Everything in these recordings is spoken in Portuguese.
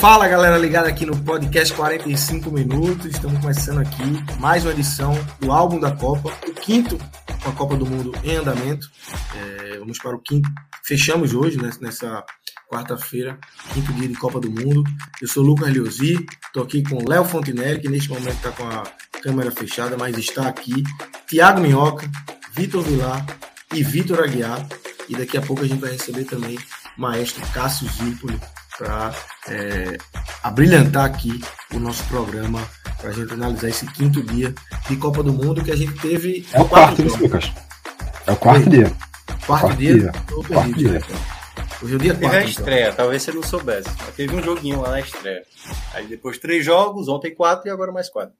Fala galera ligada aqui no podcast 45 minutos. Estamos começando aqui mais uma edição do álbum da Copa, o quinto com a Copa do Mundo em andamento. É, vamos para o quinto. Fechamos hoje né, nessa quarta-feira, quinto dia de Copa do Mundo. Eu sou Lucas Liosi, estou aqui com Léo Fontinelli, que neste momento está com a câmera fechada, mas está aqui. Tiago Minhoca, Vitor Vilar e Vitor Aguiar. E daqui a pouco a gente vai receber também o maestro Cássio Zípoli para é, abrilhantar aqui o nosso programa para a gente analisar esse quinto dia de Copa do Mundo que a gente teve. É o quarto, isso, Lucas. É o quarto Foi. dia. Quarto, quarto dia? dia. Quarto dia. Hoje é o dia 4. Teve a então. estreia, então. talvez você não soubesse. Teve um joguinho lá na estreia. Aí depois três jogos, ontem quatro e agora mais quatro.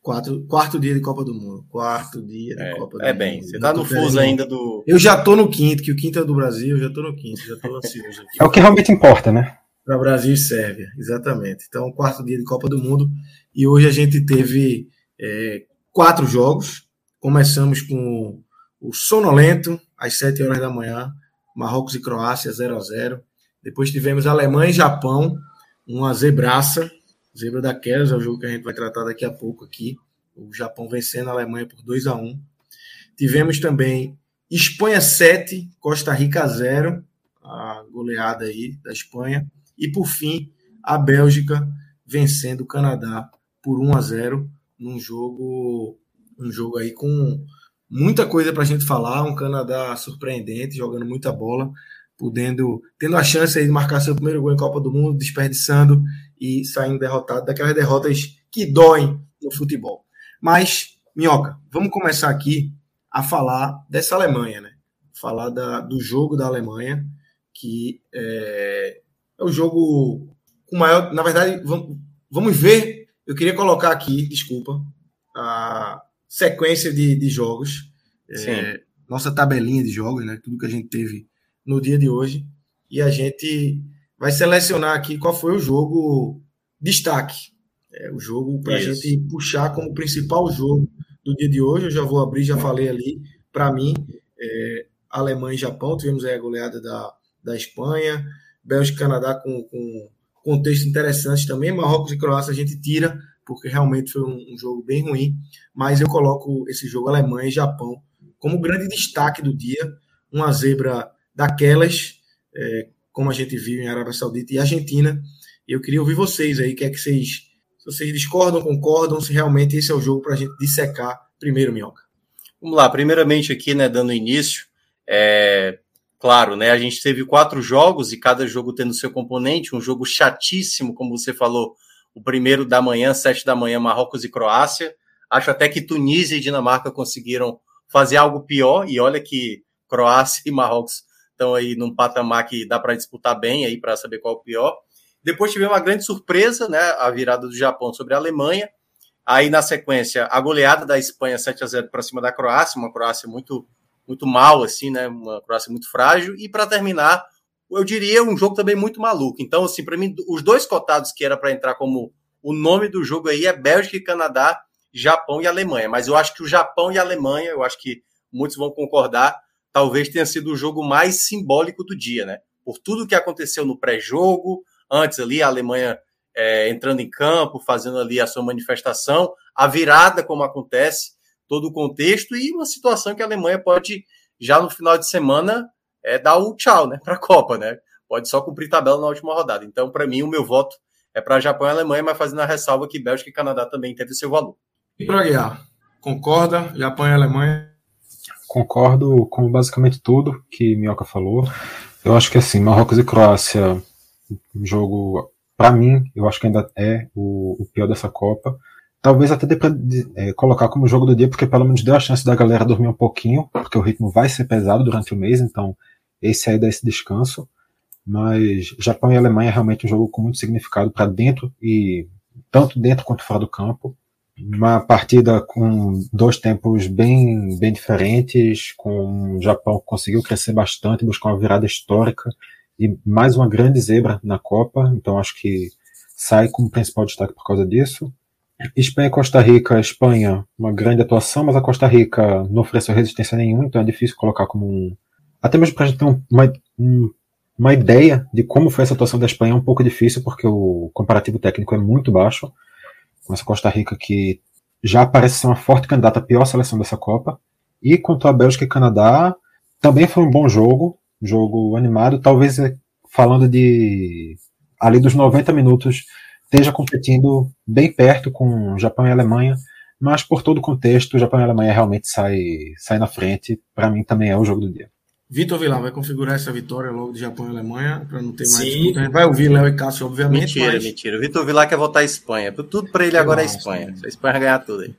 Quatro, quarto dia de Copa do Mundo. Quarto dia de é, Copa do é Mundo. É bem, você tá no fuso ainda do. Eu já tô no quinto, que o quinto é do Brasil, eu já tô no quinto, já tô ansioso aqui. É o que realmente importa, né? Para Brasil e Sérvia, exatamente. Então, quarto dia de Copa do Mundo e hoje a gente teve é, quatro jogos. Começamos com o sonolento às 7 horas da manhã, Marrocos e Croácia 0 a 0. Depois tivemos Alemanha e Japão, uma zebraça, zebra daquelas, é o jogo que a gente vai tratar daqui a pouco aqui. O Japão vencendo a Alemanha por 2 a 1. Tivemos também Espanha 7, Costa Rica 0, a goleada aí da Espanha. E por fim, a Bélgica vencendo o Canadá por 1 a 0 num jogo um jogo aí com muita coisa para a gente falar, um Canadá surpreendente, jogando muita bola, podendo tendo a chance aí de marcar seu primeiro gol em Copa do Mundo, desperdiçando e saindo derrotado daquelas derrotas que doem no futebol. Mas, Minhoca, vamos começar aqui a falar dessa Alemanha, né? Falar da, do jogo da Alemanha, que é, é o jogo com maior. Na verdade, vamos, vamos ver. Eu queria colocar aqui, desculpa, a sequência de, de jogos. É, nossa tabelinha de jogos, né? Tudo que a gente teve no dia de hoje. E a gente vai selecionar aqui qual foi o jogo destaque. É, o jogo para a gente puxar como principal jogo do dia de hoje. Eu já vou abrir, já falei ali. Para mim, é, Alemanha e Japão, tivemos aí a goleada da, da Espanha. Bélgica e Canadá com, com contexto interessante também. Marrocos e Croácia a gente tira, porque realmente foi um, um, jogo bem ruim. Mas eu coloco esse jogo Alemanha e Japão como grande destaque do dia. Uma zebra daquelas, é, como a gente viu em Arábia Saudita e Argentina. Eu queria ouvir vocês aí, que é que vocês. Se vocês discordam, concordam, se realmente esse é o jogo para a gente dissecar primeiro, Minhoca. Vamos lá, primeiramente aqui, né, dando início, é, claro, né? A gente teve quatro jogos e cada jogo tendo seu componente, um jogo chatíssimo, como você falou, o primeiro da manhã, sete da manhã, Marrocos e Croácia. Acho até que Tunísia e Dinamarca conseguiram fazer algo pior, e olha que Croácia e Marrocos estão aí num patamar que dá para disputar bem aí para saber qual é o pior. Depois tivemos uma grande surpresa, né? A virada do Japão sobre a Alemanha. Aí na sequência, a goleada da Espanha 7 a 0 para cima da Croácia, uma Croácia muito muito mal, assim, né? Uma Croácia muito frágil. E para terminar, eu diria um jogo também muito maluco. Então, assim, para mim, os dois cotados que era para entrar como o nome do jogo aí é Bélgica e Canadá, Japão e Alemanha. Mas eu acho que o Japão e Alemanha, eu acho que muitos vão concordar, talvez tenha sido o jogo mais simbólico do dia, né? Por tudo que aconteceu no pré-jogo, antes ali a Alemanha é, entrando em campo, fazendo ali a sua manifestação, a virada como acontece, todo o contexto e uma situação que a Alemanha pode, já no final de semana, é, dar o tchau né, para a Copa. Né? Pode só cumprir tabela na última rodada. Então, para mim, o meu voto é para Japão e Alemanha, mas fazendo a ressalva que Bélgica e Canadá também teve seu valor. E para Guiar, concorda? Japão e Alemanha? concordo com basicamente tudo que Minhoca falou. Eu acho que assim, Marrocos e Croácia, um jogo, para mim, eu acho que ainda é o, o pior dessa Copa. Talvez até dê pra é, colocar como jogo do dia, porque pelo menos deu a chance da galera dormir um pouquinho, porque o ritmo vai ser pesado durante o mês, então esse aí dá esse descanso. Mas Japão e Alemanha é realmente um jogo com muito significado para dentro e tanto dentro quanto fora do campo uma partida com dois tempos bem, bem diferentes, com o Japão conseguiu crescer bastante, buscar uma virada histórica e mais uma grande zebra na Copa, então acho que sai como principal destaque por causa disso. Espanha e Costa Rica, Espanha, uma grande atuação, mas a Costa Rica não ofereceu resistência nenhuma, então é difícil colocar como um. Até mesmo para a gente ter uma, um, uma ideia de como foi essa atuação da Espanha é um pouco difícil, porque o comparativo técnico é muito baixo com essa Costa Rica que já parece ser uma forte candidata à pior seleção dessa Copa. E quanto a Bélgica e Canadá, também foi um bom jogo, jogo animado, talvez eh, falando de ali dos 90 minutos esteja competindo bem perto com Japão e Alemanha, mas por todo o contexto, Japão e Alemanha realmente sai, sai na frente. Para mim também é o jogo do dia. Vitor Vilar vai configurar essa vitória logo de Japão e Alemanha para não ter mais Sim. disputa. A gente vai ouvir Léo e Cássio, obviamente. Mentira, mas... mentira. Vitor Vilar quer votar a Espanha. Tudo para ele agora é Espanha. A Espanha vai ganhar tudo aí.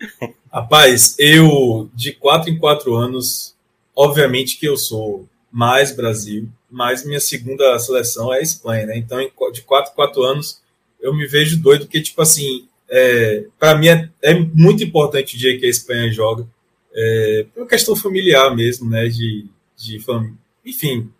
Rapaz, eu de quatro em quatro anos, obviamente que eu sou mais Brasil, mas minha segunda seleção é a Espanha, né? Então, de quatro em quatro anos, eu me vejo doido, porque, tipo assim, é, para mim é, é muito importante o dia que a Espanha joga é, uma questão familiar mesmo, né? De, de fam... enfim,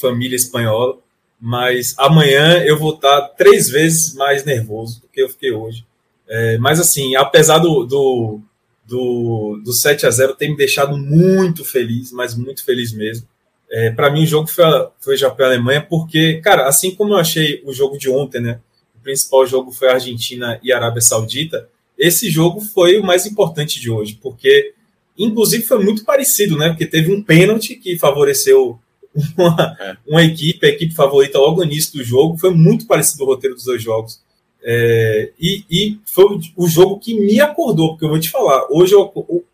família espanhola. Mas amanhã eu vou estar três vezes mais nervoso do que eu fiquei hoje. É, mas assim, apesar do, do, do, do 7 a 0 ter me deixado muito feliz, mas muito feliz mesmo. É, para mim o jogo foi, foi Japão e Alemanha, porque, cara, assim como eu achei o jogo de ontem, né? O principal jogo foi Argentina e Arábia Saudita. Esse jogo foi o mais importante de hoje, porque Inclusive foi muito parecido, né? Porque teve um pênalti que favoreceu uma, é. uma equipe, a equipe favorita logo no início do jogo. Foi muito parecido o roteiro dos dois jogos. É, e, e, foi o jogo que me acordou, porque eu vou te falar, hoje eu,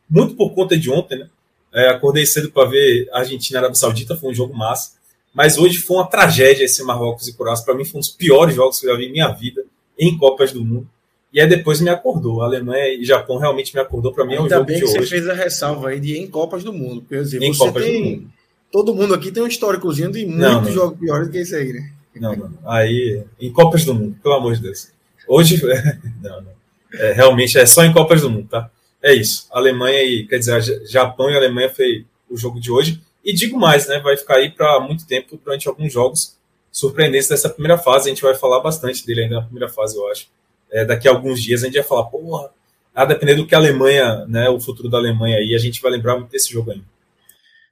muito por conta de ontem, né? É, acordei cedo para ver Argentina e Arábia Saudita, foi um jogo massa. Mas hoje foi uma tragédia esse Marrocos e Croácia. Para mim, foi um dos piores jogos que eu já vi em minha vida em Copas do Mundo. E aí depois me acordou. A Alemanha e Japão realmente me acordou. Para mim é um Ainda jogo bem que você fez a ressalva aí de em Copas do Mundo. Porque dizer, em Copas tem... do Mundo. Todo mundo aqui tem um históricozinho de muitos jogos piores do que esse aí, né? Não, não. Aí, em Copas do Mundo, pelo amor de Deus. Hoje, não, não. É, realmente é só em Copas do Mundo, tá? É isso. Alemanha e, quer dizer, Japão e Alemanha foi o jogo de hoje. E digo mais, né? Vai ficar aí para muito tempo durante alguns jogos surpreendentes dessa primeira fase. A gente vai falar bastante dele ainda na primeira fase, eu acho é, daqui a alguns dias a gente vai falar, porra, a depender do que a Alemanha, né, o futuro da Alemanha aí, a gente vai lembrar muito desse jogo ainda.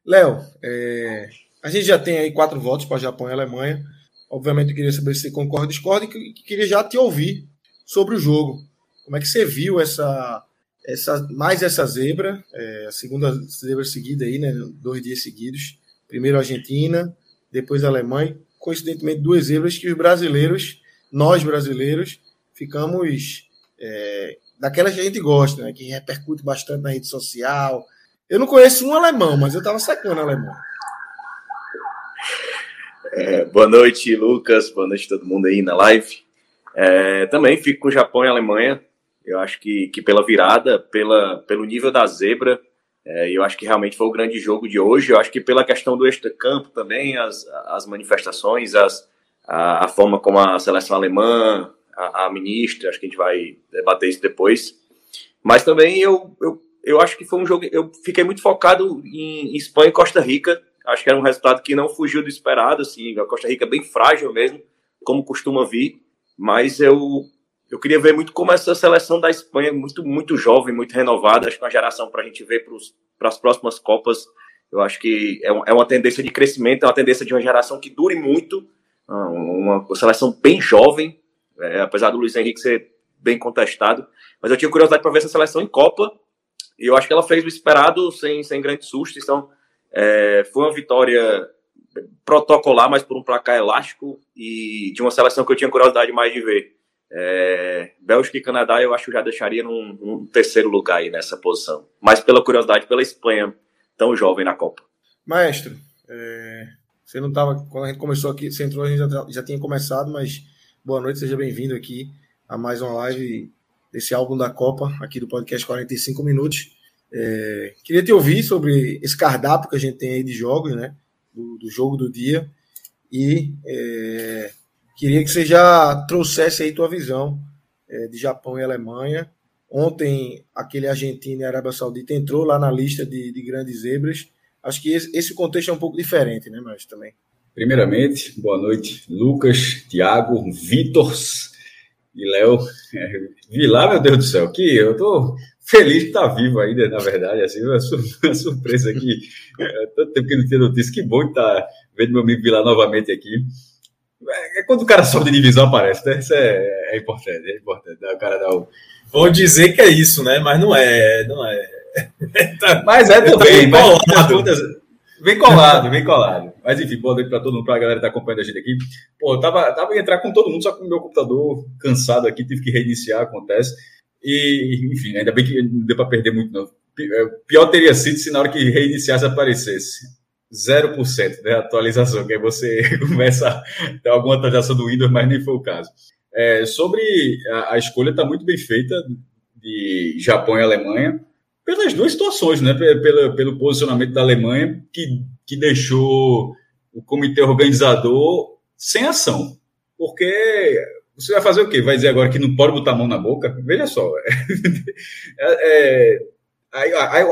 Léo, é, a gente já tem aí quatro votos para Japão e Alemanha. Obviamente eu queria saber se você concorda ou discorda e queria já te ouvir sobre o jogo. Como é que você viu essa, essa mais essa zebra, é, a segunda zebra seguida aí, né, dois dias seguidos. Primeiro a Argentina, depois a Alemanha. Coincidentemente, duas zebras que os brasileiros, nós brasileiros, ficamos é, daquelas que a gente gosta, né, que repercute bastante na rede social. Eu não conheço um alemão, mas eu estava sacando alemão. É, boa noite, Lucas. Boa noite todo mundo aí na live. É, também fico com Japão e Alemanha. Eu acho que, que pela virada, pela, pelo nível da zebra, é, eu acho que realmente foi o grande jogo de hoje. Eu acho que pela questão do extra-campo também, as, as manifestações, as, a, a forma como a seleção alemã a, a, ministra, acho que a gente vai debater isso depois. Mas também eu, eu, eu acho que foi um jogo. Eu fiquei muito focado em, em Espanha e Costa Rica. Acho que era um resultado que não fugiu do esperado. Assim, a Costa Rica é bem frágil mesmo, como costuma vir. Mas eu, eu queria ver muito como essa seleção da Espanha, muito, muito jovem, muito renovada. Acho que é uma geração para a gente ver para as próximas Copas. Eu acho que é, é uma tendência de crescimento, é uma tendência de uma geração que dure muito. Uma, uma seleção bem jovem, é, apesar do Luiz Henrique ser bem contestado. Mas eu tinha curiosidade para ver essa seleção em Copa, e eu acho que ela fez o esperado sem, sem grande susto. Então, é, foi uma vitória protocolar, mas por um placar elástico, e de uma seleção que eu tinha curiosidade mais de ver. É, Bélgica e Canadá eu acho que já deixaria num, num, terceiro lugar aí nessa posição. Mas pela curiosidade, pela Espanha, tão jovem na Copa. Maestro, é, você não estava. Quando a gente começou aqui, você entrou, a gente já, já tinha começado, mas boa noite, seja bem-vindo aqui a mais uma live desse álbum da Copa, aqui do podcast 45 Minutos. É, queria te ouvir sobre esse cardápio que a gente tem aí de jogos, né? Do, do jogo do dia. E é, queria que você já trouxesse aí tua visão é, de Japão e Alemanha. Ontem, aquele Argentina e Arábia Saudita entrou lá na lista de, de grandes zebras. Acho que esse, esse, contexto é um pouco diferente, né, mas também. Primeiramente, boa noite, Lucas, Thiago, Vitors e Léo. É, vi lá, meu Deus do céu, que eu tô feliz de estar vivo ainda, na verdade, assim, uma, uma surpresa aqui, é, tanto tempo que não tinha notícia, que bom estar vendo meu amigo Vilar novamente aqui. É, é quando o cara sobe de divisão aparece, né? Isso é, é importante, é importante. Né? O cara dá o... Vou dizer que é isso, né? Mas não é, não é. tá, mas é também, tá bem colado. vem colado, vem colado. Mas enfim, boa noite para todo mundo, para a galera que está acompanhando a gente aqui. Pô, eu tava, tava entrar com todo mundo, só que o meu computador cansado aqui, tive que reiniciar, acontece. E, enfim, ainda bem que não deu para perder muito, não. É, pior teria sido se na hora que reiniciasse aparecesse 0% né, atualização, que aí você começa a ter alguma atualização do Windows, mas nem foi o caso. É, sobre a, a escolha está muito bem feita de Japão e Alemanha, pelas duas situações, né? Pelo, pelo posicionamento da Alemanha, que, que deixou o comitê organizador sem ação. Porque você vai fazer o quê? Vai dizer agora que não pode botar a mão na boca? Veja só. É, é, aí, aí,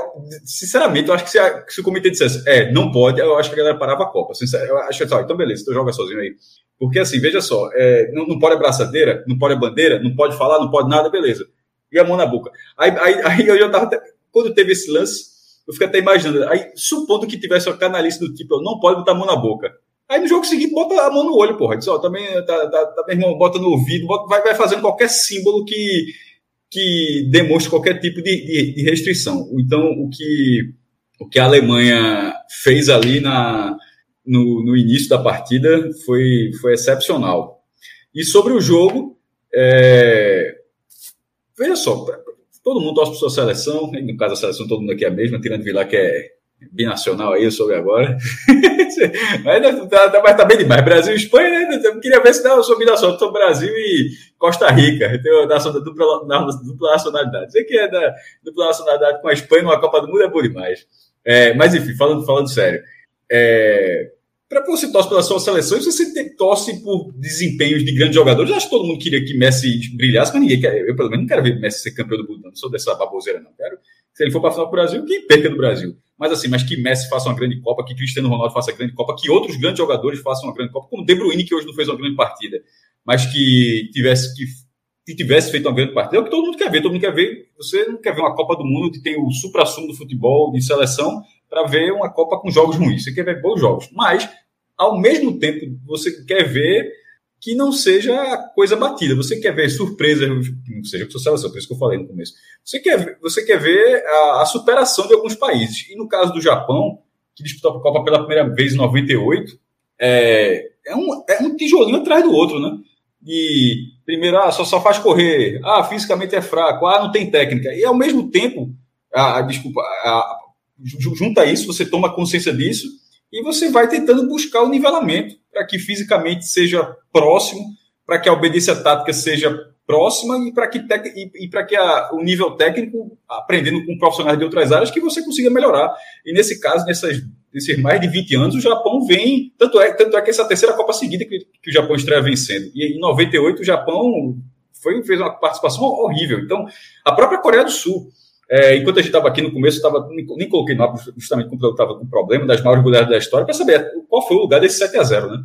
sinceramente, eu acho que se, a, se, o comitê dissesse, é, não pode, eu acho que a galera parava a Copa. Eu acho que, então beleza, então joga sozinho aí. Porque assim, veja só, é, não, não pode a braçadeira, não pode bandeira, não pode falar, não pode nada, beleza. E a mão na boca. Aí, aí, aí eu já tava. Quando teve esse lance, eu fiquei até imaginando. Aí, supondo que tivesse uma canalice do tipo, não pode botar a mão na boca. Aí no jogo seguinte, bota a mão no olho, porra. Diz, ó, também, tá, tá, tá, meu irmão, bota no ouvido, bota, vai, vai fazendo qualquer símbolo que, que demonstre qualquer tipo de, de, de, restrição. Então, o que, o que a Alemanha fez ali na, no, no início da partida foi, foi excepcional. E sobre o jogo, é... veja só, todo mundo torce para sua seleção, no caso a seleção todo mundo aqui é a mesma, tirando Vilar que é binacional aí, eu soube agora. mas, tá, tá, mas tá bem demais. Brasil e Espanha, né? Eu queria ver se não, eu sou binacional, sou Brasil e Costa Rica. Eu tenho nacional, dupla, dupla nacionalidade. Que é da dupla nacionalidade com a Espanha numa Copa do Mundo é bom demais. É, mas enfim, falando, falando sério. É, para você torce pela sua seleção, você tem, torce por desempenhos de grandes jogadores. Eu acho que todo mundo queria que Messi brilhasse, mas ninguém quer. Eu, pelo menos, não quero ver Messi ser campeão do mundo. Não sou dessa baboseira, não. Quero. Se ele for para final do Brasil, que perca do Brasil. Mas assim, mas que Messi faça uma grande Copa, que Cristiano Ronaldo faça uma grande Copa, que outros grandes jogadores façam uma grande Copa, como De Bruyne, que hoje não fez uma grande partida, mas que tivesse que, que tivesse feito uma grande partida. É o que todo mundo quer ver. Todo mundo quer ver. Você não quer ver uma Copa do Mundo que tem o supra-sumo do futebol, de seleção, para ver uma Copa com jogos ruins. Você quer ver bons jogos. Mas, ao mesmo tempo, você quer ver que não seja coisa batida. Você quer ver surpresas, que não seja sua seleção, por isso que eu falei no começo. Você quer, você quer ver a, a superação de alguns países. E no caso do Japão, que disputou a Copa pela primeira vez em 98, é, é, um, é um tijolinho atrás do outro, né? E primeiro, ah, só, só faz correr, ah, fisicamente é fraco, ah, não tem técnica. E ao mesmo tempo, a, desculpa, a, junta isso, você toma consciência disso e você vai tentando buscar o nivelamento para que fisicamente seja próximo, para que a obediência tática seja próxima e para que, e, e que a, o nível técnico, aprendendo com profissionais de outras áreas, que você consiga melhorar. E nesse caso, nessas, nesses mais de 20 anos, o Japão vem. Tanto é, tanto é que essa terceira Copa seguida que, que o Japão estreia vencendo. E em 98, o Japão foi, fez uma participação horrível. Então, a própria Coreia do Sul. É, enquanto a gente estava aqui no começo, tava, nem coloquei no justamente quando eu estava com problema das maiores goleadas da história, para saber qual foi o lugar desse 7 a 0 né?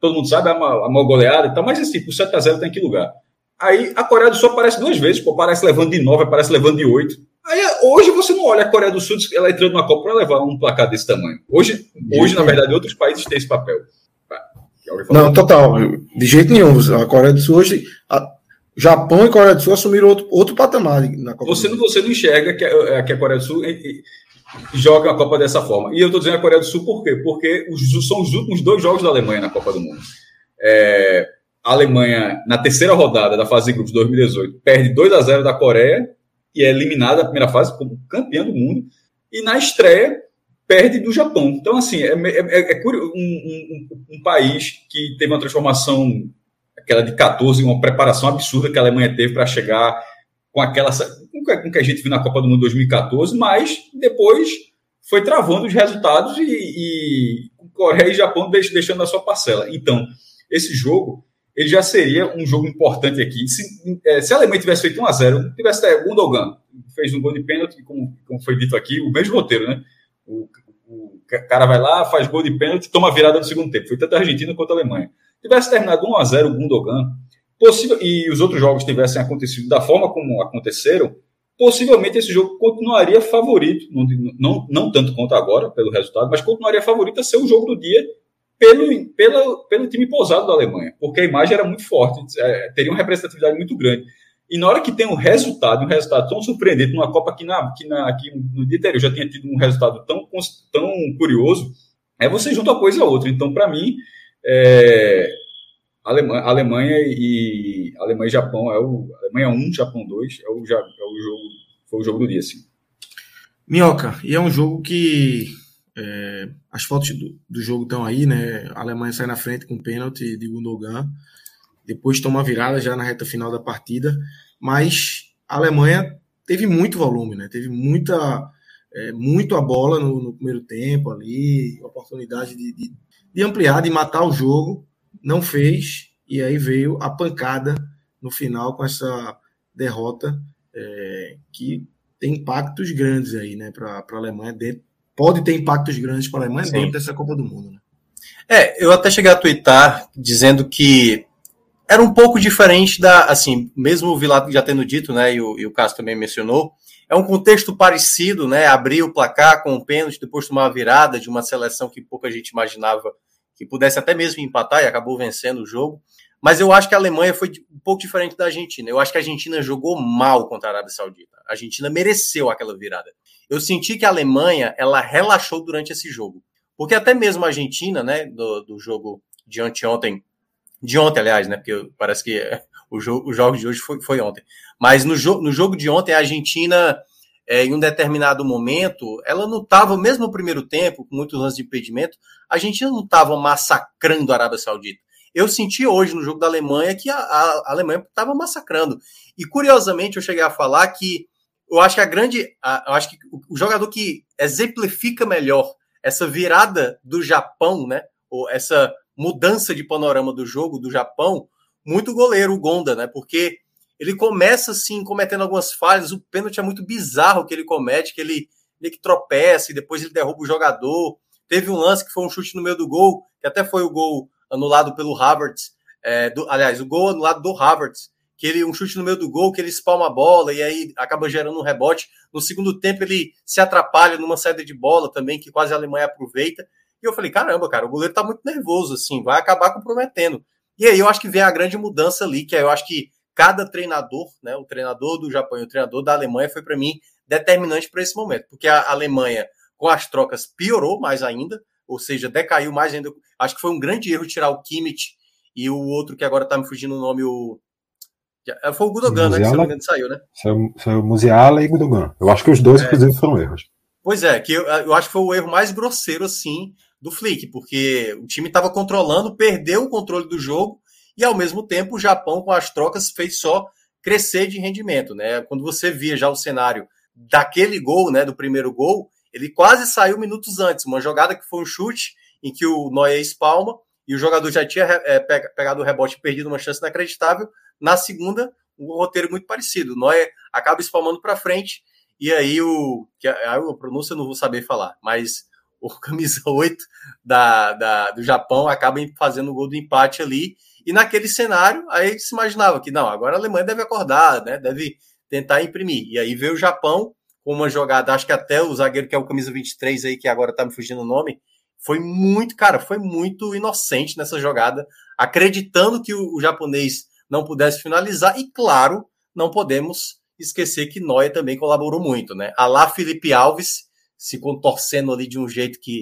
Todo mundo sabe a, a maior goleada e tal, mas tipo, o 7 a 0 tem que lugar? Aí a Coreia do Sul aparece duas vezes, pô, aparece levando de 9, aparece levando de 8. Aí hoje você não olha a Coreia do Sul, ela entrando na Copa para levar um placar desse tamanho. Hoje, hoje na verdade, outros países têm esse papel. Não, total. De jeito nenhum. A Coreia do Sul hoje. A Japão e Coreia do Sul assumiram outro, outro patamar na Copa você, não, você não enxerga que a, que a Coreia do Sul joga a Copa dessa forma. E eu estou dizendo a Coreia do Sul por quê? Porque os, são os últimos dois jogos da Alemanha na Copa do Mundo. É, a Alemanha, na terceira rodada da fase de grupos de 2018, perde 2 a 0 da Coreia e é eliminada na primeira fase como campeã do mundo. E na estreia, perde do Japão. Então, assim, é, é, é, é um, um, um, país que teve uma transformação, aquela de 14, uma preparação absurda que a Alemanha teve para chegar com aquela. com que a gente viu na Copa do Mundo 2014, mas depois foi travando os resultados e, e Coreia e Japão deixando a sua parcela. Então, esse jogo ele já seria um jogo importante aqui. Se, é, se a Alemanha tivesse feito 1x0, tivesse é, Gundogan, fez um gol de pênalti, como, como foi dito aqui, o mesmo roteiro, né? O, o cara vai lá, faz gol de pênalti, toma virada no segundo tempo. Foi tanto a Argentina quanto a Alemanha. Tivesse terminado 1x0 o Gundogan, possível, e os outros jogos tivessem acontecido da forma como aconteceram, possivelmente esse jogo continuaria favorito, não, não, não tanto quanto agora, pelo resultado, mas continuaria favorito a ser o jogo do dia pelo, pelo, pelo time pousado da Alemanha, porque a imagem era muito forte, é, teria uma representatividade muito grande. E na hora que tem um resultado, um resultado tão surpreendente, numa Copa que, na, que, na, que no dia anterior já tinha tido um resultado tão, tão curioso, é você junta uma coisa a outra. Então, para mim, é, Alemanha, Alemanha e Alemanha e Japão é o Alemanha 1, Japão 2, é o, é o jogo, foi o jogo do dia, sim. Minhoca, e é um jogo que é, as fotos do, do jogo estão aí, né? A Alemanha sai na frente com pênalti de Gundogan, depois toma virada já na reta final da partida, mas a Alemanha teve muito volume, né? Teve muita, é, muito a bola no, no, primeiro tempo ali, oportunidade de, de, de ampliar, de matar o jogo, não fez, e aí veio a pancada no final com essa derrota é, que tem impactos grandes aí, né, para a Alemanha dentro pode ter impactos grandes para a Alemanha Sim. dentro dessa Copa do Mundo. Né? É, eu até cheguei a twittar dizendo que era um pouco diferente da, assim, mesmo o Vilato já tendo dito, né, e o, e o Cássio também mencionou, é um contexto parecido, né, abrir o placar com o pênalti, depois tomar uma virada de uma seleção que pouca gente imaginava que pudesse até mesmo empatar e acabou vencendo o jogo. Mas eu acho que a Alemanha foi um pouco diferente da Argentina. Eu acho que a Argentina jogou mal contra a Arábia Saudita. A Argentina mereceu aquela virada eu senti que a Alemanha ela relaxou durante esse jogo. Porque até mesmo a Argentina, né, do, do jogo de anteontem, de ontem, aliás, né, porque parece que o, jogo, o jogo de hoje foi, foi ontem. Mas no, jo no jogo de ontem, a Argentina, é, em um determinado momento, ela não estava, mesmo no primeiro tempo, com muitos lances de impedimento, a Argentina não estava massacrando a Arábia Saudita. Eu senti hoje no jogo da Alemanha que a, a, a Alemanha estava massacrando. E curiosamente, eu cheguei a falar que eu acho que a grande. A, eu acho que o jogador que exemplifica melhor essa virada do Japão, né? Ou essa mudança de panorama do jogo do Japão, muito goleiro, o Gonda, né? Porque ele começa assim, cometendo algumas falhas. O pênalti é muito bizarro que ele comete, que ele que tropeça e depois ele derruba o jogador. Teve um lance que foi um chute no meio do gol, que até foi o gol anulado pelo Havertz. É, do, aliás, o gol anulado do Havertz, que ele um chute no meio do gol, que ele espalma a bola e aí acaba gerando um rebote. No segundo tempo ele se atrapalha numa saída de bola também, que quase a Alemanha aproveita. E eu falei, caramba, cara, o goleiro tá muito nervoso, assim, vai acabar comprometendo. E aí eu acho que vem a grande mudança ali, que eu acho que cada treinador, né, o treinador do Japão e o treinador da Alemanha foi para mim determinante para esse momento, porque a Alemanha com as trocas piorou mais ainda, ou seja, decaiu mais ainda. Acho que foi um grande erro tirar o Kimmich e o outro que agora tá me fugindo o nome, o é, foi o Gudogan, né? Que se não me engano saiu, né? Saiu, saiu Musiala e Gudogan. Eu acho que os dois, é. inclusive, foram erros. Pois é, que eu, eu, acho que foi o erro mais grosseiro, assim, do Flick, porque o time estava controlando, perdeu o controle do jogo e, ao mesmo tempo, o Japão, com as trocas, fez só crescer de rendimento, né? Quando você via já o cenário daquele gol, né, do primeiro gol, ele quase saiu minutos antes, uma jogada que foi um chute em que o Neuer espalma e o jogador já tinha é, pegado o rebote e perdido uma chance inacreditável, na segunda, um roteiro muito parecido. O Noé acaba espalmando para frente, e aí o. Que a, a pronúncia eu não vou saber falar, mas o camisa 8 da, da, do Japão acaba fazendo o gol do empate ali. E naquele cenário, aí se imaginava que não, agora a Alemanha deve acordar, né? Deve tentar imprimir. E aí veio o Japão com uma jogada, acho que até o zagueiro que é o camisa 23 aí, que agora tá me fugindo o nome, foi muito, cara, foi muito inocente nessa jogada, acreditando que o, o japonês não pudesse finalizar. E, claro, não podemos esquecer que Noia também colaborou muito, né? A lá Felipe Alves se contorcendo ali de um jeito que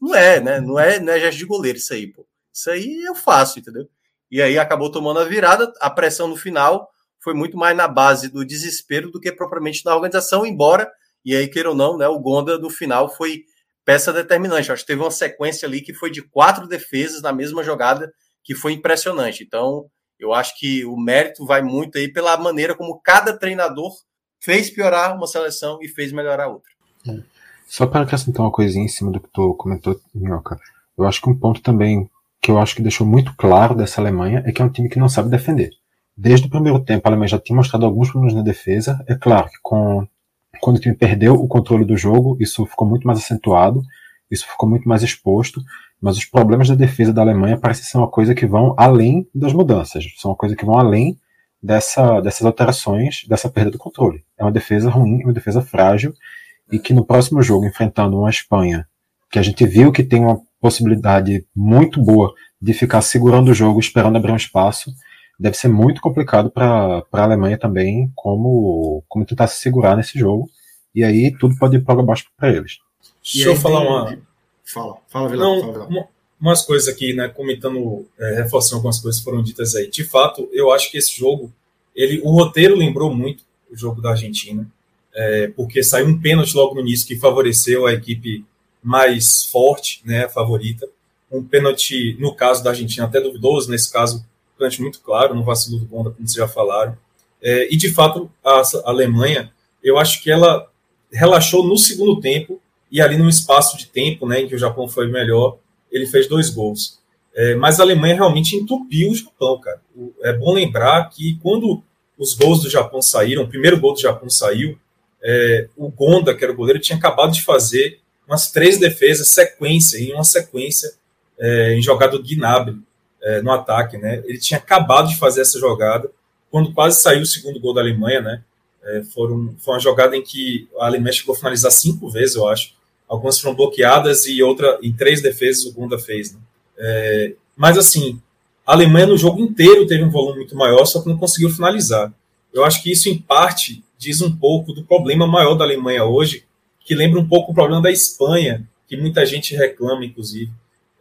não é, né? Não é, não é gesto de goleiro isso aí, pô. Isso aí eu faço, entendeu? E aí acabou tomando a virada, a pressão no final foi muito mais na base do desespero do que propriamente na organização, embora, e aí queira ou não, né, o Gonda no final foi peça determinante. Acho que teve uma sequência ali que foi de quatro defesas na mesma jogada, que foi impressionante. Então, eu acho que o mérito vai muito aí pela maneira como cada treinador fez piorar uma seleção e fez melhorar outra. É. Só para acrescentar uma coisinha em cima do que tu comentou, Minhoca, eu acho que um ponto também que eu acho que deixou muito claro dessa Alemanha é que é um time que não sabe defender. Desde o primeiro tempo, a Alemanha já tinha mostrado alguns problemas na defesa. É claro que com, quando o time perdeu o controle do jogo, isso ficou muito mais acentuado, isso ficou muito mais exposto, mas os problemas da defesa da Alemanha parecem ser uma coisa que vão além das mudanças, são uma coisa que vão além dessa, dessas alterações, dessa perda do controle. É uma defesa ruim, é uma defesa frágil, e que no próximo jogo, enfrentando uma Espanha, que a gente viu que tem uma possibilidade muito boa de ficar segurando o jogo, esperando abrir um espaço, deve ser muito complicado para a Alemanha também, como, como tentar se segurar nesse jogo. E aí tudo pode ir para baixo para eles. Deixa eu falar uma. Fala, fala, Vilão. Não, fala, Uma, umas coisas aqui, né? Comentando, é, reforçando algumas coisas que foram ditas aí. De fato, eu acho que esse jogo, ele, o roteiro lembrou muito o jogo da Argentina, é, porque saiu um pênalti logo no início que favoreceu a equipe mais forte, né? Favorita. Um pênalti, no caso da Argentina, até duvidoso, nesse caso, pênalti muito claro, no vacilo do Gonda, como vocês já falaram. É, e de fato, a, a Alemanha, eu acho que ela relaxou no segundo tempo e ali num espaço de tempo, né, em que o Japão foi melhor, ele fez dois gols. É, mas a Alemanha realmente entupiu o Japão, cara. O, é bom lembrar que quando os gols do Japão saíram, o primeiro gol do Japão saiu, é, o Gonda, que era o goleiro, tinha acabado de fazer umas três defesas sequência, em uma sequência, é, em jogada do Gnabry, é, no ataque, né? Ele tinha acabado de fazer essa jogada, quando quase saiu o segundo gol da Alemanha, né? É, foram, foi uma jogada em que a Alemanha chegou a finalizar cinco vezes, eu acho. Algumas foram bloqueadas e outra em três defesas o Gunda fez. Né? É, mas assim, a Alemanha no jogo inteiro teve um volume muito maior, só que não conseguiu finalizar. Eu acho que isso, em parte, diz um pouco do problema maior da Alemanha hoje, que lembra um pouco o problema da Espanha, que muita gente reclama, inclusive,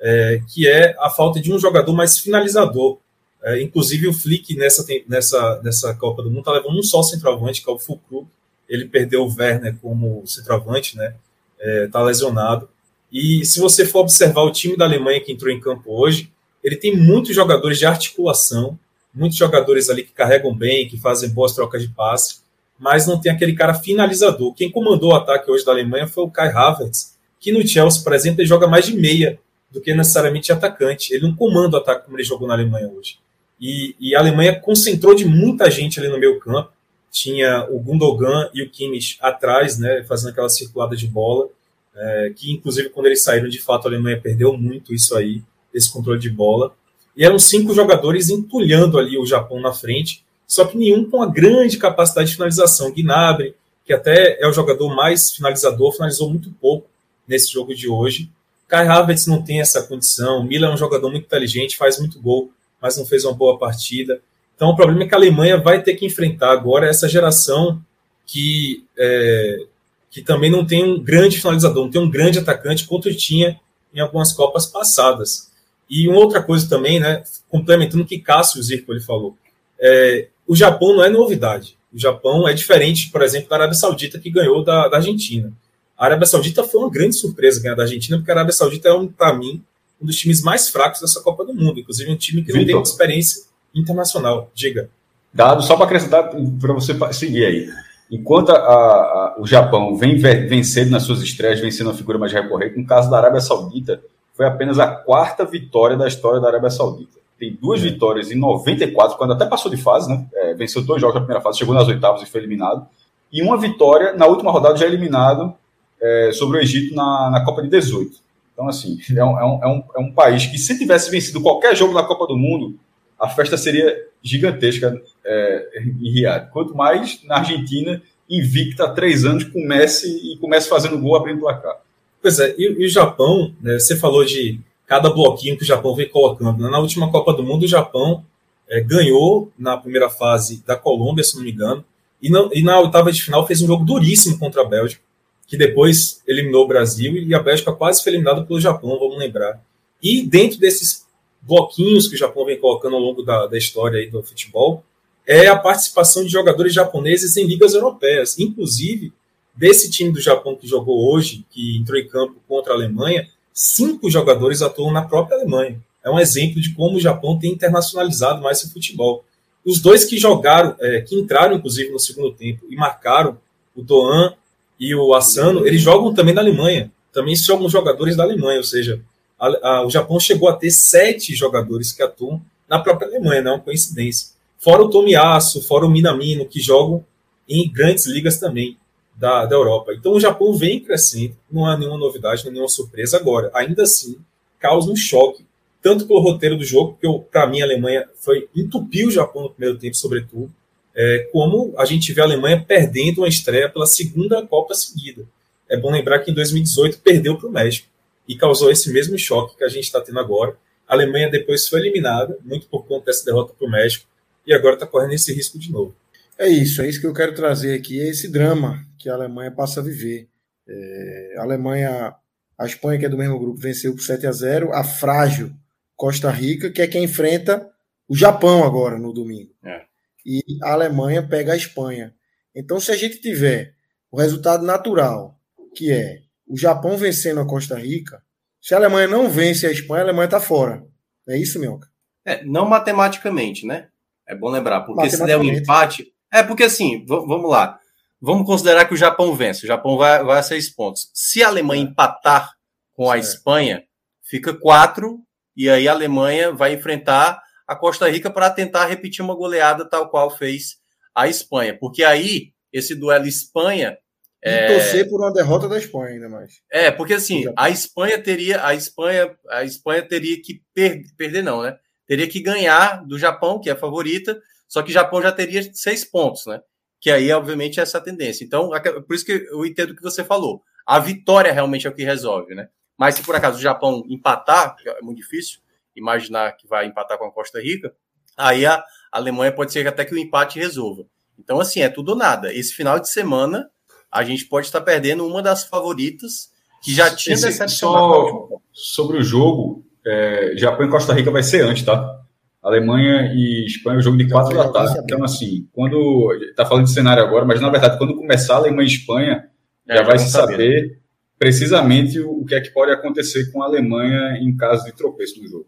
é, que é a falta de um jogador mais finalizador. É, inclusive, o Flick, nessa, nessa, nessa Copa do Mundo, está levando um só centroavante, que é o Fulcru. Ele perdeu o Werner como centroavante, né? está é, tá lesionado. E se você for observar o time da Alemanha que entrou em campo hoje, ele tem muitos jogadores de articulação, muitos jogadores ali que carregam bem, que fazem boas trocas de passe, mas não tem aquele cara finalizador. Quem comandou o ataque hoje da Alemanha foi o Kai Havertz, que no Chelsea, por exemplo, ele joga mais de meia do que necessariamente atacante. Ele não comanda o ataque como ele jogou na Alemanha hoje. E, e a Alemanha concentrou de muita gente ali no meio campo, tinha o Gundogan e o Kimmich atrás, né, fazendo aquela circulada de bola, é, que inclusive quando eles saíram, de fato, a Alemanha perdeu muito isso aí, esse controle de bola. E eram cinco jogadores entulhando ali o Japão na frente, só que nenhum com uma grande capacidade de finalização. Gnabry, que até é o jogador mais finalizador, finalizou muito pouco nesse jogo de hoje. Kai Havertz não tem essa condição. Miller é um jogador muito inteligente, faz muito gol, mas não fez uma boa partida. Então, o problema é que a Alemanha vai ter que enfrentar agora essa geração que, é, que também não tem um grande finalizador, não tem um grande atacante, quanto tinha em algumas Copas passadas. E uma outra coisa também, né, complementando o que Cássio Zirco ele falou, é, o Japão não é novidade. O Japão é diferente, por exemplo, da Arábia Saudita, que ganhou da, da Argentina. A Arábia Saudita foi uma grande surpresa ganhar da Argentina, porque a Arábia Saudita é, um, para mim, um dos times mais fracos dessa Copa do Mundo. Inclusive, um time que não tem experiência internacional. Diga. Dado só para acrescentar, para você seguir aí. Enquanto a, a, o Japão vem vencendo nas suas estreias, vencendo a figura mais recorrente, no caso da Arábia Saudita, foi apenas a quarta vitória da história da Arábia Saudita. Tem duas é. vitórias em 94, quando até passou de fase, né? É, venceu dois jogos na primeira fase, chegou nas oitavas e foi eliminado. E uma vitória na última rodada já eliminado é, sobre o Egito na, na Copa de 18. Então, assim, é um, é, um, é, um, é um país que, se tivesse vencido qualquer jogo na Copa do Mundo, a festa seria gigantesca é, em Riad. Quanto mais na Argentina, invicta há três anos, comece e comece fazendo gol abrindo placar. Pois é, e, e o Japão, né, você falou de cada bloquinho que o Japão vem colocando. Na última Copa do Mundo, o Japão é, ganhou na primeira fase da Colômbia, se não me engano, e, não, e na oitava de final fez um jogo duríssimo contra a Bélgica, que depois eliminou o Brasil e a Bélgica quase foi eliminada pelo Japão, vamos lembrar. E dentro desses bloquinhos que o Japão vem colocando ao longo da, da história aí do futebol, é a participação de jogadores japoneses em ligas europeias. Inclusive, Desse time do Japão que jogou hoje, que entrou em campo contra a Alemanha, cinco jogadores atuam na própria Alemanha. É um exemplo de como o Japão tem internacionalizado mais seu futebol. Os dois que jogaram, é, que entraram inclusive no segundo tempo e marcaram, o Doan e o Asano, eles jogam também na Alemanha. Também são jogadores da Alemanha, ou seja, a, a, o Japão chegou a ter sete jogadores que atuam na própria Alemanha, não é uma coincidência. Fora o Tomiasso, fora o Minamino, que jogam em grandes ligas também da, da Europa. Então o Japão vem crescendo, não há nenhuma novidade, não há nenhuma surpresa agora. Ainda assim, causa um choque, tanto pelo roteiro do jogo, porque para mim a Alemanha foi entupiu o Japão no primeiro tempo, sobretudo, é, como a gente vê a Alemanha perdendo uma estreia pela segunda Copa seguida. É bom lembrar que em 2018 perdeu para o México e causou esse mesmo choque que a gente está tendo agora. A Alemanha depois foi eliminada, muito por conta dessa derrota para o México, e agora está correndo esse risco de novo. É isso, é isso que eu quero trazer aqui, é esse drama que a Alemanha passa a viver. É, a Alemanha, a Espanha, que é do mesmo grupo, venceu por 7 a 0 a frágil Costa Rica, que é quem enfrenta o Japão agora no domingo. É. E a Alemanha pega a Espanha. Então, se a gente tiver o resultado natural, que é o Japão vencendo a Costa Rica, se a Alemanha não vence a Espanha, a Alemanha está fora. É isso, Mioca? É, não matematicamente, né? É bom lembrar, porque se der um empate. É, porque assim, vamos lá. Vamos considerar que o Japão vence. O Japão vai, vai a seis pontos. Se a Alemanha empatar com a Espanha, fica quatro, e aí a Alemanha vai enfrentar a Costa Rica para tentar repetir uma goleada tal qual fez a Espanha. Porque aí, esse duelo Espanha. E é... torcer por uma derrota da Espanha ainda mais. É, porque assim, a Espanha teria. A Espanha, a Espanha teria que per... perder, não, né? Teria que ganhar do Japão, que é a favorita, só que o Japão já teria seis pontos, né? que aí, obviamente, é essa tendência. Então, por isso que eu entendo o que você falou. A vitória realmente é o que resolve, né? Mas se por acaso o Japão empatar, é muito difícil imaginar que vai empatar com a Costa Rica, aí a Alemanha pode ser até que o empate resolva. Então, assim, é tudo ou nada. Esse final de semana, a gente pode estar perdendo uma das favoritas que já tinha decepcionado. sobre o jogo, é, Japão e Costa Rica vai ser antes, tá? Alemanha e Espanha, o jogo de quatro da tarde. Então, assim, quando. Está falando de cenário agora, mas na verdade, quando começar a Alemanha e Espanha, é, já, já vai se saber né? precisamente o que é que pode acontecer com a Alemanha em caso de tropeço no jogo.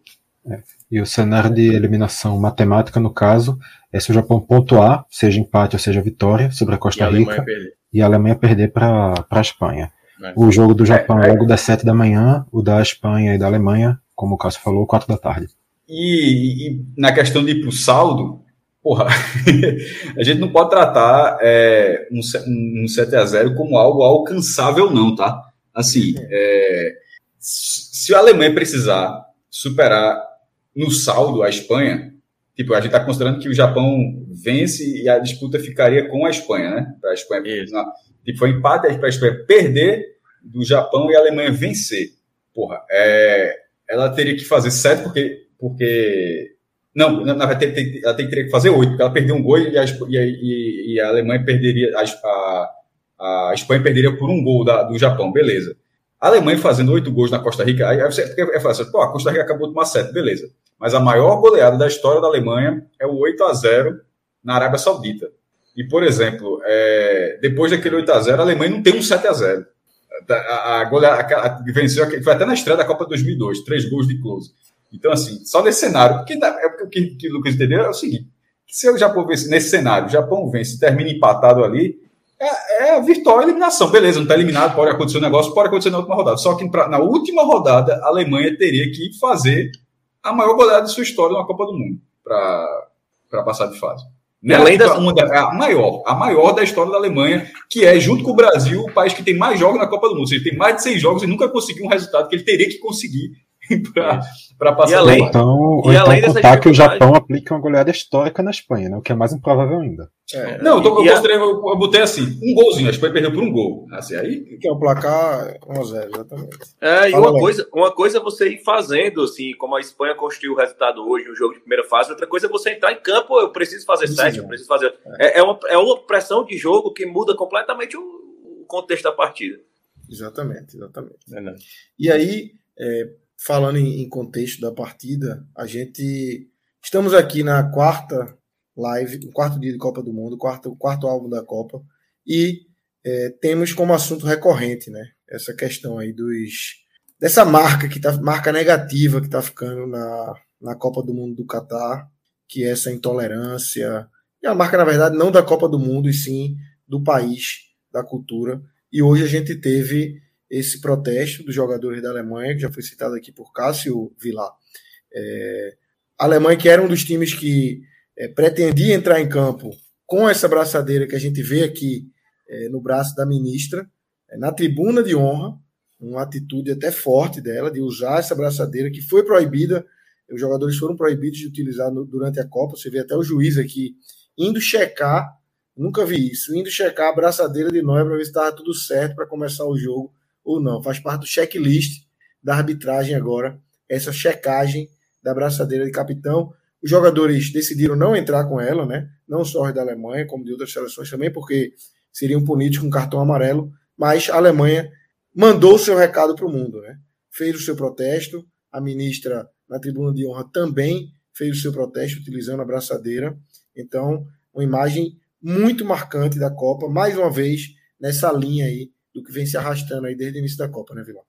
É. E o cenário de eliminação matemática, no caso, é se o Japão pontuar, seja empate ou seja vitória, sobre a Costa e Rica, a e a Alemanha perder para a Espanha. É. O jogo do Japão é, é logo das sete da manhã, o da Espanha e da Alemanha, como o Cássio falou, quatro da tarde. E, e, na questão de ir para o saldo, porra, a gente não pode tratar é, um, um 7 a 0 como algo alcançável, não, tá? Assim, é, se a Alemanha precisar superar no saldo a Espanha, tipo, a gente está considerando que o Japão vence e a disputa ficaria com a Espanha, né? Para a Espanha, na, tipo, foi empate para a Espanha perder do Japão e a Alemanha vencer. Porra, é, ela teria que fazer sete, porque porque. Não, na verdade, ela teria que fazer oito, porque ela perdeu um gol e a, e, e a Alemanha perderia. A, a, a, Espanha perderia por um gol da, do Japão, beleza. A Alemanha fazendo oito gols na Costa Rica, aí você é fácil, pô, a Costa Rica acabou de tomar sete, beleza. Mas a maior goleada da história da Alemanha é o 8 a 0 na Arábia Saudita. E, por exemplo, é, depois daquele 8 a 0 a Alemanha não tem um 7 a 0 A, a, a goleada a, venceu, foi até na estreia da Copa 2002, três gols de close. Então, assim, só nesse cenário, porque é o que, que o Lucas entendeu é o seguinte: se o Japão vence nesse cenário, o Japão vence e termina empatado ali, é, é virtual eliminação. Beleza, não está eliminado, pode acontecer um negócio, pode acontecer na última rodada. Só que pra, na última rodada, a Alemanha teria que fazer a maior goleada de sua história na Copa do Mundo para passar de fase. Né? Além da uma da, a maior, a maior da história da Alemanha, que é, junto com o Brasil, o país que tem mais jogos na Copa do Mundo. Ou seja, tem mais de seis jogos e nunca conseguiu um resultado que ele teria que conseguir para passar. E além, então, ou então contar que o Japão aplique uma goleada histórica na Espanha, né? o que é mais improvável ainda. É, não, eu, tô, eu, mostrei, eu, eu, botei assim, um golzinho, a Espanha perdeu por um gol. Assim, aí... Que é o placar 1x0, exatamente. É, e uma coisa, uma coisa é você ir fazendo, assim, como a Espanha construiu o resultado hoje, no jogo de primeira fase, outra coisa é você entrar em campo, eu preciso fazer Sim, sete, eu preciso fazer... É. é, é, uma, é uma pressão de jogo que muda completamente o, o contexto da partida. Exatamente, exatamente. É, e aí, é, falando em, em, contexto da partida, a gente estamos aqui na quarta live, quarto dia de Copa do Mundo, quarto, quarto álbum da Copa, e é, temos como assunto recorrente, né? Essa questão aí dos dessa marca que tá marca negativa que está ficando na, na Copa do Mundo do Catar, que é essa intolerância. E a marca, na verdade, não da Copa do Mundo, e sim do país, da cultura. E hoje a gente teve esse protesto dos jogadores da Alemanha, que já foi citado aqui por Cássio Vilar. É, a Alemanha, que era um dos times que é, pretendia entrar em campo com essa braçadeira que a gente vê aqui é, no braço da ministra, é, na tribuna de honra, uma atitude até forte dela de usar essa braçadeira que foi proibida, os jogadores foram proibidos de utilizar no, durante a Copa. Você vê até o juiz aqui indo checar, nunca vi isso, indo checar a braçadeira de Neuer para ver se estava tudo certo para começar o jogo ou não. Faz parte do checklist da arbitragem agora, essa checagem da braçadeira de capitão. Os jogadores decidiram não entrar com ela, né? Não só os da Alemanha, como de outras seleções também, porque seriam punidos com cartão amarelo. Mas a Alemanha mandou o seu recado para o mundo, né? Fez o seu protesto. A ministra na tribuna de honra também fez o seu protesto utilizando a braçadeira. Então, uma imagem muito marcante da Copa, mais uma vez nessa linha aí do que vem se arrastando aí desde o início da Copa, né, Vilão?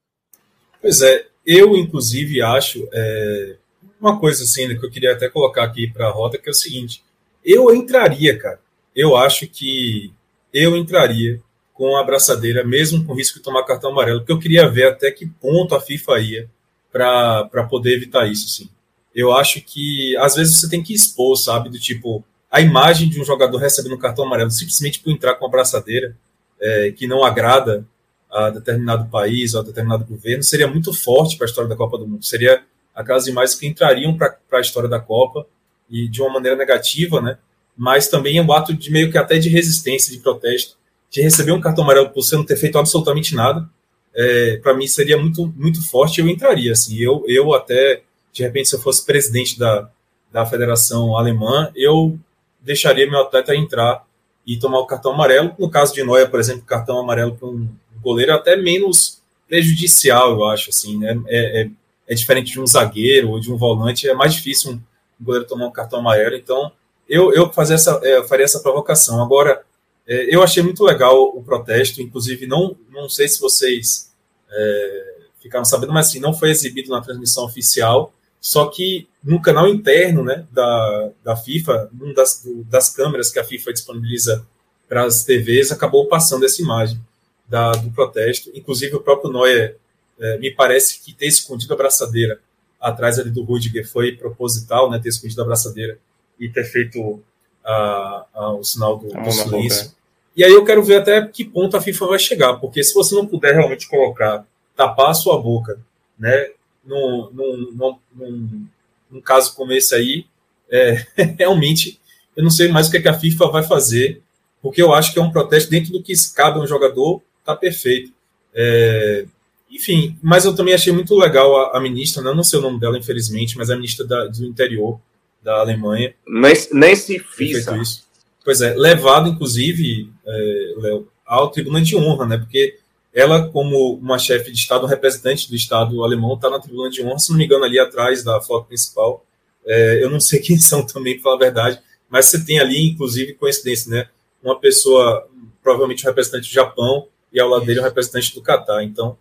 Pois é, eu inclusive acho é, uma coisa assim né, que eu queria até colocar aqui para a roda que é o seguinte: eu entraria, cara. Eu acho que eu entraria com a abraçadeira, mesmo com risco de tomar cartão amarelo, porque eu queria ver até que ponto a FIFA ia para poder evitar isso, sim. Eu acho que às vezes você tem que expor, sabe, do tipo a imagem de um jogador recebendo um cartão amarelo simplesmente por entrar com a abraçadeira é, que não agrada a determinado país ou a determinado governo seria muito forte para a história da Copa do Mundo. Seria aquelas imagens que entrariam para a história da Copa e de uma maneira negativa, né? Mas também é um ato de meio que até de resistência, de protesto, de receber um cartão amarelo por você não ter feito absolutamente nada. É, para mim seria muito muito forte. Eu entraria assim. Eu eu até de repente se eu fosse presidente da da Federação Alemã, eu deixaria meu atleta entrar e tomar o cartão amarelo. No caso de Noia, por exemplo, cartão amarelo para um goleiro é até menos prejudicial, eu acho. Assim, né? É, é, é, diferente de um zagueiro ou de um volante, é mais difícil um goleiro tomar um cartão amarelo. Então, eu, eu, fazer essa, é, eu faria essa provocação. Agora, é, eu achei muito legal o protesto, inclusive, não, não sei se vocês é, ficaram sabendo, mas assim, não foi exibido na transmissão oficial só que no canal interno né, da, da FIFA, um das, das câmeras que a FIFA disponibiliza para as TVs, acabou passando essa imagem da, do protesto. Inclusive, o próprio Neuer é, me parece que ter escondido a braçadeira atrás ali do Rudiger foi proposital, né, ter escondido a braçadeira e ter feito a, a, o sinal do, do silêncio. Boca. E aí eu quero ver até que ponto a FIFA vai chegar, porque se você não puder realmente colocar, tapar a sua boca, né, num, num, num, num caso como esse aí, é, realmente eu não sei mais o que, é que a FIFA vai fazer, porque eu acho que é um protesto dentro do que cabe a um jogador, tá perfeito. É, enfim, mas eu também achei muito legal a, a ministra, não, não sei o nome dela, infelizmente, mas a ministra da, do interior da Alemanha. Nem, se fiz. Isso. Pois é, levado, inclusive, é, Léo, ao tribuna de honra, né? Porque ela, como uma chefe de Estado, um representante do Estado alemão, está na tribuna de honra, se não me engano, ali atrás da foto principal. É, eu não sei quem são também, para falar a verdade, mas você tem ali, inclusive, coincidência, né? Uma pessoa, provavelmente um representante do Japão, e ao lado Isso. dele um representante do Catar. Então,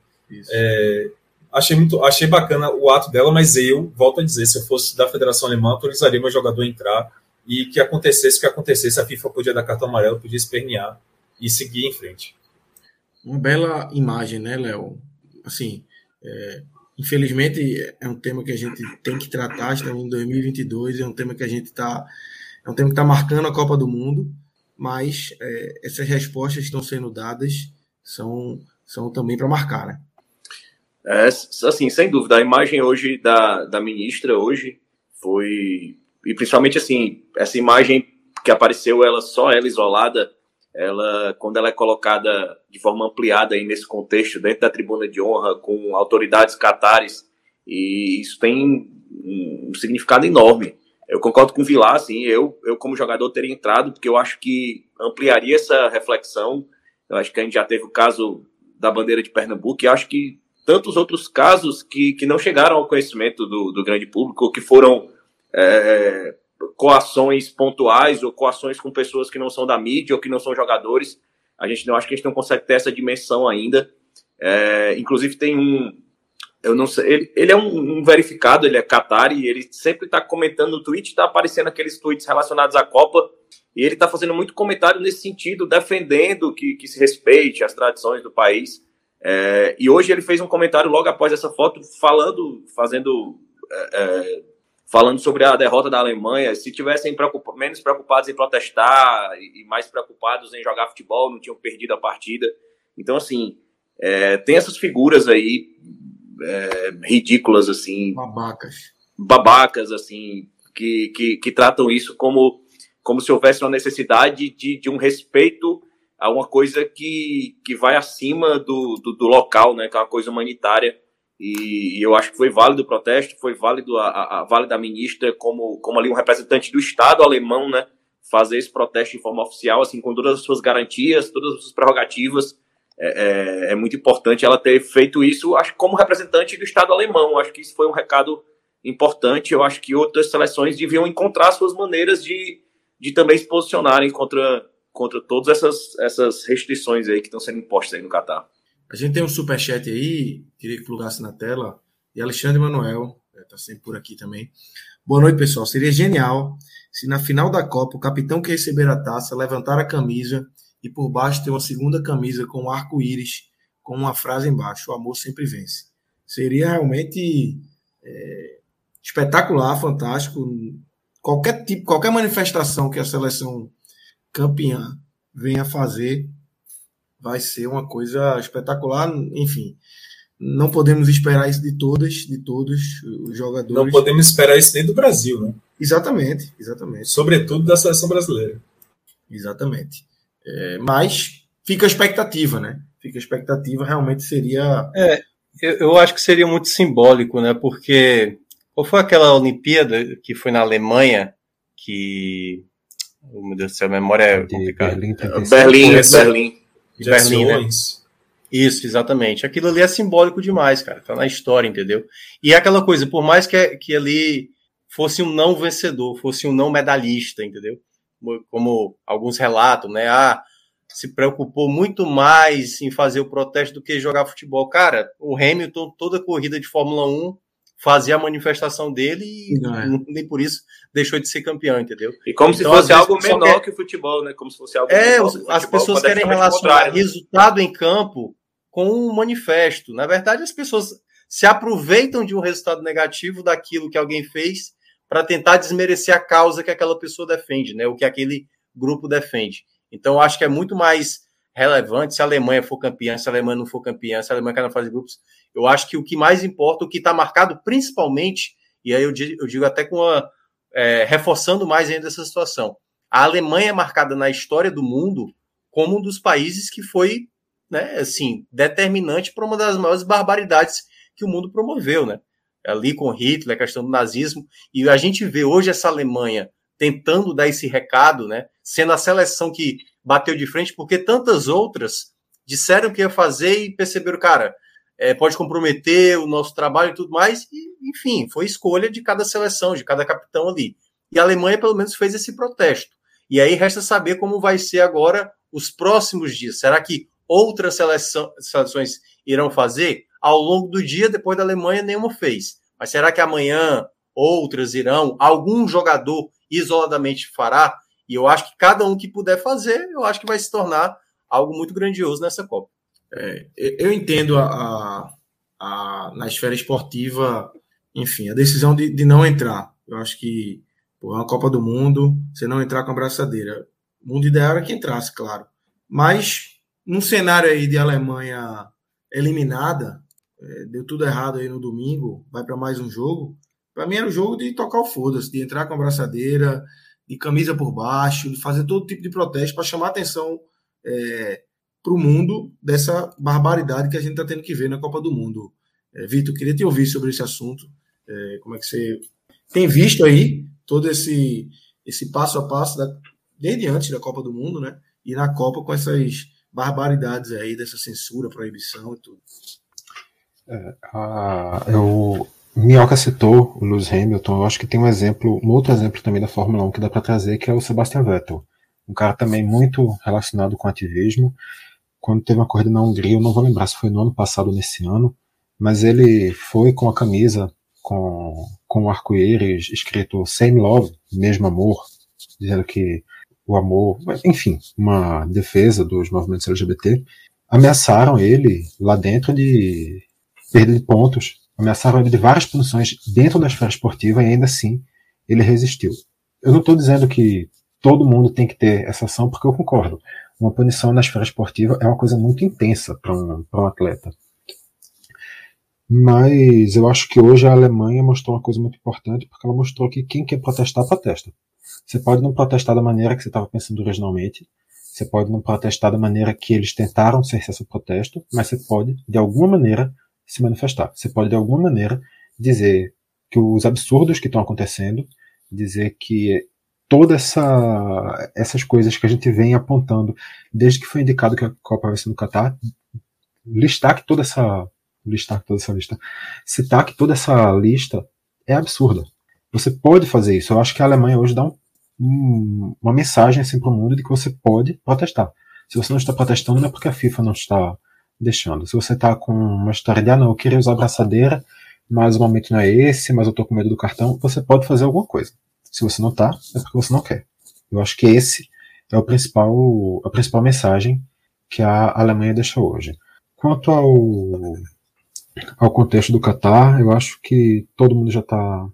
é, achei muito, achei bacana o ato dela, mas eu, volto a dizer, se eu fosse da Federação Alemã, autorizaria meu jogador a entrar e que acontecesse o que acontecesse, a FIFA podia dar cartão amarelo, podia espernear e seguir em frente. Uma bela imagem, né, Léo? Assim, é, infelizmente é um tema que a gente tem que tratar. Estamos em 2022, é um tema que a gente está, é um tema que está marcando a Copa do Mundo. Mas é, essas respostas que estão sendo dadas são, são também para marcar, né? É, assim, sem dúvida, a imagem hoje da, da ministra hoje foi e principalmente assim essa imagem que apareceu ela só ela isolada ela, quando ela é colocada de forma ampliada aí nesse contexto, dentro da tribuna de honra, com autoridades catares, e isso tem um significado enorme. Eu concordo com o Vilar, assim, eu, eu como jogador teria entrado, porque eu acho que ampliaria essa reflexão. Eu acho que a gente já teve o caso da bandeira de Pernambuco, e acho que tantos outros casos que, que não chegaram ao conhecimento do, do grande público, que foram é, coações pontuais ou coações com pessoas que não são da mídia ou que não são jogadores. A gente não acho que a gente não consegue ter essa dimensão ainda. É, inclusive tem um, eu não sei, ele, ele é um, um, verificado, ele é Qatari, ele sempre está comentando no tweet, está aparecendo aqueles tweets relacionados à Copa, e ele está fazendo muito comentário nesse sentido, defendendo que, que se respeite as tradições do país. É, e hoje ele fez um comentário logo após essa foto, falando, fazendo, é, é falando sobre a derrota da Alemanha. Se tivessem preocup menos preocupados em protestar e, mais preocupados em jogar futebol, não tinham perdido a partida. Então, assim, é, tem essas figuras aí é, ridículas, assim. Babacas. Babacas, assim, que, que, que, tratam isso como, como se houvesse uma necessidade de, de um respeito a uma coisa que, que vai acima do, do, do local, né? Que é uma coisa humanitária. E, e, eu acho que foi válido o protesto, foi válido a, a, a válida ministra como, como ali um representante do Estado alemão, né? Fazer esse protesto de forma oficial, assim, com todas as suas garantias, todas as suas prerrogativas é, é, é, muito importante ela ter feito isso, acho como representante do Estado alemão. Acho que isso foi um recado importante. Eu acho que outras seleções deviam encontrar suas maneiras de, de também se posicionarem contra, contra todas essas, essas restrições aí que estão sendo impostas aí no Catar. A gente tem um superchat aí, queria que plugasse na tela, de Alexandre Manuel, está sempre por aqui também. Boa noite, pessoal. Seria genial se na final da Copa o capitão que receber a taça levantar a camisa e por baixo tem uma segunda camisa com um arco-íris com uma frase embaixo: O amor sempre vence. Seria realmente é, espetacular, fantástico. Qualquer tipo, qualquer manifestação que a seleção campeã venha fazer vai ser uma coisa espetacular. Enfim, não podemos esperar isso de todas, de todos os jogadores. Não podemos esperar isso nem do Brasil, né? Exatamente, exatamente. Sobretudo da seleção brasileira. Exatamente. É, mas fica a expectativa, né? Fica a expectativa, realmente seria. É, eu, eu acho que seria muito simbólico, né? Porque qual foi aquela Olimpíada que foi na Alemanha que. Oh, meu Deus do céu, a memória é complicada. Berlim, Berlim, é Berlim. De Berlim, né? Isso, exatamente. Aquilo ali é simbólico demais, cara. Tá na história, entendeu? E é aquela coisa, por mais que, que ali fosse um não vencedor, fosse um não medalhista, entendeu? como alguns relatam, né? Ah, se preocupou muito mais em fazer o protesto do que jogar futebol. Cara, o Hamilton, toda corrida de Fórmula 1, fazia a manifestação dele e é. nem por isso deixou de ser campeão, entendeu? E como então, se fosse algo menor quer... que o futebol, né? Como se fosse algo É, futebol, as pessoas querem relacionar né? resultado em campo com um manifesto. Na verdade, as pessoas se aproveitam de um resultado negativo daquilo que alguém fez para tentar desmerecer a causa que aquela pessoa defende, né? O que aquele grupo defende. Então, eu acho que é muito mais relevante se a Alemanha for campeã, se a Alemanha não for campeã, se a Alemanha quer na fase de grupos. Eu acho que o que mais importa, o que está marcado principalmente, e aí eu digo, eu digo até com uma, é, reforçando mais ainda essa situação. A Alemanha é marcada na história do mundo como um dos países que foi, né, assim, determinante para uma das maiores barbaridades que o mundo promoveu, né? ali com Hitler, a questão do nazismo, e a gente vê hoje essa Alemanha tentando dar esse recado, né, sendo a seleção que bateu de frente, porque tantas outras disseram que ia fazer e perceberam, cara, é, pode comprometer o nosso trabalho e tudo mais, e, enfim, foi escolha de cada seleção, de cada capitão ali. E a Alemanha, pelo menos, fez esse protesto. E aí resta saber como vai ser agora os próximos dias. Será que outras seleções irão fazer? ao longo do dia, depois da Alemanha, nenhuma fez. Mas será que amanhã outras irão? Algum jogador isoladamente fará? E eu acho que cada um que puder fazer, eu acho que vai se tornar algo muito grandioso nessa Copa. É, eu entendo a, a, a, na esfera esportiva, enfim, a decisão de, de não entrar. Eu acho que pô, é uma Copa do Mundo, você não entrar com a braçadeira. O mundo ideal era que entrasse, claro. Mas num cenário aí de Alemanha eliminada, é, deu tudo errado aí no domingo, vai para mais um jogo. Para mim era o jogo de tocar o foda-se, de entrar com a braçadeira, de camisa por baixo, de fazer todo tipo de protesto para chamar atenção é, para o mundo dessa barbaridade que a gente está tendo que ver na Copa do Mundo. É, Vitor, queria te ouvir sobre esse assunto. É, como é que você tem visto aí todo esse, esse passo a passo da, desde antes da Copa do Mundo, né? E na Copa com essas barbaridades aí dessa censura, proibição e tudo. É, eu, Minhoca citou o Lewis Hamilton, eu acho que tem um exemplo, um outro exemplo também da Fórmula 1 que dá para trazer, que é o Sebastian Vettel. um cara também muito relacionado com ativismo. Quando teve uma corrida na Hungria, eu não vou lembrar se foi no ano passado ou nesse ano, mas ele foi com a camisa com, com o arco-íris escrito Same Love, mesmo amor, dizendo que o amor, enfim, uma defesa dos movimentos LGBT, ameaçaram ele lá dentro de perda de pontos, ameaçaram ele de várias punições dentro da esfera esportiva e ainda assim ele resistiu. Eu não estou dizendo que todo mundo tem que ter essa ação, porque eu concordo. Uma punição na esfera esportiva é uma coisa muito intensa para um, um atleta. Mas eu acho que hoje a Alemanha mostrou uma coisa muito importante, porque ela mostrou que quem quer protestar, protesta. Você pode não protestar da maneira que você estava pensando originalmente, você pode não protestar da maneira que eles tentaram ser esse protesto, mas você pode, de alguma maneira, se manifestar. Você pode, de alguma maneira, dizer que os absurdos que estão acontecendo, dizer que todas essa, essas coisas que a gente vem apontando desde que foi indicado que a Copa vai ser no Catar, listar que toda essa listar toda essa lista, citar que toda essa lista é absurda. Você pode fazer isso. Eu acho que a Alemanha hoje dá um, um, uma mensagem assim para o mundo de que você pode protestar. Se você não está protestando, não é porque a FIFA não está deixando. Se você está com uma história de, ah, não, eu queria usar braçadeira, mas o momento não é esse, mas eu estou com medo do cartão, você pode fazer alguma coisa. Se você não está, é porque você não quer. Eu acho que esse é o principal, a principal mensagem que a Alemanha deixa hoje. Quanto ao ao contexto do Catar, eu acho que todo mundo já está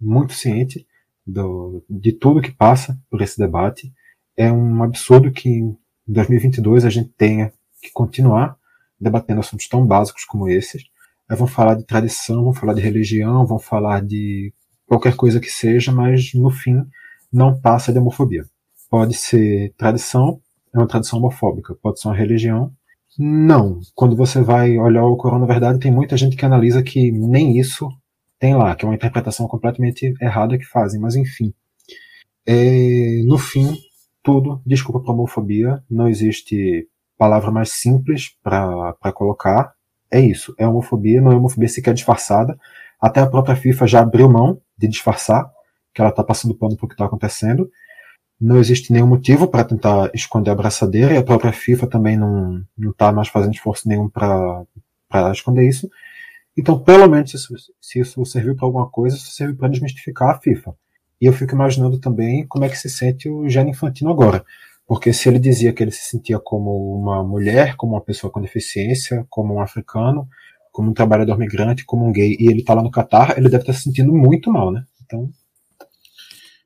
muito ciente do, de tudo que passa por esse debate. É um absurdo que em 2022 a gente tenha que continuar debatendo assuntos tão básicos como esses. É, vão falar de tradição, vão falar de religião, vão falar de qualquer coisa que seja, mas no fim não passa de homofobia. Pode ser tradição, é uma tradição homofóbica. Pode ser uma religião, não. Quando você vai olhar o Corão, na verdade, tem muita gente que analisa que nem isso tem lá, que é uma interpretação completamente errada que fazem, mas enfim. É, no fim, tudo desculpa para homofobia, não existe palavra mais simples para colocar. É isso, é homofobia, não é homofobia sequer disfarçada. Até a própria FIFA já abriu mão de disfarçar que ela está passando pano para o que está acontecendo não existe nenhum motivo para tentar esconder a braçadeira e a própria FIFA também não está mais fazendo esforço nenhum para esconder isso. Então, pelo menos, se isso, se isso serviu para alguma coisa, isso serviu para desmistificar a FIFA. E eu fico imaginando também como é que se sente o Gianni Infantino agora. Porque se ele dizia que ele se sentia como uma mulher, como uma pessoa com deficiência, como um africano, como um trabalhador migrante, como um gay, e ele está lá no Catar, ele deve estar se sentindo muito mal, né? Então.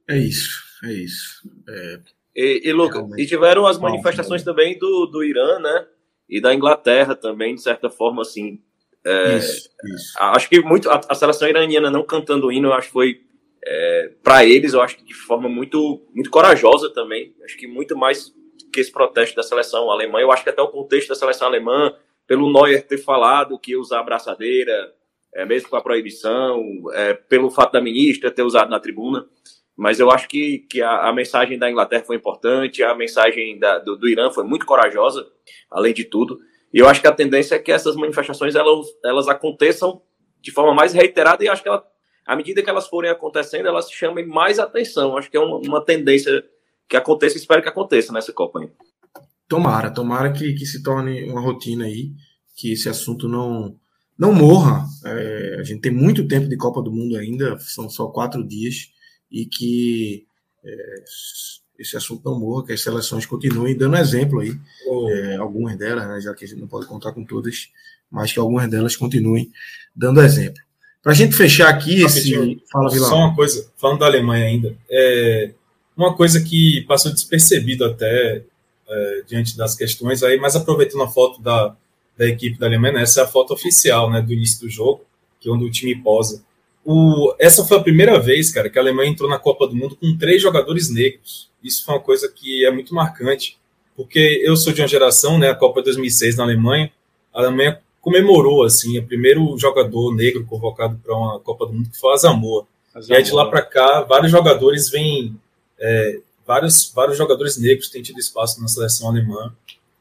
É isso. É isso. É, e, e, Luca, e tiveram as manifestações também do, do Irã, né? E da Inglaterra também, de certa forma, assim. É, isso, isso. Acho que muito a, a, seleção iraniana não cantando o hino, eu acho que foi é, para eles, eu acho que de forma muito, muito corajosa também. Acho que muito mais que esse protesto da seleção alemã. Eu acho que até o contexto da seleção alemã, pelo Neuer ter falado que ia usar a abraçadeira, é, mesmo com a proibição, é, pelo fato da ministra ter usado na tribuna. Mas eu acho que, que a, a mensagem da Inglaterra foi importante, a mensagem da, do, do, Irã foi muito corajosa, além de tudo. E eu acho que a tendência é que essas manifestações elas, elas aconteçam de forma mais reiterada e acho que ela, à medida que elas forem acontecendo, elas chamem mais atenção. Acho que é uma, uma tendência que aconteça e espero que aconteça nessa Copa aí. Tomara, tomara que, que se torne uma rotina aí, que esse assunto não, não morra. É, a gente tem muito tempo de Copa do Mundo ainda, são só quatro dias e que é, esse assunto não morra, que as seleções continuem dando exemplo aí, oh. é, algumas delas, né, já que a gente não pode contar com todas, mas que algumas delas continuem dando exemplo. Para a gente fechar aqui esse. Fala, Vila. Só uma coisa, falando da Alemanha ainda, é uma coisa que passou despercebido até é, diante das questões aí, mas aproveitando a foto da, da equipe da Alemanha, né, essa é a foto oficial né, do início do jogo, que é onde o time posa o, essa foi a primeira vez, cara, que a Alemanha entrou na Copa do Mundo com três jogadores negros. Isso foi uma coisa que é muito marcante, porque eu sou de uma geração, né, a Copa 2006 na Alemanha, a Alemanha comemorou, assim, o primeiro jogador negro convocado para uma Copa do Mundo, que foi o Azamoa. E aí de lá para cá, vários jogadores vêm, é, vários, vários jogadores negros têm tido espaço na seleção alemã.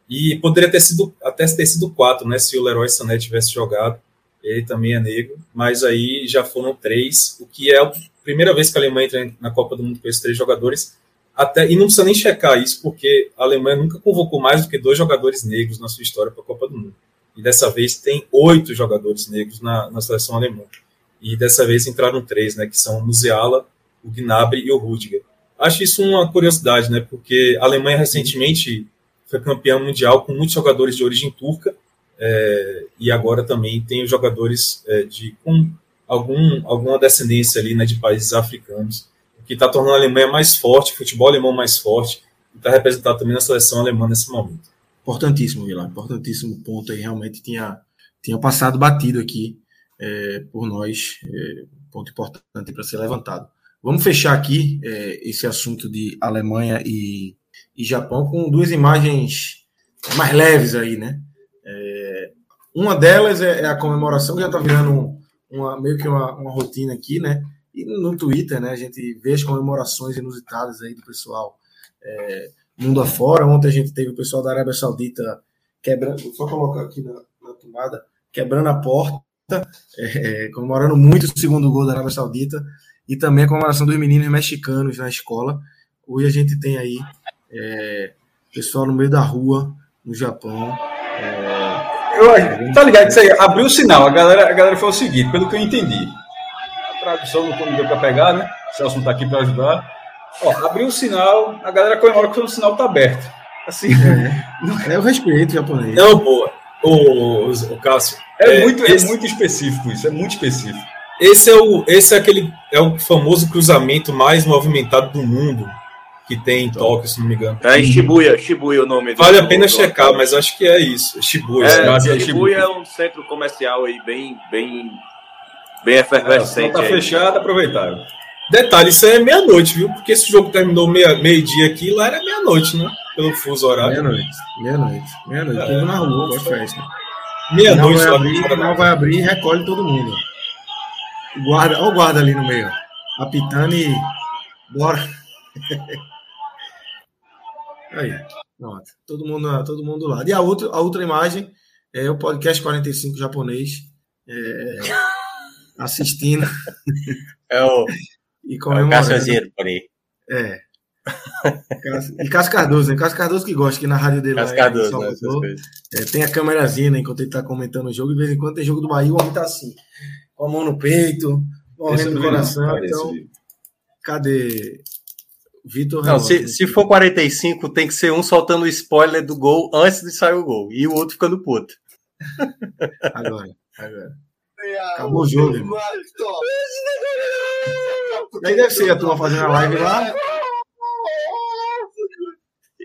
E poderia ter sido até ter sido quatro, né, se o Leroy Sané tivesse jogado ele também é negro, mas aí já foram três, o que é a primeira vez que a Alemanha entra na Copa do Mundo com esses três jogadores. até e não precisa nem checar isso, porque a Alemanha nunca convocou mais do que dois jogadores negros na sua história para a Copa do Mundo. E dessa vez tem oito jogadores negros na, na seleção alemã. E dessa vez entraram três, né, que são o Musiala, o Gnabry e o Rudiger. Acho isso uma curiosidade, né, porque a Alemanha recentemente foi campeã mundial com muitos jogadores de origem turca, é, e agora também tem os jogadores é, de com algum, alguma descendência ali né, de países africanos, o que está tornando a Alemanha mais forte, o futebol alemão mais forte, e está representado também na seleção alemã nesse momento. Importantíssimo, Vila, importantíssimo ponto aí, realmente tinha, tinha passado batido aqui é, por nós, é, ponto importante para ser levantado. Vamos fechar aqui é, esse assunto de Alemanha e, e Japão com duas imagens mais leves aí, né? É, uma delas é, é, a comemoração, que já está virando uma, meio que uma, uma, rotina aqui, né? E no Twitter, né? A gente vê as comemorações inusitadas aí do pessoal é, mundo afora. Ontem a gente teve o pessoal da Arábia Saudita quebrando, só colocar aqui na, na tomada, quebrando a porta, é, comemorando muito o segundo gol da Arábia Saudita e também a comemoração dos meninos mexicanos na escola. Hoje a gente tem aí é, pessoal no meio da rua, no Japão, eu, tá ligado? Isso aí, abriu o sinal. A galera, a galera foi o seguinte, pelo que eu entendi. A tradução não deu para pegar, né? O Celso não tá aqui para ajudar. Ó, abriu o sinal, a galera comemora que o sinal tá aberto. Assim. É, é o respeito japonês. Não, boa. O, o, o Cássio. É, é muito, é esse... é muito específico isso, é muito específico. Esse é o, esse é aquele é o famoso cruzamento mais movimentado do mundo que tem em Tóquio, se não me engano. É Shibuya, Shibuya o nome. Vale a pena checar, mas acho que é isso. Shibuya. É, Shibuya, Shibuya é um centro comercial aí bem, bem, bem efervescente. É, tá fechado, aproveitar. Detalhe, isso aí é meia-noite, viu? Porque esse jogo terminou meia-dia meio aqui, lá era meia-noite, né? Pelo fuso horário. Meia-noite, meia-noite, meia-noite. É. Tudo na rua, pós festa. Meia-noite, vai abrir, final vai abrir e recolhe todo mundo. Guarda, olha o guarda ali no meio, apitando e bora. Aí, pronto. Todo mundo, todo mundo lá. E a outra, a outra imagem é o podcast 45 japonês é, assistindo. É o, e comemorando. É o por aí. É. E Cássio Cardoso, né? Cássio Cardoso que gosta que na rádio dele Cássio Cardoso, né? é, tem a câmerazinha né, enquanto ele tá comentando o jogo. De vez em quando tem jogo do Bahia, o homem tá assim, com a mão no peito, morrendo no coração. Então, cadê? Vitor Não, se, se for 45, tem que ser um soltando o spoiler do gol antes de sair o gol. E o outro ficando puto. Agora, agora. Acabou o jogo. Irmão. Aí deve ser a turma fazendo a live lá.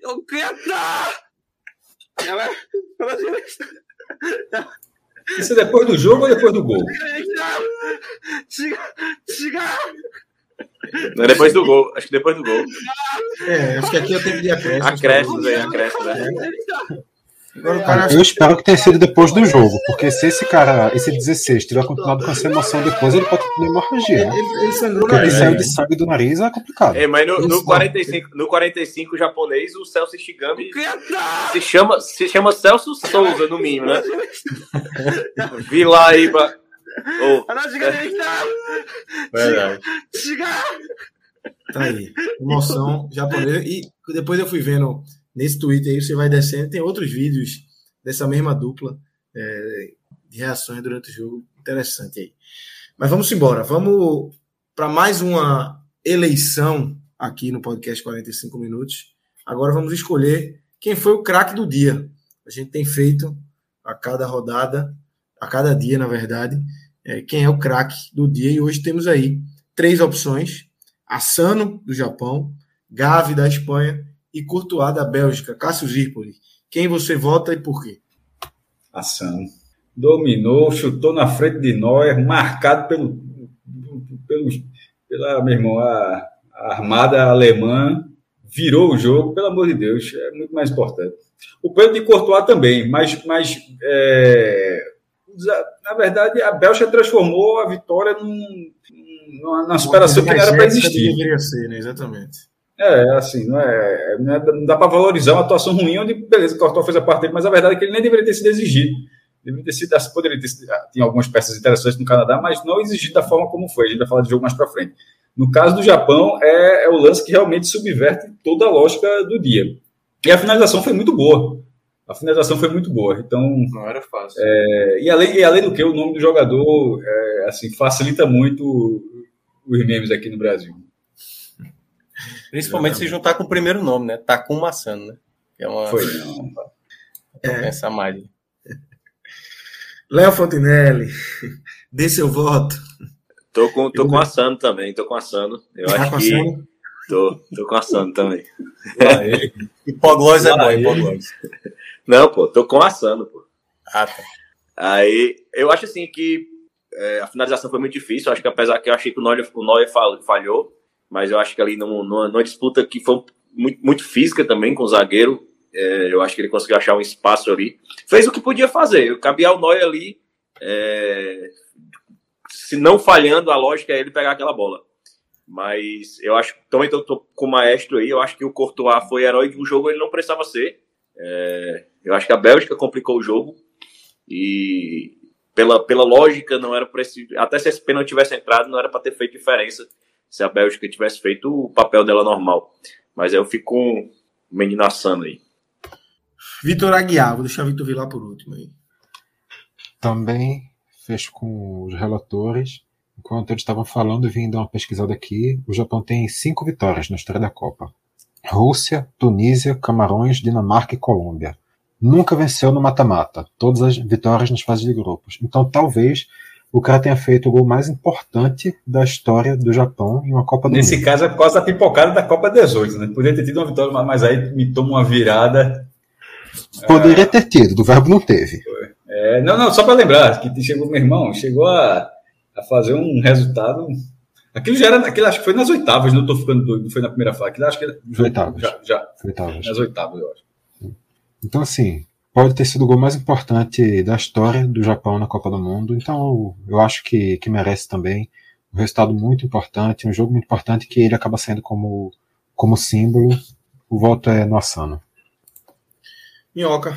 Eu quero! Isso é depois do jogo ou depois do gol? Não é depois do gol, acho que depois do gol. É, acho que aqui é o tempo de acréscimo. Acréscimos aí, acréscimos, Eu espero que tenha sido depois do jogo, porque se esse cara, esse 16, tiver continuado com essa emoção depois, ele pode ter hemorragia. Né? Ele, ele sangrou porque ele saiu de sangue do nariz é complicado. É, mas no, no, 45, no 45 japonês, o Celso Shigami se chama, se chama Celso Souza, no mínimo, né? Vilaiba. Oh. Verdade. Tá aí. Emoção japonesa. E depois eu fui vendo nesse Twitter aí, você vai descendo, tem outros vídeos dessa mesma dupla é, de reações durante o jogo. Interessante aí. Mas vamos embora. Vamos para mais uma eleição aqui no podcast 45 minutos. Agora vamos escolher quem foi o craque do dia. A gente tem feito a cada rodada, a cada dia, na verdade, é, quem é o craque do dia. E hoje temos aí três opções: Asano, do Japão, Gavi, da Espanha e Courtois, da Bélgica. Cássio Zirpoli, quem você vota e por quê? Asano. Dominou, chutou na frente de Neuer, marcado pelo, pelo pela, meu irmão, a, a armada alemã, virou o jogo, pelo amor de Deus, é muito mais importante. O Pedro de Courtois também, mas, mas é, na verdade, a Bélgica transformou a vitória num, numa, superação que não era para existir. Deveria ser, né? Exatamente. É, assim, não, é, não, é, não dá para valorizar uma atuação ruim onde, beleza, o Cortó fez a parte dele, mas a verdade é que ele nem deveria ter sido exigido. Deveria ter sido, poderia ter sido, ah, tinha algumas peças interessantes no Canadá, mas não exigido da forma como foi. A gente vai falar de jogo mais para frente. No caso do Japão, é, é o lance que realmente subverte toda a lógica do dia. E a finalização foi muito boa. A finalização foi muito boa. Então. Não era fácil. É, e, além, e além do que, o nome do jogador é, assim, facilita muito os memes aqui no Brasil. Principalmente se juntar com o primeiro nome, né? Takum Massano, né? Que é uma. Foi. É. Pensar mais. Léo Fontinelli, dê seu voto. Tô com, tô com assando também, tô com assando. Eu Tá acho com que. assando? Tô, tô com assando também. Lá ele. Hipoglós é bom, hipoglós. Não, pô, tô com assando, pô. Ah, tá. Aí, eu acho assim que é, a finalização foi muito difícil. Eu acho que apesar que eu achei que o Neuer, o Neuer fal- falhou, mas eu acho que ali num- numa, numa disputa que foi muito, muito física também com o zagueiro, é, eu acho que ele conseguiu achar um espaço ali. Fez o que podia fazer. Cabia ao Neuer ali, é, se não falhando, a lógica é ele pegar aquela bola. Mas eu acho também tô, tô com o maestro aí. Eu acho que o Courtois foi herói de um jogo ele não precisava ser. É, eu acho que a Bélgica complicou o jogo e pela, pela lógica não era para esse até se esse pênalti tivesse entrado não era para ter feito diferença se a Bélgica tivesse feito o papel dela normal. Mas eu fico com o menino assando aí. Vitor Aguiar, vou deixar o Vitor Vilar por último aí. Também fecho com os relatores. Enquanto eles estavam falando, vim dar uma pesquisada aqui. O Japão tem cinco vitórias na história da Copa: Rússia, Tunísia, Camarões, Dinamarca e Colômbia. Nunca venceu no mata-mata. Todas as vitórias nas fases de grupos. Então, talvez o cara tenha feito o gol mais importante da história do Japão em uma Copa do Nesse Mundo. caso é por causa da pipocada da Copa 18, né? Poderia ter tido uma vitória, mas aí me toma uma virada. Poderia ter tido, do verbo não teve. É, não, não, só para lembrar que chegou meu irmão, chegou a, a fazer um resultado. Aquilo já era, aquilo acho que foi nas oitavas, não estou ficando doido, não foi na primeira fase. Aquilo acho que Foi oitavas. já, já Foi talvez. nas oitavas, eu acho. Então, assim, pode ter sido o gol mais importante da história do Japão na Copa do Mundo. Então, eu acho que, que merece também. Um resultado muito importante, um jogo muito importante que ele acaba sendo como, como símbolo. O voto é no Asano. Minhoca.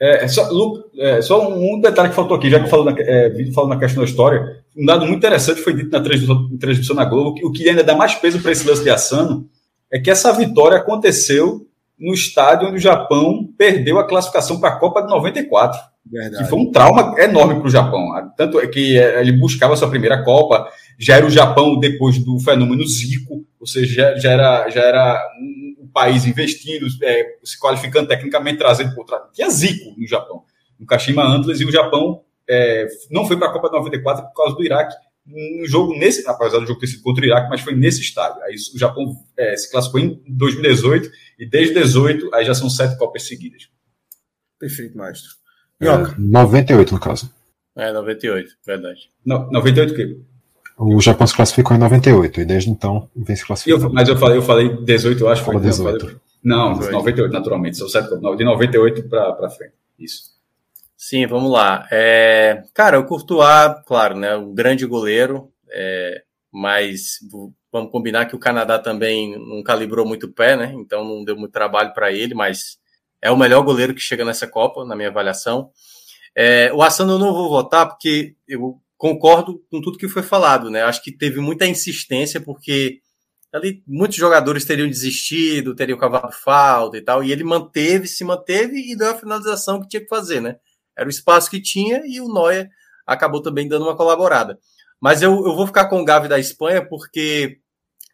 É, é só, Lu, é, só um, detalhe que faltou aqui, já que falou na, é, falou na questão da história, um dado muito interessante foi dito na transmissão, transmissão na Globo, que o que ainda dá mais peso para esse lance de Asano é que essa vitória aconteceu no estádio onde o Japão perdeu a classificação para a Copa de 94. Verdade. que foi um trauma enorme para o Japão. Tanto é que é, ele buscava sua primeira Copa, já era o Japão depois do fenômeno Zico, ou seja, já, era, já era um, um país investindo, é, se qualificando tecnicamente, trazendo por trás. Tinha Zico no Japão, no Kashima Antlers, e o Japão é, não foi para a Copa de 94 por causa do Iraque. Um jogo nesse, apesar do jogo ter sido contra o Iraque, mas foi nesse estádio. Aí o Japão é, se classificou em 2018 e desde 18 aí já são sete Copas seguidas. Perfeito, maestro. Minhoca. É, 98, no caso. É, 98, verdade. No, 98 o quê? O Japão se classificou em 98 e desde então vem se Eu, classificando. mas eu falei, eu falei 18, eu acho. Foi, 18. eu falei- não, Foi. 98, naturalmente. São sete, não, de 98 para frente. Isso. Sim, vamos lá. É, cara, o Courtois, claro, né, um grande goleiro, é, mas vamos combinar que o Canadá também não calibrou muito o pé, né? Então não deu muito trabalho para ele, mas é o melhor goleiro que chega nessa Copa, na minha avaliação. É, o Assano eu não vou votar porque eu concordo com tudo que foi falado, né? Acho que teve muita insistência porque ali muitos jogadores teriam desistido, teriam cavado falta e tal, e ele manteve, se manteve e deu a finalização que tinha que fazer, né? Era o espaço que tinha e o Neuer acabou também dando uma colaborada. Mas eu, eu vou ficar com o Gavi da Espanha porque,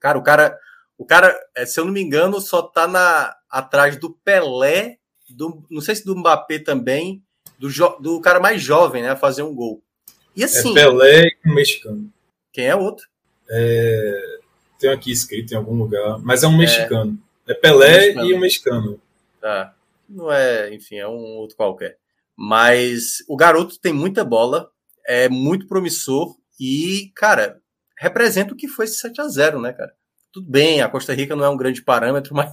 cara, o cara, o cara, é, se eu não me engano, só tá na, atrás do Pelé, do, não sei se do Mbappé também, do, jo- do cara mais jovem, né, a fazer um gol. E assim, É Pelé e um mexicano. quem é outro? Tem aqui escrito em algum lugar, mas é um mexicano. É Pelé Mexicano. e um mexicano. Tá. Não é, enfim, é um outro qualquer. Mas o garoto tem muita bola, é muito promissor e, cara, representa o que foi esse 7 a 0 né, cara? Tudo bem, a Costa Rica não é um grande parâmetro, mas,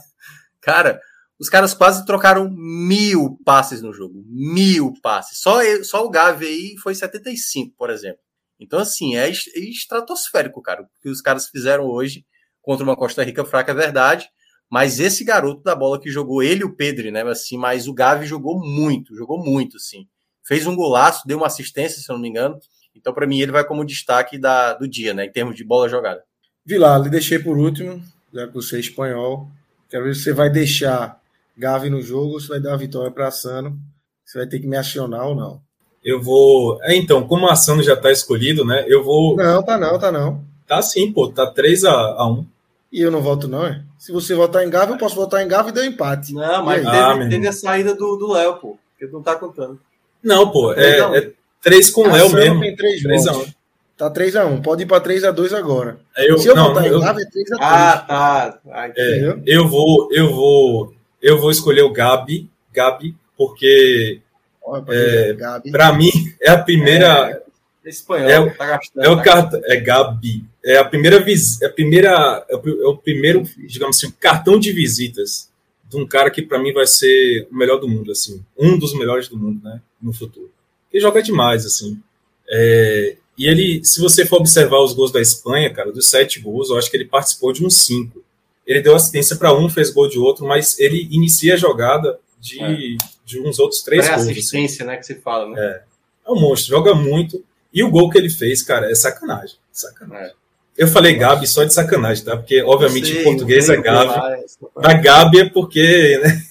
cara, os caras quase trocaram mil passes no jogo. Mil passes. Só, só o Gavi aí foi 75, por exemplo. Então, assim, é é estratosférico, cara. O que os caras fizeram hoje contra uma Costa Rica fraca é verdade. Mas esse garoto da bola que jogou, ele e o Pedro, né? Assim, mas o Gavi jogou muito, jogou muito, sim. Fez um golaço, deu uma assistência, se eu não me engano. Então, para mim, ele vai como destaque da, do dia, né? Em termos de bola jogada. Vilar, lhe deixei por último, já que você é espanhol. Quero ver se você vai deixar Gavi no jogo ou se vai dar a vitória para Sano. Você vai ter que me acionar ou não. Eu vou. É, então, como a Sano já está escolhido, né? Eu vou. Não, tá não, tá não. Tá sim, pô. Tá 3 a 1 E eu não voto, não, é? Se você votar em Gavi, eu posso votar em Gavi e deu empate. Não, mas teve, Ah, teve a saída do Léo, pô. Que não tá contando. Não, pô. A. É, é 3 com o A Léo mesmo. tem três 3 a votos. 1 Tá 3x1. Pode ir pra 3x2 agora. Eu, Se eu não, votar eu, em Gavi, é 3x3. Ah, tá. Ah, é, Entendeu? eu vou, eu vou, eu vou escolher o Gabi, Gabi, porque Olha, pra É, para mim é a primeira, Espanhol, É o- tá gastando. é o tá cartão, é Gabi, é a primeira vis, é a primeira, é o, é o primeiro, digamos assim, cartão de visitas de um cara que para mim vai ser o melhor do mundo, assim, um dos melhores do mundo, né, no futuro. Ele joga demais, assim. É, e ele, se você for observar os gols da Espanha, cara, dos sete gols, eu acho que ele participou de uns cinco. Ele deu assistência para um, fez gol de outro, mas ele inicia a jogada de, de uns outros três gols. assim. Pré-assistência, né? Que se fala, né? É um monstro, joga muito. E o gol que ele fez, cara, é sacanagem. sacanagem. É. Eu falei Gabi só de sacanagem, tá? Porque, obviamente, Sei, em português é Gabi. lá, é- Da Gabi é porque, né?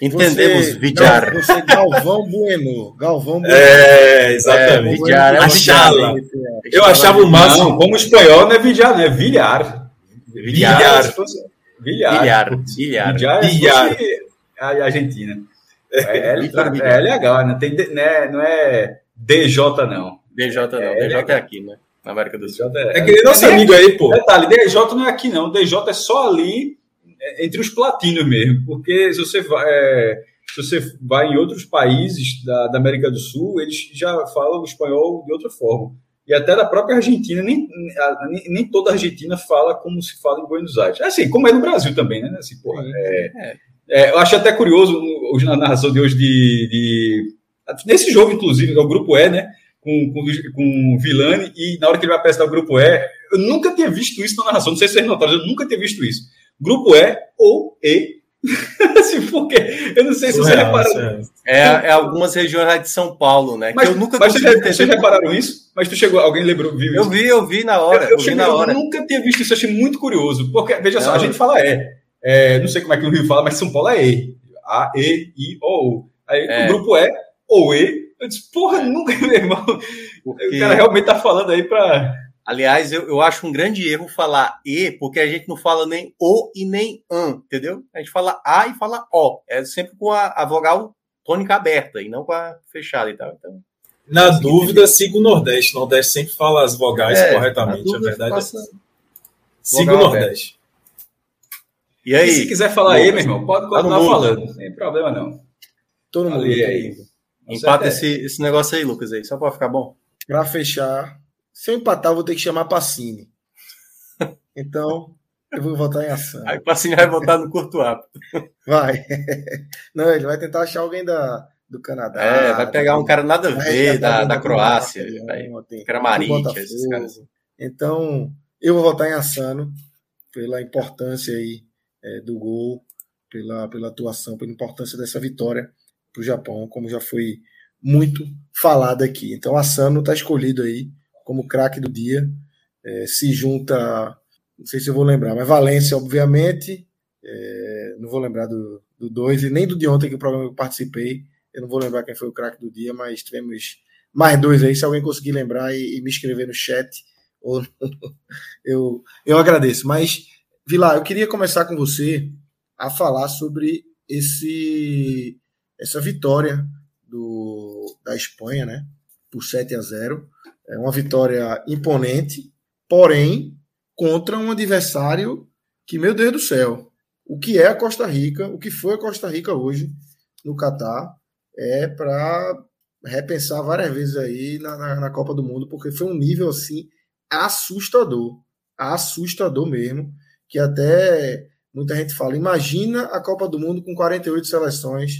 Entendemos, Você- Vidjar. Não, Você, Galvão Bueno. Galvão Bueno. É, exatamente. É, Vidjar, é A um chala. Eu achava o máximo. Não, como espanhol não é Villar, não é Vilhar. Villar. se fosse- Villar. Bilhar, bilhar. Villar é se Bilhar. fosse a Argentina. É, é, é legal, não, tem, não, é, não é DJ, não. DJ não, É, DJ é aqui, né? Na América do Sul. DJ É que nem nosso nem- amigo aí, pô. Detalhe, DJ não é aqui, não. DJ é só ali, é, entre os platinos mesmo. Porque se você vai, é, se você vai em outros países da, da América do Sul, eles já falam o espanhol de outra forma. E até da própria Argentina, nem, nem, toda a Argentina fala como se fala em Buenos Aires. Assim, como é no Brasil também, né? Assim, porra, é, é, eu acho até curioso hoje na narração de hoje de, de- Nesse jogo, inclusive, é o grupo E, né? Com, com, com o Vilani, e na hora que ele vai apresentar o grupo E, eu nunca tinha visto isso na narração, não sei se vocês notaram, eu nunca tinha visto isso. Grupo E ou E. assim, porque eu não sei se vocês repararam. surreal. É, é algumas regiões lá de São Paulo, né? Mas, que eu nunca mas vocês, vocês repararam isso? Mas tu chegou, alguém lembrou, viu Eu isso? vi, eu vi na hora. Eu, Eu, eu cheguei, na eu hora. nunca tinha visto isso, eu achei muito curioso. Porque, veja só, Não, a gente fala é. É, Não sei como é que no Rio fala, mas São Paulo é E. A, E, I, O, U. Aí É. o grupo é ou E. Eu disse, porra, nunca, meu irmão. Porque, O cara realmente tá falando aí pra. Aliás, eu, eu acho um grande erro falar E, porque a gente não fala nem O e nem AN, entendeu? A gente fala A e fala O. É sempre com a, a vogal tônica aberta e não com a fechada e tal. Então, Na dúvida, siga o Nordeste. O Nordeste sempre fala as vogais É, corretamente. na A dúvida, verdade é faça- essa. Siga o Nordeste. E E se aí, quiser falar E, meu irmão, pode Tá continuar mundo. falando. Sem problema, não. Todo mundo. Ali aí. empata é- esse, esse negócio aí, Lucas, aí, só pra ficar bom. Pra fechar, se eu empatar, eu vou ter que chamar Pacini. Então, eu vou votar em ação. Aí o Passinho vai botar no curto ápice. Vai. Não, ele vai tentar achar alguém da, do Canadá. É, vai pegar um cara nada a ver da, da do Croácia. Botafogo. esses caras. Então, eu vou votar em Assano pela importância aí é, do gol, pela, pela atuação, pela importância dessa vitória para o Japão, como já foi muito falado aqui. Então, Assano está escolhido aí como craque do dia. É, se junta, não sei se eu vou lembrar, mas Valência, obviamente. É, não vou lembrar do, do dois e nem do de ontem, que o programa que eu participei. Eu não vou lembrar quem foi o craque do dia, mas tivemos mais dois aí. Se alguém conseguir lembrar e, e me escrever no chat, ou eu, eu agradeço. Mas, Vilar, eu queria começar com você a falar sobre esse essa vitória do, da Espanha, né? Por 7 a 0. É uma vitória imponente, porém, contra um adversário que, meu Deus do céu, o que é a Costa Rica, o que foi a Costa Rica hoje no Catar, é para repensar várias vezes aí na, na, na Copa do Mundo, porque foi um nível assim assustador, assustador mesmo, que até muita gente fala, imagina a Copa do Mundo com 48 seleções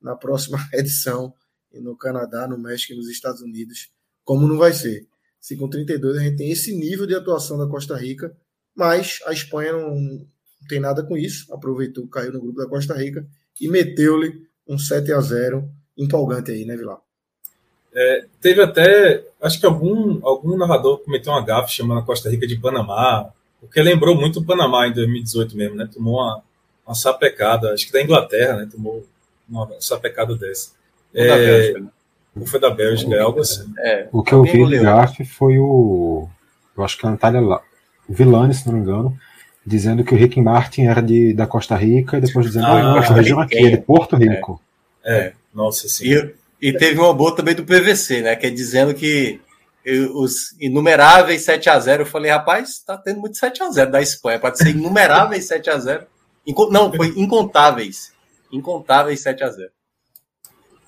na próxima edição no Canadá, no México e nos Estados Unidos, como não vai ser. Se com 32 a gente tem esse nível de atuação da Costa Rica, mas a Espanha não, não tem nada com isso, aproveitou, caiu no grupo da Costa Rica e meteu-lhe um 7 a 0 empolgante aí, né, Vilar? Teve até, acho que algum, algum narrador cometeu uma gafe chamando a Costa Rica de Panamá. Porque lembrou muito o Panamá em 2018 mesmo, né? Tomou uma, uma sapecada, acho que da Inglaterra, né? Tomou uma sapecada dessa. Da Bélgica, né? Ou foi da Bélgica, é algo assim. É, O que eu vi no goleou. draft foi o. Eu acho que a Natália La- Villani, se não me engano, dizendo que o Rick Martin era de, da Costa Rica e depois dizendo, Ah, não, essa região aqui é de Porto Rico. É, nossa, sim. E, e teve uma boa também do PVC, né? Que é dizendo que eu- os inumeráveis 7x0. Eu falei, rapaz, tá tendo muito 7x0 da Espanha. Pode ser inumeráveis 7x0. Inco- Não, foi incontáveis. Incontáveis 7x0.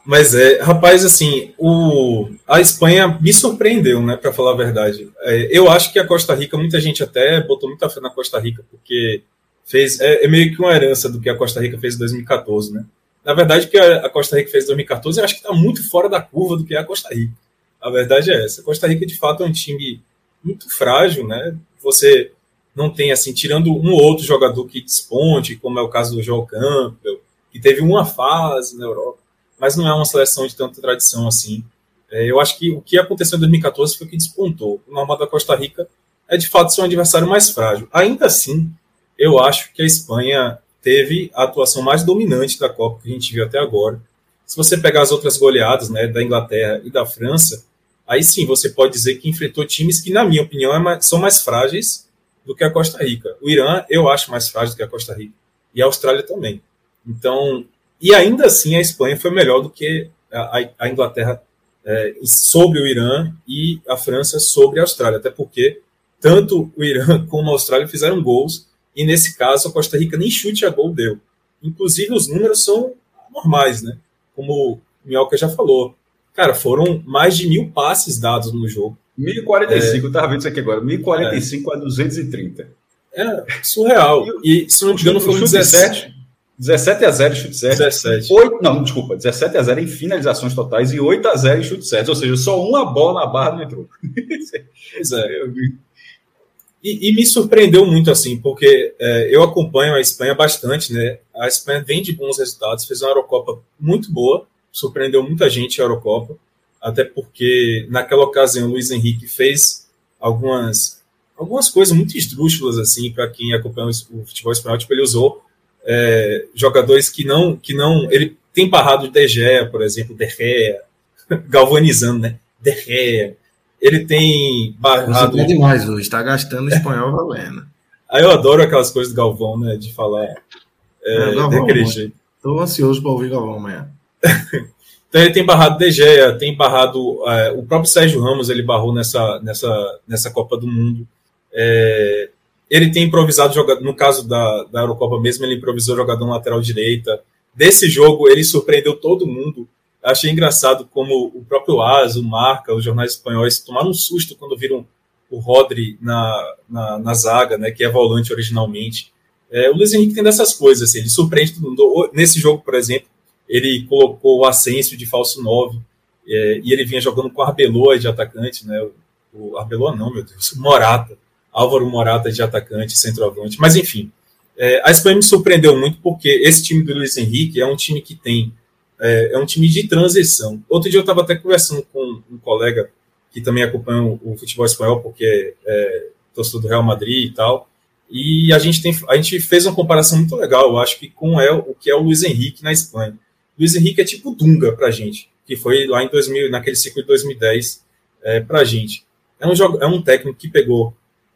Mas é, rapaz, assim, o, a Espanha me surpreendeu, né, para falar a verdade. É, eu acho que a Costa Rica, muita gente até botou muita fé na Costa Rica, porque fez é, é meio que uma herança do que a Costa Rica fez em 2014, né? Na verdade, o que a Costa Rica fez em 2014, eu acho que está muito fora da curva do que é a Costa Rica. A verdade é essa. A Costa Rica, de fato, é um time muito frágil, né? Você não tem, assim, tirando um ou outro jogador que desponte, como é o caso do João Campbell, que teve uma fase na Europa mas não é uma seleção de tanta tradição assim. É, eu acho que o que aconteceu em 2014 foi que despontou. O normal da Costa Rica é de fato ser um adversário mais frágil. Ainda assim, eu acho que a Espanha teve a atuação mais dominante da Copa que a gente viu até agora. Se você pegar as outras goleadas, né, da Inglaterra e da França, aí sim você pode dizer que enfrentou times que, na minha opinião, é mais- são mais frágeis do que a Costa Rica. O Irã eu acho mais frágil do que a Costa Rica e a Austrália também. Então, e ainda assim a Espanha foi melhor do que a, a- Inglaterra é, sobre o Irã e a França sobre a Austrália, até porque tanto o Irã como a Austrália fizeram gols e nesse caso a Costa Rica nem chute a gol deu. Inclusive os números são normais, né? Como o Minhoca já falou. Cara, foram mais de mil passes dados no jogo. 1045, eu tava vendo isso aqui agora. 1045 a 230. É surreal. E se não me engano, foram chute 17. 17 a 0 em chute certo. 17. 8, não, desculpa, 17 a 0 em finalizações totais e 8 a 0 em chute certo. Ou seja, só uma bola na barra não entrou. Pois é. E, e me surpreendeu muito assim, porque é, eu acompanho a Espanha bastante, né? A Espanha vem de bons resultados, fez uma Eurocopa muito boa, surpreendeu muita gente a Eurocopa, até porque naquela ocasião o Luiz Henrique fez algumas algumas coisas muito esdrúxulas assim para quem acompanha o o futebol espanhol, tipo ele usou é, jogadores que não que não ele tem barrado De Gea, por exemplo, De Gea, galvanizando, né? De Gea. Ele tem barrado tá demais hoje, tá gastando espanhol valendo. Aí eu adoro aquelas coisas do Galvão, né? De falar é, É, Galvão. Tô ansioso para ouvir Galvão amanhã. Então ele tem barrado De Gea, tem barrado. é, o próprio Sérgio Ramos ele barrou nessa, nessa, nessa Copa do Mundo. É, ele tem improvisado. No caso da, da Eurocopa mesmo, ele improvisou jogador lateral direita. Desse jogo, ele surpreendeu todo mundo. Achei engraçado como o próprio AS, o Marca, os jornais espanhóis tomaram um susto quando viram o Rodri na, na, na zaga, né, que é volante originalmente. É, o Luiz Henrique tem dessas coisas, assim, ele surpreende todo mundo. Nesse jogo, por exemplo, ele colocou o Asensio de falso 9, é, e ele vinha jogando com o Arbeloa de atacante, né? O, o Arbeloa não, meu Deus, o Morata, Álvaro Morata de atacante, centroavante. Mas enfim, é, a Espanha me surpreendeu muito porque esse time do Luiz Henrique é um time que tem é, é um time de transição. Outro dia eu estava até conversando com um colega que também acompanha o, o futebol espanhol, porque é torcedor do Real Madrid e tal. E a gente, tem, a gente fez uma comparação muito legal, eu acho que com é, o que é o Luiz Henrique na Espanha. Luiz Henrique é tipo Dunga pra gente, que foi lá em 2000, naquele ciclo de 2010 é, pra gente. É um, jogo, é um técnico que pegou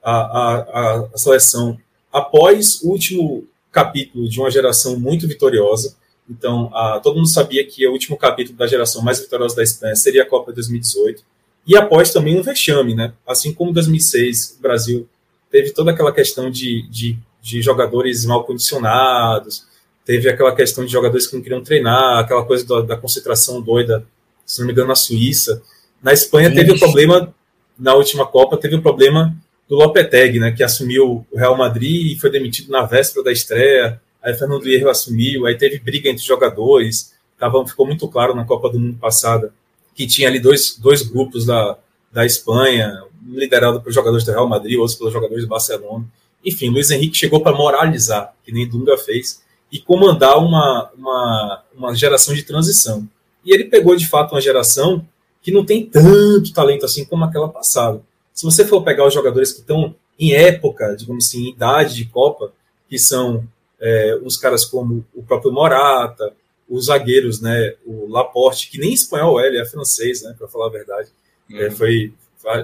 a, a, a seleção após o último capítulo de uma geração muito vitoriosa. Então, a, todo mundo sabia que o último capítulo da geração mais vitoriosa da Espanha seria a Copa de 2018. E após também um vexame, né? Assim como em 2006, o Brasil teve toda aquela questão de, de, de jogadores mal condicionados, teve aquela questão de jogadores que não queriam treinar, aquela coisa da, da concentração doida, se não me engano, na Suíça. Na Espanha teve o problema, na última Copa, teve o problema do Lopetegui, né, que assumiu o Real Madrid e foi demitido na véspera da estreia. Aí Fernando Hierro assumiu, aí teve briga entre jogadores. Tava, ficou muito claro na Copa do Mundo passada que tinha ali dois, dois grupos da, da Espanha, um liderado por jogadores do Real Madrid, outros pelos jogadores do Barcelona. Enfim, Luiz Henrique chegou para moralizar, que nem Dunga fez, e comandar uma, uma, uma geração de transição. E ele pegou de fato uma geração que não tem tanto talento assim como aquela passada. Se você for pegar os jogadores que estão em época, digamos assim, em idade de Copa, que são é, uns caras como o próprio Morata, os zagueiros, né, o Laporte, que nem espanhol é, ele é francês, né, para falar a verdade, uhum. é, foi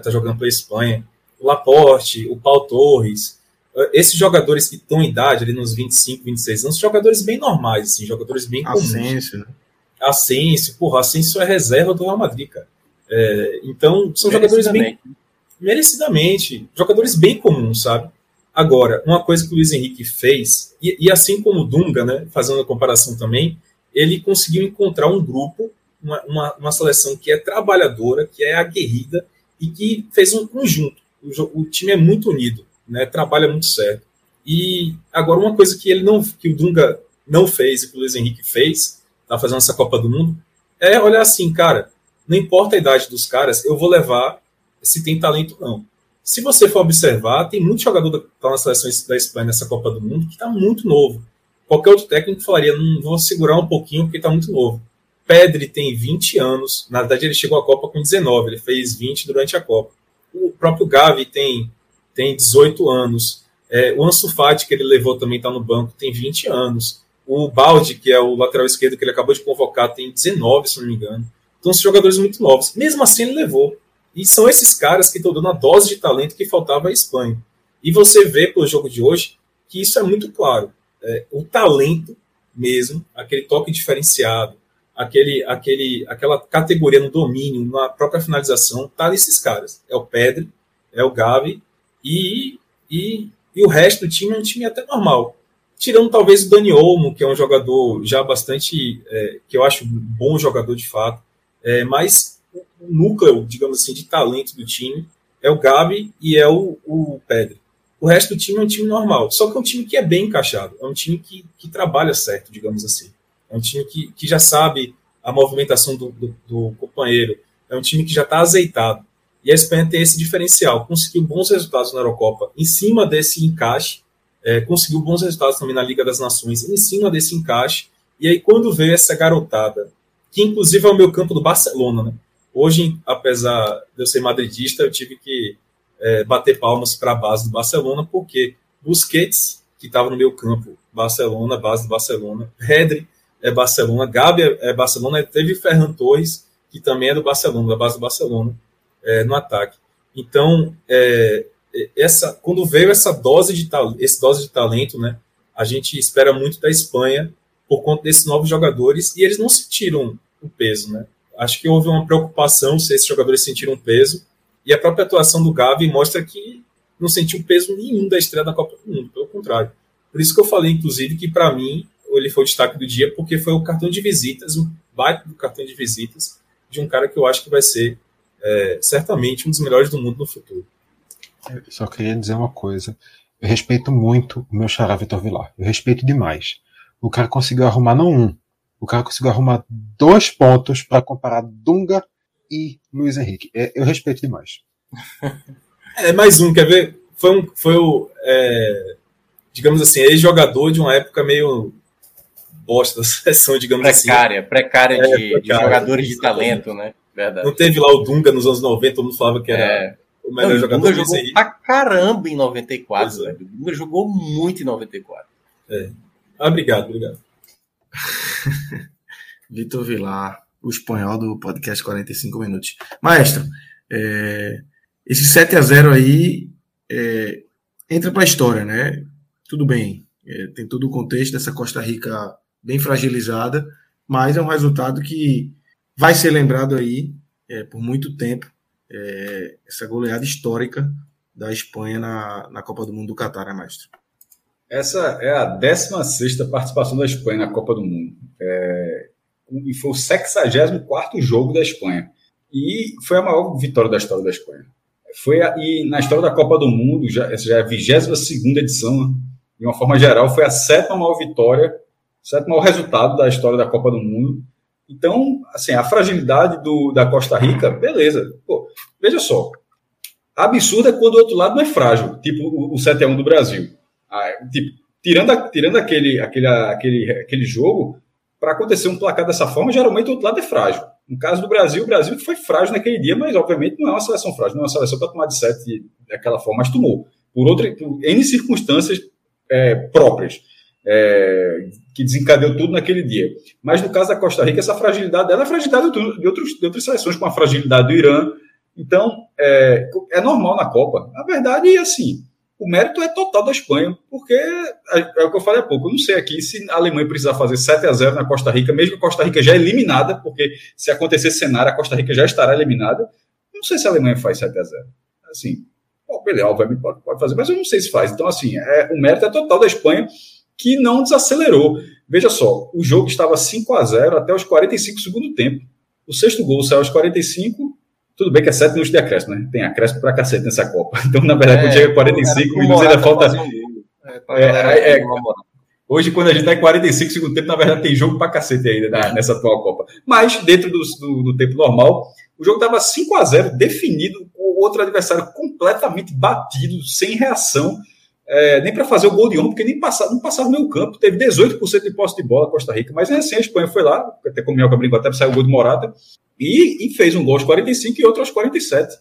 tá jogando pela Espanha, o Laporte, o Paulo Torres, é, esses jogadores que estão em idade, ali nos 25, 26 anos, jogadores bem normais, assim, jogadores bem comuns. Ascenso, né? Ascenso, porra, Ascenso é reserva do Real Madrid, cara. É, então, são jogadores bem. Merecidamente. Jogadores bem comuns, sabe? Agora, uma coisa que o Luiz Henrique fez, e, e assim como o Dunga, né, fazendo a comparação também, ele conseguiu encontrar um grupo, uma, uma, uma, seleção que é trabalhadora, que é aguerrida e que fez um conjunto. O, o, time é muito unido, né, trabalha muito certo. E agora uma coisa que ele não, que o Dunga não fez e que o Luiz Henrique fez, tá fazendo essa Copa do Mundo, é olhar assim, cara, não importa a idade dos caras, eu vou levar se tem talento ou não. Se você for observar, tem muito jogador da, tá na seleção da Espanha nessa Copa do Mundo que está muito novo. Qualquer outro técnico falaria, não vou segurar um pouquinho porque está muito novo. Pedri tem 20 anos, na verdade ele chegou à Copa com 19, ele fez 20 durante a Copa. O próprio Gavi tem, tem 18 anos. É, o Ansu Fati, que ele levou também está no banco, tem 20 anos. O Balde, que é o lateral esquerdo que ele acabou de convocar, tem 19, se não me engano. Então são jogadores muito novos. Mesmo assim ele levou. E são esses caras que estão dando a dose de talento que faltava à Espanha. E você vê pelo jogo de hoje que isso é muito claro. É, o talento mesmo, aquele toque diferenciado, aquele, aquele, aquela categoria no domínio, na própria finalização, tá nesses caras. É o Pedro, é o Gavi e, e, e o resto do time é um time até normal. Tirando talvez o Dani Olmo, que é um jogador já bastante, é, que eu acho um bom jogador de fato, é, mas o núcleo, digamos assim, de talento do time é o Gabi e é o, o Pedro. O resto do time é um time normal, só que é um time que é bem encaixado, é um time que, que trabalha certo, digamos assim. É um time que, que já sabe a movimentação do, do, do companheiro, é um time que já está azeitado. E a Espanha tem esse diferencial, conseguiu bons resultados na Eurocopa em cima desse encaixe, é, conseguiu bons resultados também na Liga das Nações em cima desse encaixe. E aí, quando veio essa garotada, que inclusive é o meu campo do Barcelona, né? Hoje, apesar de eu ser madridista, eu tive que é, bater palmas para a base do Barcelona, porque Busquets, que estava no meu campo, Barcelona, base do Barcelona, Redri é Barcelona, Gabi é, Barcelona, teve Ferran Torres, que também é do Barcelona, da base do Barcelona, é, no ataque. Então, é, essa, quando veio essa dose de esse dose de talento, né, a gente espera muito da Espanha por conta desses novos jogadores e eles não sentiram o peso, né? Acho que houve uma preocupação se esses jogadores sentiram peso, e a própria atuação do Gavi mostra que não sentiu peso nenhum da estreia da Copa do Mundo, pelo contrário. Por isso que eu falei, inclusive, que para mim ele foi o destaque do dia, porque foi o cartão de visitas, um baita do cartão de visitas, de um cara que eu acho que vai ser é, certamente um dos melhores do mundo no futuro. Eu só queria dizer uma coisa. Eu respeito muito o meu xará Vitor Vilar. Eu respeito demais. O cara conseguiu arrumar não um, o cara conseguiu arrumar dois pontos para comparar Dunga e Luiz Henrique. É, eu respeito demais. É mais um, quer ver? Foi, um, foi o, é, digamos assim, ex-jogador de uma época meio bosta da seleção, digamos precária, assim. Precária, é, de, de jogadores de talento, né? Verdade. Não teve lá o Dunga nos anos 90, todo mundo falava que era é. o melhor Não, jogador. O Dunga jogou Henrique. pra caramba em 94, é. velho. O Dunga jogou muito em 94. É. Ah, obrigado, obrigado. Vitor Vilar, o espanhol do podcast 45 Minutos. Maestro, é, esse 7 a 0 aí é, entra para a história, né? Tudo bem, é, tem todo o contexto dessa Costa Rica bem fragilizada, mas é um resultado que vai ser lembrado aí é, por muito tempo, é, essa goleada histórica da Espanha na, na Copa do Mundo do Catar, né, Maestro? Essa é a 16 participação da Espanha na Copa do Mundo. É, e foi o 64 jogo da Espanha. E foi a maior vitória da história da Espanha. Foi a, e na história da Copa do Mundo, já, essa já é a 22 edição, né? de uma forma geral, foi a sétima maior vitória, o sétimo maior resultado da história da Copa do Mundo. Então, assim, a fragilidade do, da Costa Rica, beleza. Pô, veja só. Absurdo é quando o outro lado não é frágil, tipo o, o 7x1 do Brasil. Ah, tipo, tirando, tirando aquele, aquele, aquele, aquele jogo, para acontecer um placar dessa forma, geralmente o outro lado é frágil. No caso do Brasil, o Brasil foi frágil naquele dia, mas obviamente não é uma seleção frágil, não é uma seleção para tomar de sete daquela forma, mas tomou. por, outra, por N circunstâncias é, próprias, é, que desencadeou tudo naquele dia. Mas no caso da Costa Rica, essa fragilidade dela é fragilidade de, outros, de outras seleções, com a fragilidade do Irã. Então, é, é normal na Copa. Na verdade, assim, o mérito é total da Espanha, porque é, é, o que eu falei há pouco. Eu não sei aqui se a Alemanha precisar fazer 7 a 0 na Costa Rica, mesmo que a Costa Rica já é eliminada, porque se acontecer esse cenário, a Costa Rica já estará eliminada. Não sei se a Alemanha faz 7 a 0 Assim, beleza, obviamente pode, pode, fazer, mas eu não sei se faz. Então, assim, é, o mérito é total da Espanha, que não desacelerou. Veja só, o jogo estava 5 a 0 até os 45 segundo tempo. O sexto gol saiu aos 45, tudo bem que é 7 minutos de acréscimo, né? Tem acréscimo pra cacete nessa Copa. Então, na verdade, é, quando chega 45 minutos, ainda falta. Um é, é, é, hoje, quando a gente está em 45 segundo tempo, na verdade, tem jogo pra cacete ainda né, nessa atual Copa. Mas, dentro do, do, do tempo normal, o jogo estava 5 a 0 definido, o outro adversário completamente batido, sem reação é, nem para fazer o gol de honra, porque nem passava, não passava no meio campo. Teve 18% de posse de bola Costa Rica, mas recém a Espanha foi lá, até com o brincou, até saiu o gol de Morata, e, e, fez um gol aos 45 e outro aos 47.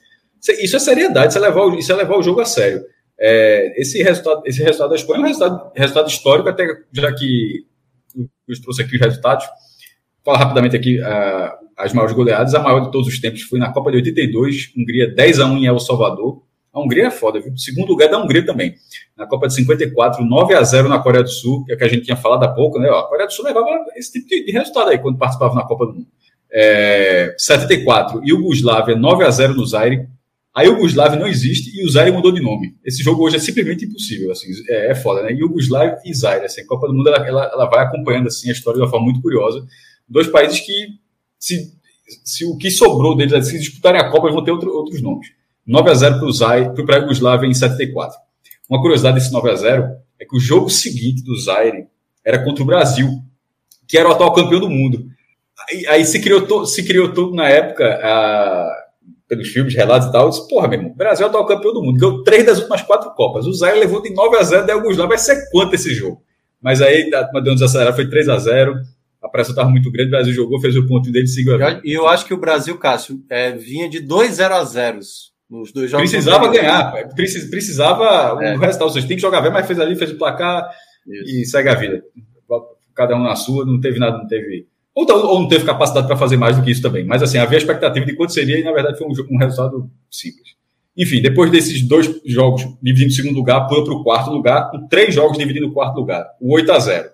Isso é seriedade, isso é levar, o, isso é levar o jogo a sério. É, esse, resultado, esse resultado da Espanha é um resultado, resultado histórico, até já que eu trouxe aqui os resultados. Fala rapidamente aqui uh, as maiores goleadas. A maior de todos os tempos foi na Copa de 82, Hungria 10 a 1 em El Salvador. A Hungria é foda, viu? Segundo lugar da Hungria também. Na Copa de 54, 9 a 0 na Coreia do Sul, que é que a gente tinha falado há pouco, né? a Coreia do Sul levava esse tipo de, resultado aí quando participava na Copa do Mundo. É, 74, Iugoslávia 9 a 0 no Zaire. A Iugoslávia não existe e o Zaire mudou de nome. Esse jogo hoje é simplesmente impossível, assim, é, é foda, né? Iugoslávia e Zaire, assim, a Copa do Mundo ela, ela, ela, vai acompanhando assim a história de uma forma muito curiosa. Dois países que se, se o que sobrou deles, se disputarem a Copa, vão ter outro, outros nomes. 9 a 0 para o Zaire, para a Yugoslávia em 74. Uma curiosidade desse 9 a 0 é que o jogo seguinte do Zaire era contra o Brasil, que era o atual campeão do mundo. Aí, aí se, criou to, se criou tudo na época, a, pelos filmes, relatos e tal, eu disse, porra, meu irmão, o Brasil é o atual campeão do mundo, ganhou três das últimas quatro Copas. O Zaire levou de 9 a 0 da Yugoslávia, vai ser quanto esse jogo? Mas aí, a deu um desacelerado, foi 3 a 0 a pressão estava muito grande, o Brasil jogou, fez o ponto dele, seguiu a E eu acho que o Brasil, Cássio, é, vinha de 2 0 a 0 nos dois jogos. Precisava ganhar, precisava é. o resultado. Vocês tem que jogar bem, mas fez ali, fez o placar Isso. e segue a vida. Cada um na sua, não teve nada, não teve. Ou, ou não teve capacidade para fazer mais do que isso também. Mas assim, havia expectativa de quanto seria e na verdade foi um, um resultado simples. Enfim, depois desses dois jogos dividindo o segundo lugar, pula para o quarto lugar, com três jogos dividindo o quarto lugar. O 8 a 0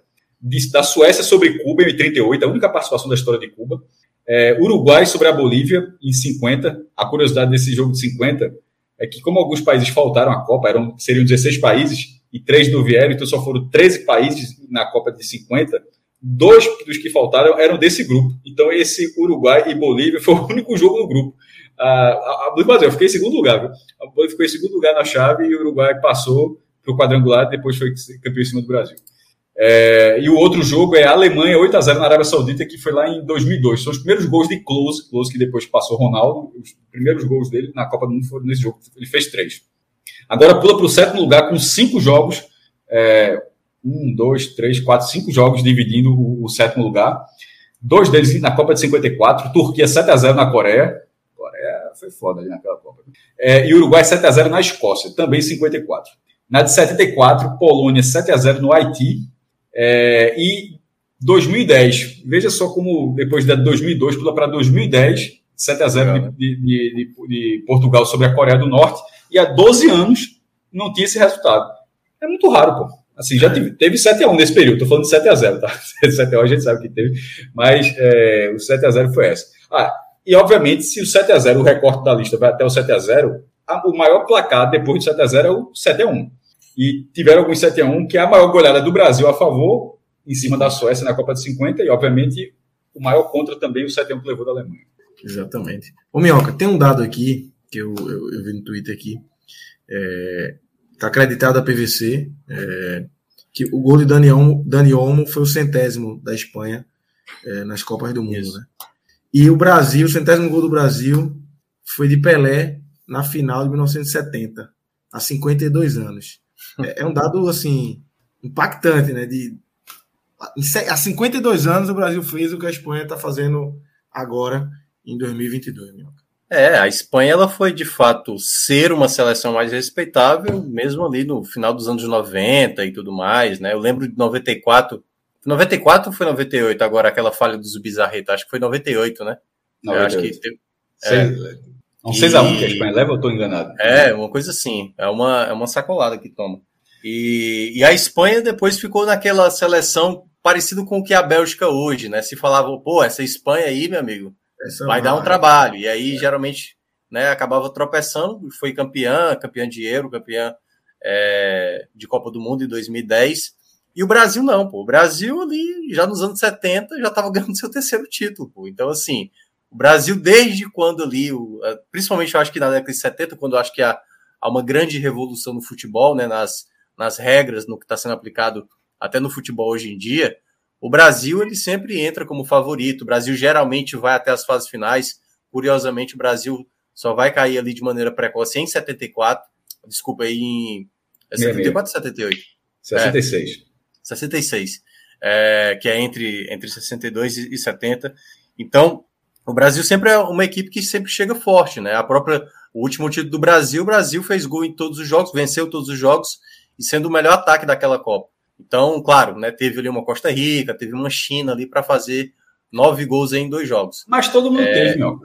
Da Suécia sobre Cuba em 38, a única participação da história de Cuba. É, Uruguai sobre a Bolívia em 50. A curiosidade desse jogo de 50 é que, como alguns países faltaram à Copa, eram, seriam 16 países e três não vieram, então só foram 13 países na Copa de 50. Dois dos que faltaram eram desse grupo. Então, esse Uruguai e Bolívia foi o único jogo no grupo. A, do Brasil, eu fiquei em segundo lugar. Viu? A Bolívia ficou em segundo lugar na chave e o Uruguai passou para o quadrangular depois foi campeão em cima do Brasil. É, e o outro jogo é a Alemanha 8 a 0 na Arábia Saudita, que foi lá em 2002. São os primeiros gols de Klose, Klose que depois passou Ronaldo. Os primeiros gols dele na Copa do Mundo foram nesse jogo. Ele fez três. Agora pula para o sétimo lugar com cinco jogos. É, um, dois, três, quatro, cinco jogos dividindo o, o, sétimo lugar. Dois deles na Copa de 54. Turquia 7 a 0 na Coreia. Coreia foi foda ali naquela Copa. É, e Uruguai 7 a 0 na Escócia, também 54. Na de 74, Polônia 7 a 0 no Haiti é, e 2010, veja só como depois de 2002 pula para 2010, 7 a 0 de, de, de, de, Portugal sobre a Coreia do Norte, e há 12 anos não tinha esse resultado. É muito raro, pô. Assim, já teve, teve 7 a 1 nesse período, tô falando de 7 a 0 tá? 7 a 1 a gente sabe que teve, mas é, o 7 a 0 foi essa. Ah, e obviamente, se o 7 a 0 o recorte da lista vai até o 7 a 0 a, o maior placar depois do 7 a 0 é o 7 a 1 e tiveram alguns 7 a 1 que é a maior goleada do Brasil a favor, em cima da Suécia na Copa de 50, e obviamente o maior contra também o 7 a 1 que levou da Alemanha. Exatamente. Ô Minhoca, tem um dado aqui, que eu, eu, eu vi no Twitter aqui, é, tá acreditado a PVC, é, que o gol de Dani Olmo, Dani Olmo foi o centésimo da Espanha é, nas Copas do Mundo, né? E o Brasil, o centésimo gol do Brasil foi de Pelé na final de 1970, há 52 anos. É, é, um dado assim impactante, né? De há 52 anos o Brasil fez o que a Espanha está fazendo agora em 2022, Minhoca. É, a Espanha ela foi de fato ser uma seleção mais respeitável, mesmo ali no final dos anos 90 e tudo mais, né? Eu lembro de 94, 94 ou foi 98? Agora aquela falha dos Bizarreta, acho que foi 98, né? 98. Eu acho que teve, é, um 6x1 que a Espanha leva ou estou enganado? É, uma coisa assim. É uma, é uma sacolada que toma. E, e a Espanha depois ficou naquela seleção parecido com o que a Bélgica hoje, né? Se falava, pô, essa Espanha aí, meu amigo, essa vai dar um trabalho. E aí, é. geralmente, né, acabava tropeçando, foi campeã, campeã de Euro, campeã é, de Copa do Mundo em 2010. E o Brasil não, pô. O Brasil ali, já nos anos 70, já estava ganhando seu terceiro título, pô. Então, assim, o Brasil, desde quando ali, principalmente eu acho que na década de 70, quando eu acho que há, há uma grande revolução no futebol, né, nas, nas regras, no que está sendo aplicado até no futebol hoje em dia, o Brasil ele sempre entra como favorito. O Brasil geralmente vai até as fases finais. Curiosamente, o Brasil só vai cair ali de maneira precoce em 74. Desculpa aí, em. É 74 ou 78? 66. É, 66. É, que é entre, entre 62 e 70. Então, o Brasil sempre é uma equipe que sempre chega forte, né? A própria. O último título do Brasil, o Brasil fez gol em todos os jogos, venceu todos os jogos e sendo o melhor ataque daquela Copa. Então, claro, né, teve ali uma Costa Rica, teve uma China ali para fazer nove gols em dois jogos. Mas todo mundo é... teve, meu.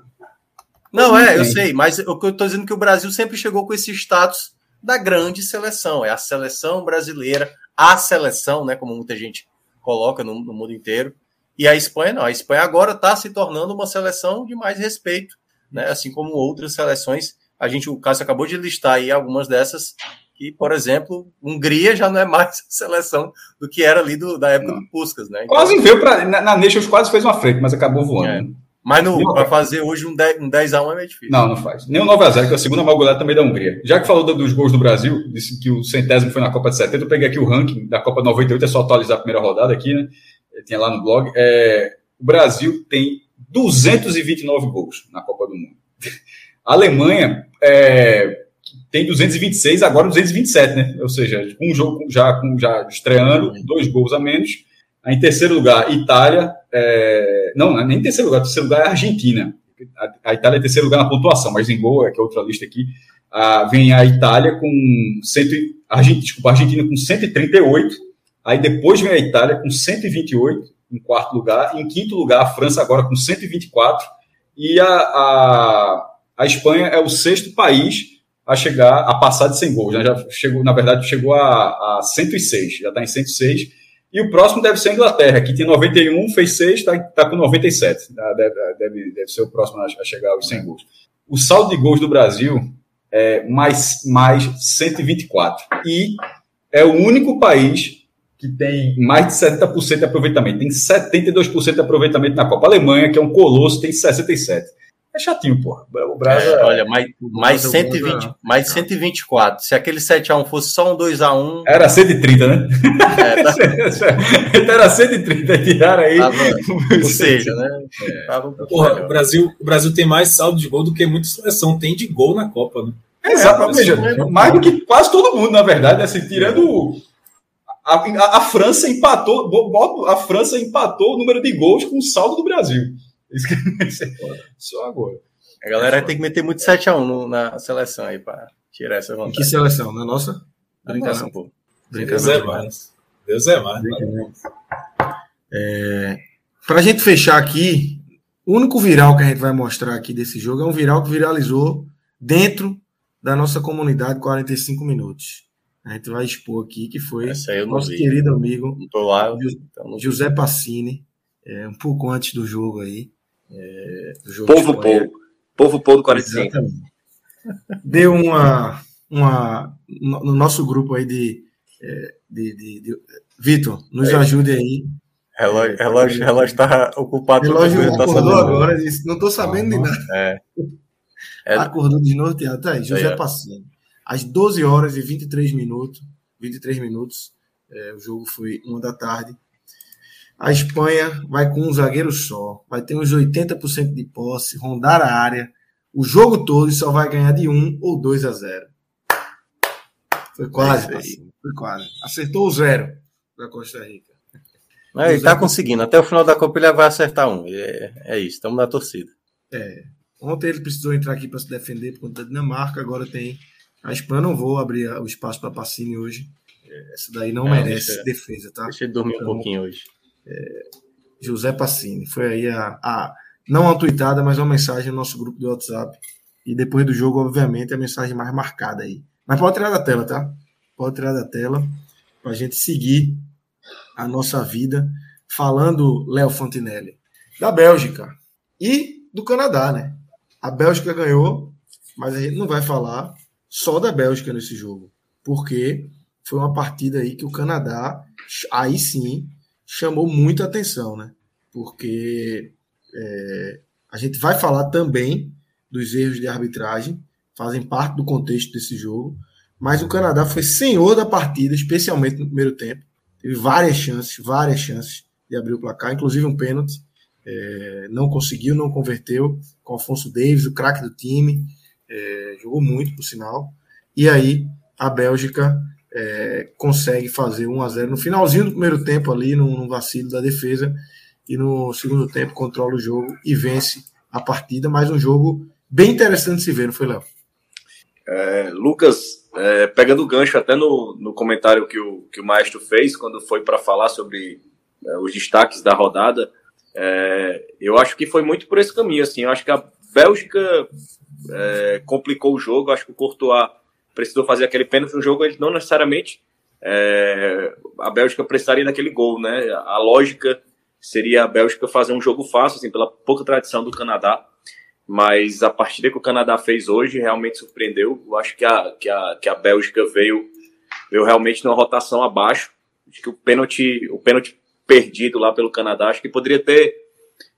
Não, é, eu sei, mas o que eu estou dizendo é que o Brasil sempre chegou com esse status da grande seleção. É a seleção brasileira, a seleção, né, como muita gente coloca no, no mundo inteiro. E a Espanha não. A Espanha agora está se tornando uma seleção de mais respeito, né? Assim como outras seleções. A gente, o Cássio acabou de listar aí algumas dessas que, por exemplo, Hungria já não é mais seleção do que era ali do, da época não. do Puskas, né? Então, quase veio para na, na Nations quase fez uma frente, mas acabou voando. É. Né? Mas para fazer hoje um 10, um 10 a 1 é meio difícil. Não, não faz. Nem o 9 a 0 que é a segunda maior goleada também da Hungria. Já que falou dos gols do Brasil, disse que o centésimo foi na Copa de 70, eu peguei aqui o ranking da Copa 98, é só atualizar a primeira rodada aqui, né? Tinha lá no blog. É, o Brasil tem 229 gols na Copa do Mundo. A Alemanha é, tem 226, agora 227, né? Ou seja, um jogo já, com, já estreando, dois gols a menos. Em terceiro lugar, Itália. É... Não, é nem em terceiro lugar, em terceiro lugar é Argentina. A, a Itália é terceiro lugar na pontuação, mas em gol, é que é outra lista aqui. Ah, vem a Itália com. Cento, Argentina, desculpa, a Argentina com 138. Aí depois vem a Itália com 128 em quarto lugar. Em quinto lugar, a França agora com 124. E a, a, a Espanha é o sexto país a chegar, a passar de 100 gols. Né? Já chegou, na verdade, chegou a, a 106, já está em 106. E o próximo deve ser a Inglaterra, que tem 91, fez 6, está tá com 97. Tá? Deve, deve, deve ser o próximo a chegar aos 100 gols. O saldo de gols do Brasil é mais, mais 124. E é o único país que tem mais de 70% de aproveitamento. Tem 72% de aproveitamento na Copa. A Alemanha, que é um colosso, tem 67%. É chatinho, porra. O Brasil. É, olha, mais, mais, 120, é mais 124. Se aquele 7x1 fosse só um 2x1. Era 130, né? É, tá... então era 130, tiraram aí. Tava, ou seja, né? É. Tava um porra, o Brasil, o Brasil tem mais saldo de gol do que muita seleção tem de gol na Copa, né? Exato, veja, mais do que quase todo mundo, na verdade, assim, tirando. A, a, a França empatou, a França empatou o número de gols com o saldo do Brasil. Só agora. A galera tem que meter muito 7x1 na seleção aí para tirar essa vontade. Que seleção? Na nossa? Brincação, pô. Brincação. Deus é mais. Deus é mais. É, para a gente fechar aqui, o único viral que a gente vai mostrar aqui desse jogo é um viral que viralizou dentro da nossa comunidade 45 minutos. A gente vai expor aqui que foi nosso vi. querido amigo lá, José Passini, é, um pouco antes do jogo aí. É, povo Povo. Povo Povo do 45. Exatamente. Deu uma, uma. No nosso grupo aí de. É, de, de, de... Vitor, nos é. ajude aí. Relógio, relógio, relógio tá ocupado. Relógio tá acordou agora, disse, não tô sabendo de nada. É. é. Acordou desnorteado. Tá aí, José é. Passinho. Às 12 horas e 23 minutos, 23 minutos, é, o jogo foi uma da tarde. A Espanha vai com um zagueiro só, vai ter uns 80% de posse, rondar a área o jogo todo e só vai ganhar de 1 ou 2 a 0. Foi quase, é foi quase. Acertou o zero da Costa Rica. É, ele está conseguindo. Até o final da Copa ele vai acertar um. É, é isso, estamos na torcida. É. Ontem ele precisou entrar aqui para se defender por conta da Dinamarca, agora tem a Espanha. Não vou abrir o espaço para Pacini hoje. É, essa daí não é, merece deixa, defesa, tá? Deixa ele dormir então, um pouquinho hoje. É, José Pacini. Foi aí a, a, não uma tweetada, mas uma mensagem no nosso grupo do WhatsApp. E depois do jogo, obviamente, a mensagem mais marcada aí. Mas pode tirar da tela, tá? Pode tirar da tela para a gente seguir a nossa vida falando, Léo Fontinelli, da Bélgica e do Canadá, né? A Bélgica ganhou, mas a gente não vai falar só da Bélgica nesse jogo, porque foi uma partida aí que o Canadá, aí sim, chamou muita atenção, né? Porque é, a gente vai falar também dos erros de arbitragem, fazem parte do contexto desse jogo, mas o Canadá foi senhor da partida, especialmente no primeiro tempo. Teve várias chances, várias chances de abrir o placar, inclusive um pênalti. É, não conseguiu, não converteu com Afonso Davis, o craque do time. É, jogou muito, por sinal. E aí a Bélgica é, consegue fazer 1 a 0 no finalzinho do primeiro tempo ali, num, vacilo da defesa. E no segundo tempo controla o jogo e vence a partida. Mais um jogo bem interessante se ver, não foi, Léo? É, Lucas, é, pegando o gancho até no, no comentário que o, que o Maestro fez, quando foi para falar sobre é, os destaques da rodada, é, eu acho que foi muito por esse caminho. Assim, eu acho que a Bélgica é, complicou o jogo, acho que o Courtois precisou fazer aquele pênalti no jogo, ele não necessariamente é, a Bélgica precisaria daquele gol, né? A lógica seria a Bélgica fazer um jogo fácil, assim, pela pouca tradição do Canadá mas a partida que o Canadá fez hoje realmente surpreendeu. Eu acho que a, que a, que a Bélgica veio, veio realmente numa rotação abaixo. Acho que o pênalti, o pênalti perdido lá pelo Canadá, acho que poderia ter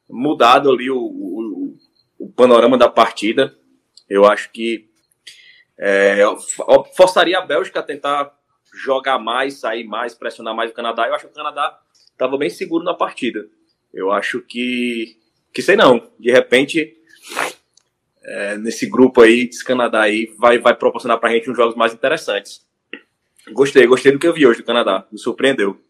mudado ali o, o, o panorama da partida. Eu acho que é, forçaria a Bélgica a tentar jogar mais, sair mais, pressionar mais o Canadá. Eu acho que o Canadá estava bem seguro na partida. Eu acho que, que sei não, de repente é, nesse grupo aí, desse Canadá aí, vai, vai proporcionar pra gente uns jogos mais interessantes. Gostei, gostei do que eu vi hoje do Canadá, me surpreendeu.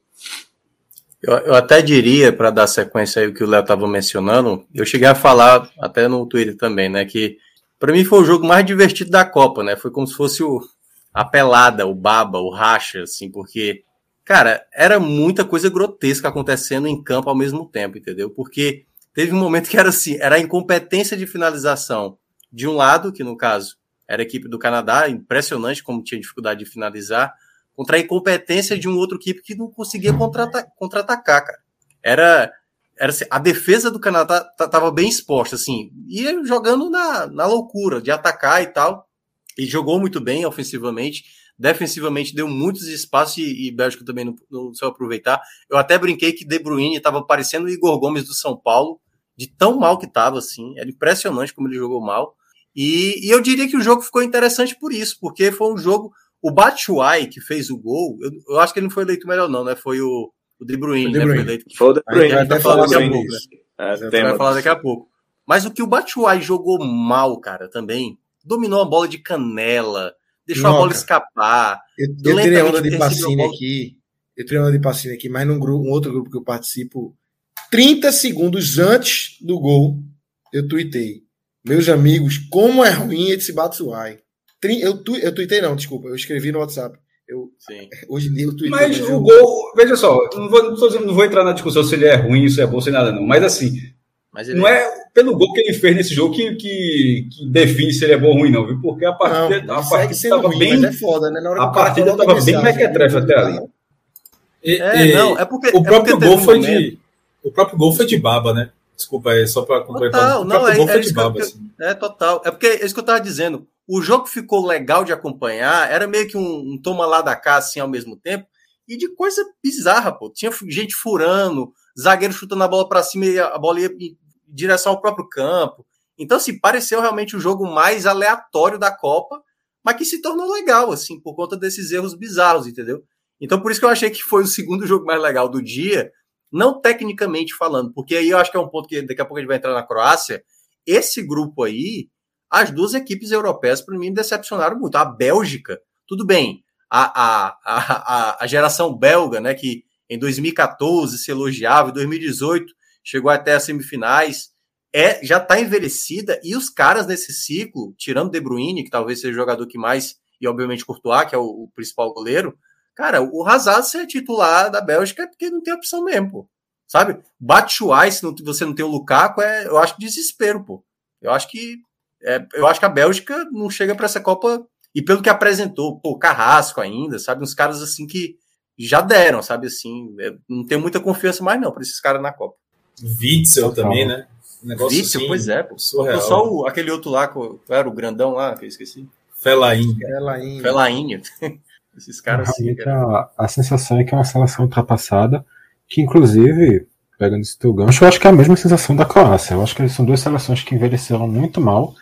Eu, eu até diria, para dar sequência aí o que o Léo estava mencionando, eu cheguei a falar até no Twitter também, né, que para mim foi o jogo mais divertido da Copa, né, foi como se fosse o, a pelada, o baba, o racha, assim, porque, cara, era muita coisa grotesca acontecendo em campo ao mesmo tempo, entendeu? Porque teve um momento que era assim, era a incompetência de finalização de um lado, que no caso era a equipe do Canadá, impressionante como tinha dificuldade de finalizar, contra a incompetência de um outro equipe que não conseguia contra-atacar, contra cara. Era, era assim, a defesa do Canadá estava bem exposta, assim, ia jogando na, na loucura de atacar e tal. E jogou muito bem ofensivamente, defensivamente deu muitos espaços e, e Bélgica também não, não soube aproveitar. Eu até brinquei que De Bruyne estava parecendo o Igor Gomes do São Paulo, de tão mal que estava, assim. Era impressionante como ele jogou mal. E, e, eu diria que o jogo ficou interessante por isso, porque foi um jogo. O Batshuayi, que fez o gol, eu, eu, acho que ele não foi eleito melhor, não, né? Foi o, o De Bruyne, De né? Bruyne. Foi, eleito. foi o De Bruyne. A gente vai falar daqui a pouco. Né? É, a gente vai falar daqui a pouco. Mas o que o Batshuayi jogou mal, cara, também. Dominou a bola de canela, deixou Noca. a bola escapar. Eu, eu teria onda de passinho aqui. Eu teria onda de passinho aqui, mas num grupo, um outro grupo que eu participo, 30 segundos antes do gol, eu tuitei. Meus amigos, como é ruim esse Batsuai. Eu, tu, eu tuitei não, desculpa, eu escrevi no WhatsApp. Eu, Sim. Hoje em dia eu tuitei. Mas o gol, veja só, não vou, não, não vou entrar na discussão se ele é ruim, se é bom, se é nada não. Mas assim, mas não é... é pelo gol que ele fez nesse jogo que, que, que, define se ele é bom ou ruim, não, viu? Porque a partida, não, a partida estava bem. É foda, né? a partida estava bem mequetrefe até ali. E, é, e, não, é porque. O próprio gol foi de. O próprio gol foi de baba, né? Desculpa, é só para completar. Total, não, é, é, baba, assim. É total. É porque é isso que eu estava dizendo. O jogo ficou legal de acompanhar, era meio que um, um toma lá da cá, assim, ao mesmo tempo, e de coisa bizarra, pô. Tinha gente furando, zagueiro chutando a bola para cima e a bola ia em direção ao próprio campo. Então, assim, pareceu realmente o jogo mais aleatório da Copa, mas que se tornou legal, assim, por conta desses erros bizarros, entendeu? Então, por isso que eu achei que foi o segundo jogo mais legal do dia, não tecnicamente falando, porque aí eu acho que é um ponto que daqui a pouco a gente vai entrar na Croácia. Esse grupo aí, as duas equipes europeias, para mim, decepcionaram muito. A Bélgica, tudo bem, a, a, a, a geração belga, né, que em 2014 se elogiava, em 2018 chegou até as semifinais, é já está envelhecida e os caras nesse ciclo, tirando De Bruyne, que talvez seja o jogador que mais, e obviamente Courtois, que é o, o principal goleiro, cara, o Hazard ser titular da Bélgica é porque não tem opção mesmo, pô. Sabe? Batshuayi, se não, você não tem o Lukaku, é, eu acho desespero, pô. Eu acho que é, eu acho que a Bélgica não chega para essa Copa e pelo que apresentou, pô, Carrasco ainda, sabe? Uns caras assim que já deram, sabe assim, é, não tenho muita confiança mais não para esses caras na Copa. Witzel também, né? negócio Witzel, assim, pois é, pô. Surreal. Só o, aquele outro lá, era o grandão lá, que eu esqueci. Felain. Felain. Felain. Esses caras assim. A, a sensação é que é uma seleção ultrapassada, que inclusive, pegando esse teu gancho, eu acho que é a mesma sensação da Croácia. Eu acho que são duas seleções que envelheceram muito mal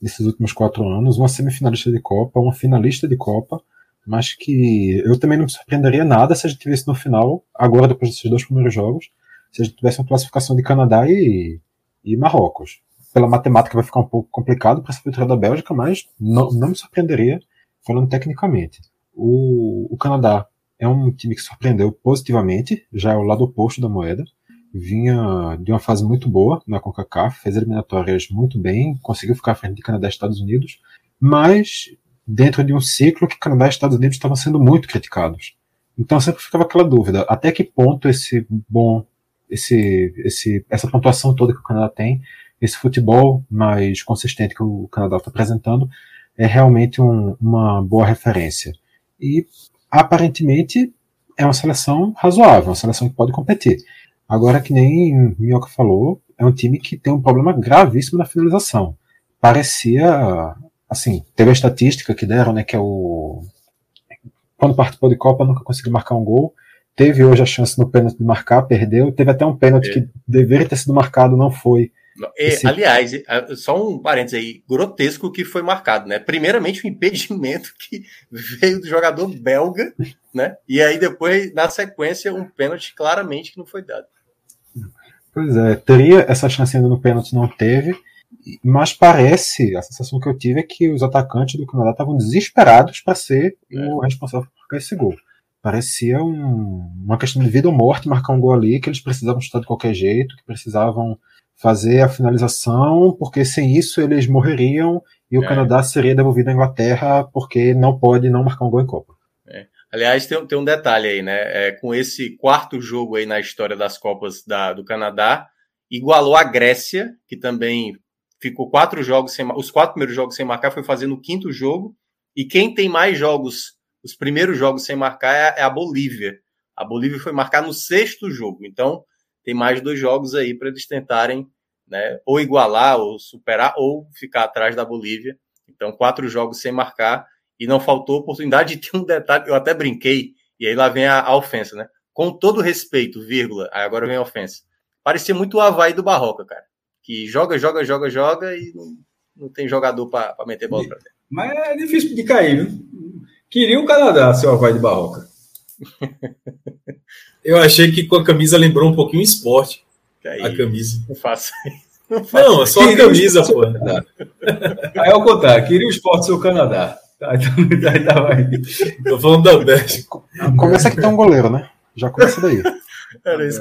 nesses últimos quatro anos, uma semifinalista de Copa, uma finalista de Copa, mas que eu também não me surpreenderia nada se a gente tivesse no final, agora depois desses dois primeiros jogos, se a gente tivesse uma classificação de Canadá e, e Marrocos. Pela matemática vai ficar um pouco complicado para essa vitória da Bélgica, mas não, não me surpreenderia falando tecnicamente. O, o Canadá é um time que surpreendeu positivamente, já é o lado oposto da moeda. Vinha de uma fase muito boa na CONCACAF, fez eliminatórias muito bem, conseguiu ficar à frente de Canadá e Estados Unidos, mas dentro de um ciclo que Canadá e Estados Unidos estavam sendo muito criticados. Então sempre ficava aquela dúvida, até que ponto esse bom, esse, esse, essa pontuação toda que o Canadá tem, esse futebol mais consistente que o Canadá está apresentando, é realmente um, uma boa referência. E aparentemente é uma seleção razoável, uma seleção que pode competir. Agora, que nem Minhoca falou, é um time que tem um problema gravíssimo na finalização. Parecia, assim, teve a estatística que deram, né, que é o... Quando participou de Copa, nunca conseguiu marcar um gol. Teve hoje a chance no pênalti de marcar, perdeu. Teve até um pênalti é. que deveria ter sido marcado, não foi. Esse... Aliás, só um parênteses aí, grotesco que foi marcado, né? Primeiramente, o um impedimento que veio do jogador belga, né? E aí depois, na sequência, um pênalti claramente que não foi dado. Pois é, teria essa chance ainda no pênalti, não teve, mas parece, a sensação que eu tive é que os atacantes do Canadá estavam desesperados para ser é. o responsável por marcar esse gol. Parecia um, uma questão de vida ou morte marcar um gol ali, que eles precisavam chutar de qualquer jeito, que precisavam fazer a finalização, porque sem isso eles morreriam e o é. Canadá seria devolvido à Inglaterra porque não pode não marcar um gol em Copa. É. Aliás, tem, tem, um detalhe aí, né? É, com esse quarto jogo aí na história das Copas da, do Canadá, igualou a Grécia, que também ficou quatro jogos sem os quatro primeiros jogos sem marcar, foi fazendo o quinto jogo. E quem tem mais jogos, os primeiros jogos sem marcar, é, é a Bolívia. A Bolívia foi marcar no sexto jogo. Então, tem mais dois jogos aí para eles tentarem né, ou igualar, ou superar, ou ficar atrás da Bolívia. Então, quatro jogos sem marcar e não faltou oportunidade de ter um detalhe. Eu até brinquei, e aí lá vem a, a ofensa, né? Com todo respeito, vírgula, aí agora vem a ofensa. Parecia muito o Havaí do Barroca, cara. Que joga, joga, joga, joga e não, não tem jogador para meter bola para dentro. Mas é difícil de cair, viu? Queria o Canadá, seu Havaí do Barroca. Eu achei que com a camisa lembrou um pouquinho esporte. Aí, a camisa. Não faço. Não, não é só a camisa, pô. Aí ao contrário, queria o esporte seu Canadá. Tá, então, aí tava aí. Tô falando da Bélgica. Começa que tem um goleiro, né? Já começa daí.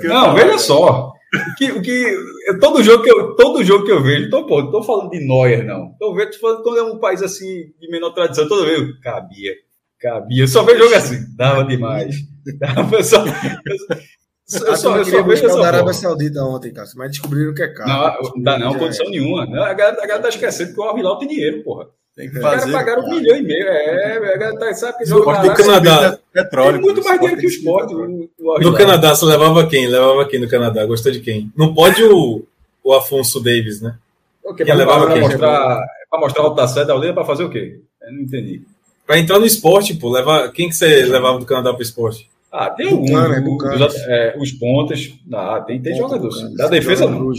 não, veja só. Que, que, todo, jogo que eu, todo jogo que eu vejo, tô, pô, não tô falando de Neuer, não. Tô vendo, falando quando é um país assim de menor tradição, todo vez cabia. Cabia. Eu só vejo jogo assim. Dava demais. Dava só. Eu só, eu só vejo essa da Arábia Saudita ontem, cara, mas descobriram que é caro. Não, não dá não, condição é. nenhuma. A galera, a galera tá esquecendo que o Al-Hilal tem dinheiro, porra. Tem que Os caras pagaram um milhão e meio. É, a galera tá, sabe que joga do Canadá. Petróleo, tem muito mais dinheiro que o esporte. no Canadá, você levava quem? Levava quem no Canadá? Gostou de quem? Não pode o, o Afonso Davis, né? Okay, pra, levava pra, mostrar, pra mostrar o da da aldeia pra fazer o quê? Eu não entendi. Pra entrar no esporte, pô, leva... quem que você levava do Canadá pro esporte? Ah, tem alguns. Né, os, é, os pontas. Ah, tem, tem jogadores. Da defesa não.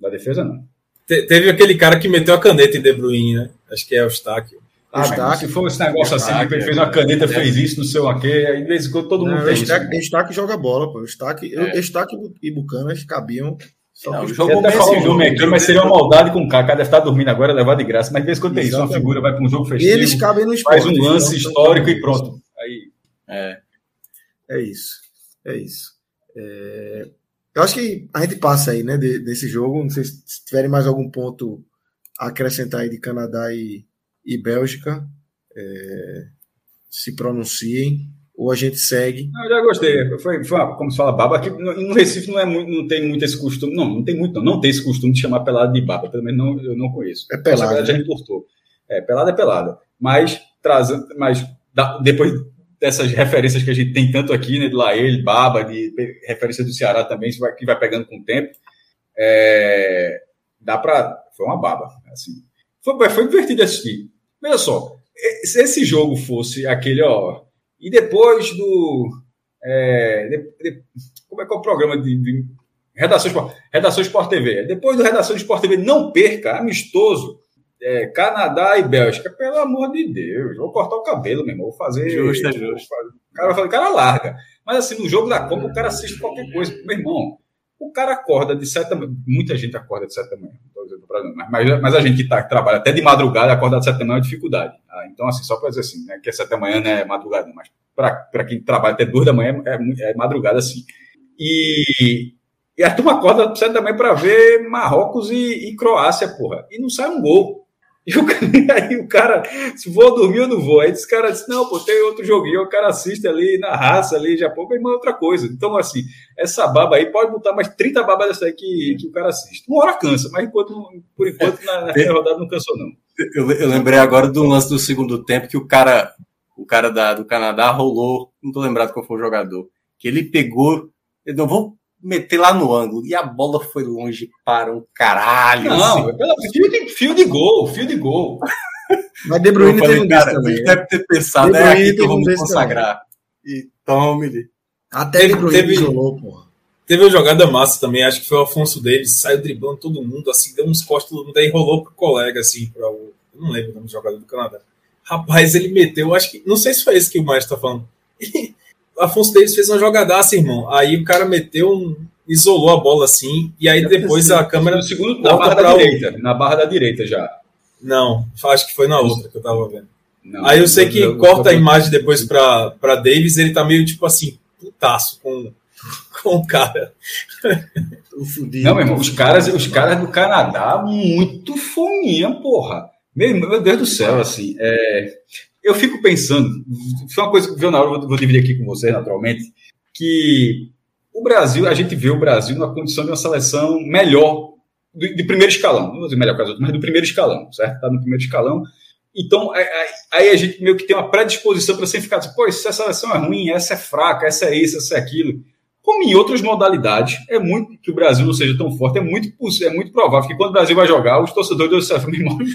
Da defesa não. Te, teve aquele cara que meteu a caneta em De Bruyne, né? Acho que é o Eustáquio. Ah, Eustáquio, se for esse negócio assim, que ele fez uma caneta, é. fez isso, não sei o quê, aí de vez em quando todo mundo não, fez Eustáquio, isso. Eustáquio joga bola, pô. Eustáquio, é. Eustáquio e Bucanas cabiam só não, o jogo até falar o nome aqui, mas seria uma maldade com o Kaká. Deve estar dormindo agora, levar de graça. Mas de vez em quando tem isso, uma figura vai para um jogo festivo. Eles cabem no esporte. Faz um lance histórico e pronto. Aí. É. É isso. É isso. É... Eu acho que a gente passa aí, né, de, desse jogo. Não sei se tiverem mais algum ponto a acrescentar aí de Canadá e, e Bélgica. É, se pronunciem ou a gente segue. Eu já gostei. Foi, foi como se fala baba. No Recife não, é muito, não tem muito esse costume. Não, não tem muito, não. Não tem esse costume de chamar pelada de baba. Pelo menos não, eu não conheço. É pelada. Já importou. É, pelada é pelada. Mas, trazendo, mas depois dessas referências que a gente tem tanto aqui, né, de Lael, Baba, de referência do Ceará também, que vai, pegando com o tempo, é, dá para Foi uma baba. Assim. Foi, foi divertido assistir. Veja só, se esse jogo fosse aquele, ó. E depois do. É, de, de, como é que é o programa de, de Redação Redação Sport TV? Depois do Redação Sport TV, não perca, amistoso é, Canadá e Bélgica, pelo amor de Deus, vou cortar o cabelo, meu irmão, vou fazer. Justo, é justo. O cara vai falar, o cara larga. Mas assim, no jogo da Copa, o cara assiste qualquer coisa. Meu irmão, o cara acorda de certa Muita gente acorda de certa manhã, não dizendo pra não, mas, mas a gente que, tá, que trabalha até de madrugada, acordar de certa manhã é dificuldade. Ah, então, assim, só para dizer assim, né, que é sete da manhã não é madrugada, mas para quem trabalha até duas da manhã é, é madrugada assim. E, e a turma acorda de sete da manhã para ver Marrocos e, e Croácia, porra. E não sai um gol. E o, aí o cara, se vou dormir ou não vou. Aí esse cara disse: não, pô, tem outro joguinho, o cara assiste ali na raça, ali, Japão, mas é outra coisa. Então, assim, essa baba aí pode botar mais 30 babas dessa aí que, que o cara assiste. Uma hora cansa, mas enquanto, por enquanto, na, na rodada não cansou, não. Eu, eu, lembrei agora do lance do segundo tempo que o cara, o cara da, do Canadá rolou, não tô lembrado qual foi o jogador, que ele pegou, eu não vou meter lá no ângulo. E a bola foi longe para um caralho. Não, assim. fio, de, fio de gol, fio de gol. Mas De Bruyne falei, teve um cara, também. deve ter pensado, é aqui que eu vou me consagrar. Também. E tome-lhe. Até De Bruyne teve, isolou, porra. Teve uma jogada massa também, acho que foi o Afonso Davis, saiu driblando todo mundo, assim, deu uns costas todo mundo, aí rolou pro colega, assim, para o. Eu não lembro o nome do jogador do Canadá. Rapaz, ele meteu, acho que. Não sei se foi esse que o Maestro tá falando. Afonso Davis fez uma jogadaça, irmão. Aí o cara meteu um, isolou a bola assim, e aí depois a câmera. No segundo na barra da direita. O... Na barra da direita já. Não, acho que foi na outra que eu tava vendo. Não, aí eu sei que corta a imagem depois para Davis, ele tá meio tipo assim, putaço com, com o cara. Não, meu irmão, os caras, os caras do Canadá, muito fominha, porra. Meu, meu Deus do céu, assim. É, eu fico pensando, foi uma coisa que veio na hora, vou, dividir aqui com você, naturalmente, que o Brasil, a gente vê o Brasil na condição de uma seleção melhor, de, de primeiro escalão, não vou dizer melhor que as outras, mas do primeiro escalão, certo? Está no primeiro escalão. Então, é, é, aí a gente meio que tem uma predisposição para sempre ficar assim, pô, essa seleção é ruim, essa é fraca, essa é isso, essa é aquilo. Como em outras modalidades, é muito que o Brasil não seja tão forte, é muito, é muito provável que quando o Brasil vai jogar, os torcedores do céu,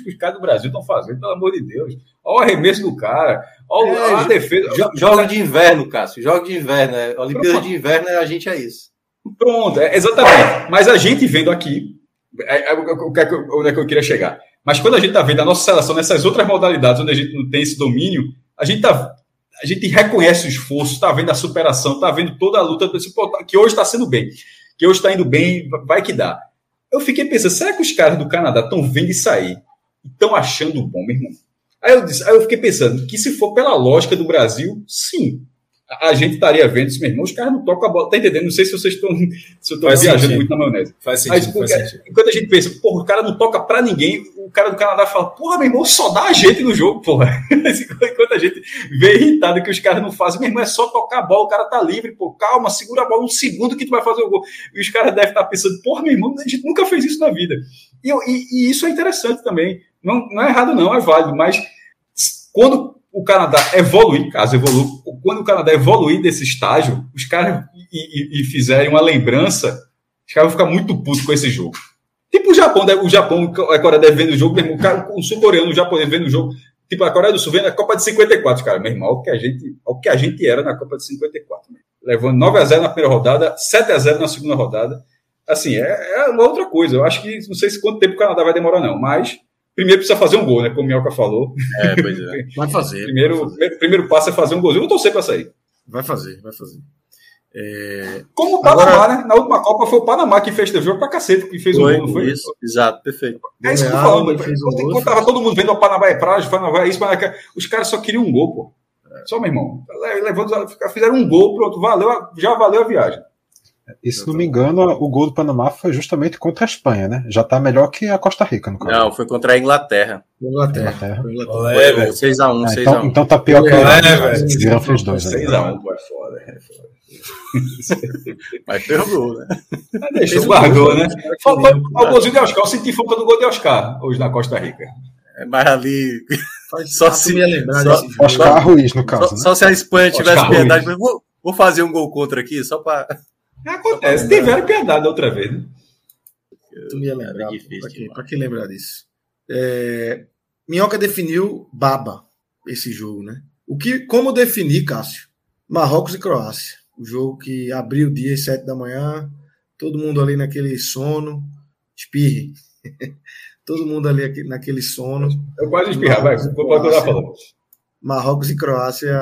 os caras do Brasil estão fazendo, pelo amor de Deus. Olha o arremesso do cara, olha é, a defesa. Jogo de inverno, Cássio, jogo de inverno. É, Olimpíada de inverno, a gente é isso. Pronto, é, exatamente. Mas a gente vendo aqui, é, é, onde é que eu queria chegar? Mas quando a gente está vendo a nossa seleção nessas outras modalidades onde a gente não tem esse domínio, a gente está a gente reconhece o esforço, está vendo a superação, está vendo toda a luta, que hoje está sendo bem, que hoje está indo bem, vai que dá. Eu fiquei pensando, será que os caras do Canadá estão vendo isso aí estão achando bom, meu irmão? Aí eu, disse, aí eu fiquei pensando que se for pela lógica do Brasil, sim, a gente estaria vendo isso, meu irmão, os caras não tocam a bola, tá entendendo? Não sei se vocês estão se eu tô viajando sentido. muito na maionese. Faz sentido, Mas, faz sentido. Enquanto a gente pensa, porra, o cara não toca pra ninguém, o cara do Canadá fala, porra, meu irmão, só dá a gente no jogo, porra. Enquanto a gente vê irritado que os caras não fazem, meu irmão, é só tocar a bola, o cara tá livre, pô, calma, segura a bola um segundo que tu vai fazer o gol. E os caras devem estar pensando, porra, meu irmão, a gente nunca fez isso na vida. E, e, e isso é interessante também. Não, não é errado, não, é válido, mas quando o Canadá evoluir, caso evolua, quando o Canadá evoluir desse estágio, os caras e, e, e fizerem uma lembrança, os caras vão ficar muito putos com esse jogo. Tipo o Japão, o Japão, a Coreia deve vendo o jogo, mesmo, o, o sul-coreano, o japonês vendo o jogo, tipo a Coreia do Sul vendo a Copa de 54, cara, meu irmão, o que a gente, o que a gente era na Copa de 54, né? levando 9 a 0 na primeira rodada, 7 a 0 na segunda rodada. Assim, é, é uma outra coisa. Eu acho que não sei se quanto tempo o Canadá vai demorar não, mas primeiro precisa fazer um gol, né? Como o Mioca falou. É, pois é. Vai fazer. primeiro, vai fazer. primeiro passo é fazer um golzinho. Eu vou torcer para sair. Vai fazer, vai fazer. É... Como o Panamá, Agora... né? Na última Copa foi o Panamá que fez o jogo pra cacete, que fez foi, o gol, não foi? Isso, exato, perfeito. É isso que eu tô falando. Enquanto, enquanto tava todo mundo vendo o Panamá é prazo, Panamá é isso, mas os caras só queriam um gol, pô. É. Só, meu irmão. Levando, fizeram um gol, pronto, valeu, já valeu a viagem. E se não me engano, o gol do Panamá foi justamente contra a Espanha, né? Já tá melhor que a Costa Rica, no caso. Não, foi contra a Inglaterra. Inglaterra. Inglaterra. Foi Inglaterra. Olé, velho. 6x1, É, 6x1. então, então tá pior que É, a velho. Zidane fez dois. né? 6x1, pô, é foda. É foda. Mas foi o gol, né? Mas deixou, Fez um guardou, gol, né? né? Faltou o golzinho de Oscar. Eu senti falta do gol de Oscar hoje na Costa Rica. É, Mas ali. Só ah, se- me ia lembrar só-. Oscar Ruiz, no caso, Só, né? só se a Espanha tivesse Oscar piedade, vou, vou fazer um gol contra aqui, só para. Acontece. Tiveram piedade outra vez, né? Tu me ia lembrar. Pra, quem, quem lembrar disso. É, Minhoca definiu baba esse jogo, né? O que, como definir, Cássio? Marrocos e Croácia. O jogo que abriu o dia às sete da manhã, todo mundo ali naquele sono, espirre. todo mundo ali naquele sono. Eu quase espirrar, vai. Falando. Marrocos e Croácia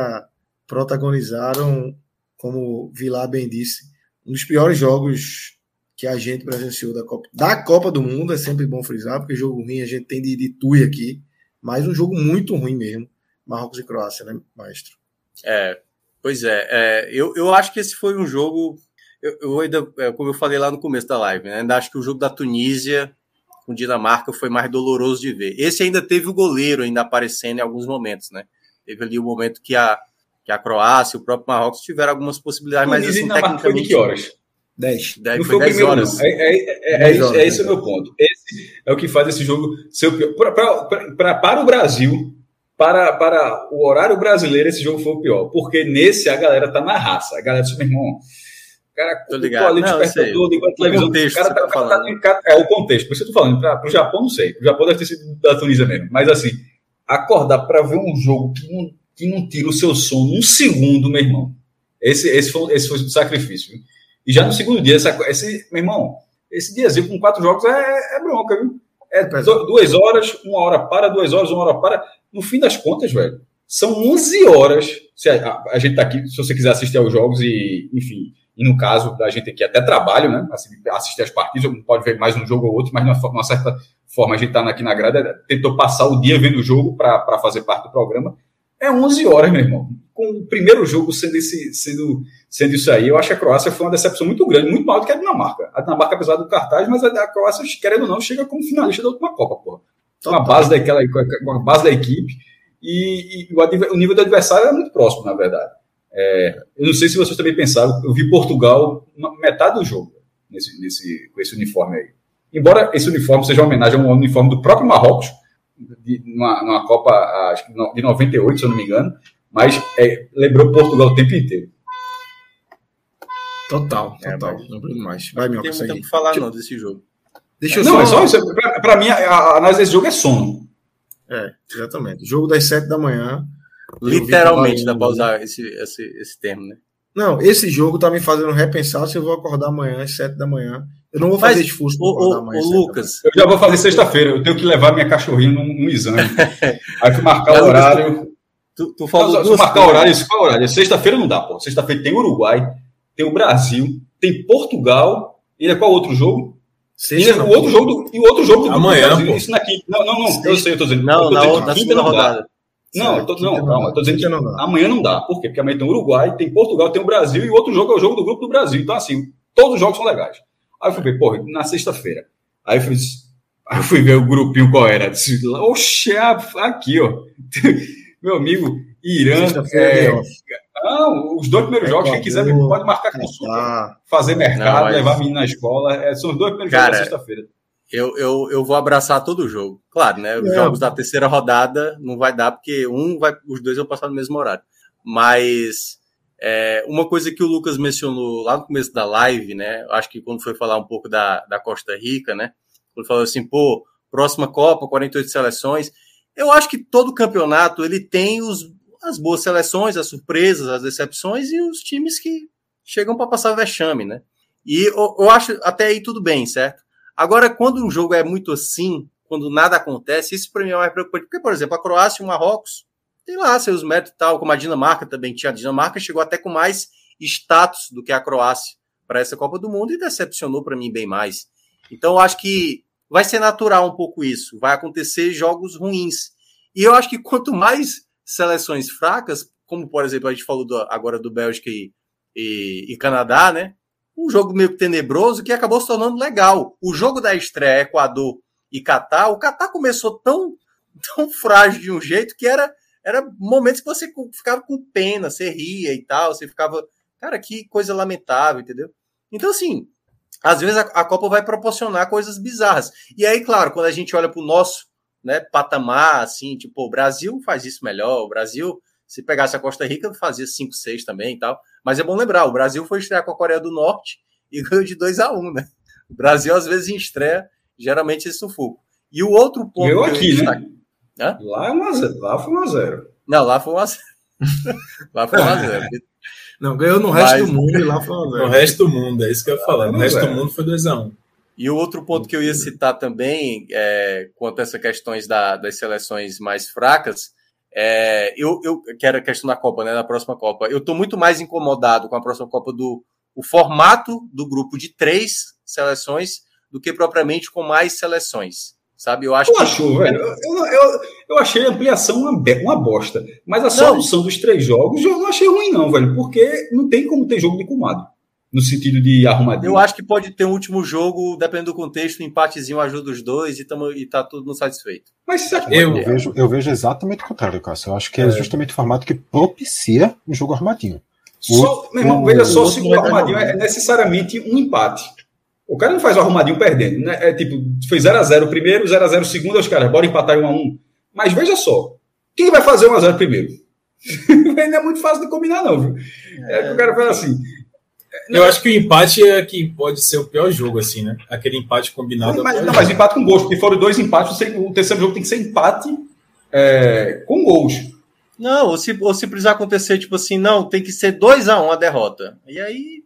protagonizaram, como Vilar bem disse, um dos piores jogos que a gente presenciou da Copa, da Copa do Mundo. É sempre bom frisar, porque jogo ruim a gente tem de, de tui aqui, mas um jogo muito ruim mesmo. Marrocos e Croácia, né, maestro? É, pois é, é, eu, eu acho que esse foi um jogo. Eu, eu ainda, é, como eu falei lá no começo da live, né, ainda acho que o jogo da Tunísia com Dinamarca foi mais doloroso de ver. Esse ainda teve o goleiro ainda aparecendo em alguns momentos, né? Teve ali o momento que a, que a Croácia, o próprio Marrocos tiveram algumas possibilidades, mas assim, e Dinamarca foi de que horas? 10. Daí Não foi foi o 10 primeiro, horas. não. É, é, é, é, Dez isso- horas, é esse o dez meu ponto. Esse é o que faz esse jogo ser o pior. Pra, pra- pra- para o Brasil, para, para o horário brasileiro, esse jogo foi o pior. Porque nesse a galera tá na raça. A galera disse, meu irmão. O cara ligado. ali, Não, eu despertador, ligou a televisão. contexto o cara tá o cara falando. em casa- É o contexto. Por isso que eu tô falando. Para o Japão, não sei. O Japão deve ter sido da Tunísia mesmo. Mas assim, acordar para ver um jogo que não, que não tira o seu sono um segundo, meu irmão. Esse, esse, foi, esse foi o sacrifício. viu? E já no segundo dia, essa, esse, meu irmão, esse diazinho com quatro jogos é, é bronca, viu? É du- duas horas, uma hora para, duas horas, uma hora para. No fim das contas, velho, são 11 horas. Se a, a- gente tá aqui, se você quiser assistir aos jogos e, enfim, e no caso da gente aqui até trabalho, né? Assim, assistir as partidas, pode ver mais um jogo ou outro, mas de uma, certa forma a gente tá aqui na grada, tentou passar o dia vendo o jogo para fazer parte do programa. É 11 horas, meu irmão. Com o primeiro jogo sendo, esse, sendo, sendo isso aí, eu acho que a Croácia foi uma decepção muito grande, muito maior do que a Dinamarca. A Dinamarca, apesar do cartaz, mas a, Croácia, querendo ou não, chega como finalista da última Copa, porra. Com a base daquela, com a, base da equipe e, e o, o nível do adversário é muito próximo, na verdade. É, eu não sei se vocês também pensaram, eu vi Portugal na metade do jogo nesse, nesse, com esse uniforme aí. Embora esse uniforme seja uma homenagem a um uniforme do próprio Marrocos, de, numa, numa Copa acho que no- de 98, se eu não me engano, mas é, lembrou Portugal o tempo inteiro. Total, É, total. mas- Lembrou demais. Vai, Não Minhoca, tem muito pra falar, não, desse jogo. Deixa eu Não, só... é só isso. Pra, pra mim, a, a análise desse jogo é sono. É, exatamente. Jogo das sete da manhã. Literalmente que dá pra usar esse, esse, esse termo, né? Não, esse jogo tá me fazendo repensar se eu vou acordar amanhã às sete da manhã. Eu não vou Mas, fazer esforço para Ô, ô, ô, Lucas, Eu já vou fazer sexta-feira. Eu tenho que levar minha cachorrinha num, num exame. Aí fui marcar Mas, o horário. tu, tu Não, falou se eu duas marcar coisas. horário, isso qual é horário? Sexta-feira não dá, pô. Sexta-feira tem Uruguai, tem o Brasil, tem Portugal. E é qual outro jogo? E Sexta, o não, outro jogo do, e o outro jogo do Amanhã, Brasil. pô. Isso na quinta. Não, não, não. Eu sei, eu tô dizendo. Não, eu tô na, dizendo na segunda não dá. Não, eu tô, Quinta não, não calma. dá. Eu tô dizendo que Quinta não dá. amanhã não dá. Por quê? Porque amanhã tem Uruguai, tem Portugal, tem o Brasil e o outro jogo é o jogo do grupo do Brasil. Então, assim, todos os jogos são legais. Aí eu fui ver, porra, na sexta-feira. Aí eu fui, aí eu fui ver o grupinho qual era. Disse, Oxe, aqui, ó. Meu amigo, Irã. É, é não, os dois primeiros jogos, quem quiser pode marcar consulta. Ah, Fazer mercado, Não, mas- levar a menina na escola. é, são os dois primeiros Cara, jogos da sexta-feira. Eu, eu, eu vou abraçar todo o jogo. Claro, né? Os É. jogos da terceira rodada não vai dar, porque um vai, os dois vão passar no mesmo horário. Mas é, uma coisa que o Lucas mencionou lá no começo da live, né? Acho que quando foi falar um pouco da, da Costa Rica, né? Ele falou assim, pô, próxima Copa, 48 seleções. Eu acho que todo campeonato ele tem os, as boas seleções, as surpresas, as decepções e os times que chegam para passar vexame, né? E eu, eu acho até aí tudo bem, certo? Agora, quando um jogo é muito assim, quando nada acontece, isso para mim é mais preocupante. Porque, por exemplo, a Croácia e o Marrocos tem lá seus métodos e tal, como a Dinamarca também tinha. A Dinamarca chegou até com mais status do que a Croácia para essa Copa do Mundo e decepcionou para mim bem mais. Então, eu acho que vai ser natural um pouco isso. Vai acontecer jogos ruins. E eu acho que quanto mais seleções fracas, como por exemplo a gente falou do- agora do Bélgica e, e- e Canadá, né? um jogo meio tenebroso que acabou se tornando legal. O jogo da estreia Equador e Catar, o Catar começou tão, tão frágil de um jeito que era, era momentos que você ficava com pena, você ria e tal, você ficava, cara, que coisa lamentável, entendeu? Então, assim, às vezes a, a Copa vai proporcionar coisas bizarras. E aí, claro, quando a gente olha para o nosso né, patamar, assim, tipo, o Brasil faz isso melhor, o Brasil, se pegasse a Costa Rica, fazia 5, 6 também e tal. Mas é bom lembrar, o Brasil foi estrear com a Coreia do Norte e ganhou de 2 a 1 um, né? O Brasil, às vezes, em estreia, geralmente esse sufoco. E o outro ponto. Eu aqui, eu né? Hã? Lá, é uma, lá foi 1x0. Não, lá foi 1x0. lá foi 1x0. Não, ganhou no resto Mas, do mundo e lá foi 1x0. No resto do mundo, é isso que eu ia falar. No resto do mundo foi 2x1. E o outro ponto que eu ia citar também, é, quanto a essas questões da, das seleções mais fracas, é, eu, eu que era a questão da Copa, né, da próxima Copa. Eu estou muito mais incomodado com a próxima Copa do o formato do grupo de três seleções do que propriamente com mais seleções. Sabe? Eu acho eu que. Achou, velho. Eu, eu, eu, achei a ampliação uma, uma bosta. Mas a solução não. dos três jogos eu não achei ruim, não, velho. Porque não tem como ter jogo de comado no sentido de arrumadinho. Eu acho que pode ter um último jogo, dependendo do contexto, um empatezinho ajuda os dois e, tamo, e tá tudo satisfeito. Mas eu, eu, vejo, eu vejo exatamente o contrário, Cássio. Eu acho que é, é justamente o formato que propicia um jogo arrumadinho. Só, meu irmão, veja só se o arrumadinho é necessariamente um empate. O cara não faz o arrumadinho perdendo, né? É tipo, foi 0x0 primeiro, 0x0 segundo, os caras, bora empatar em 1x1. Mas veja só, quem vai fazer 1x0 primeiro? não é muito fácil de combinar, não, viu? É, é o cara fala assim, eu acho que o empate é que pode ser o pior jogo, assim, né? Aquele empate combinado. Mas, é não, mas empate com gols, porque foram dois empates, o terceiro jogo tem que ser empate é, com gols. Não, ou se, ou se precisar acontecer, tipo assim, não, tem que ser 2x1 um a derrota. E aí.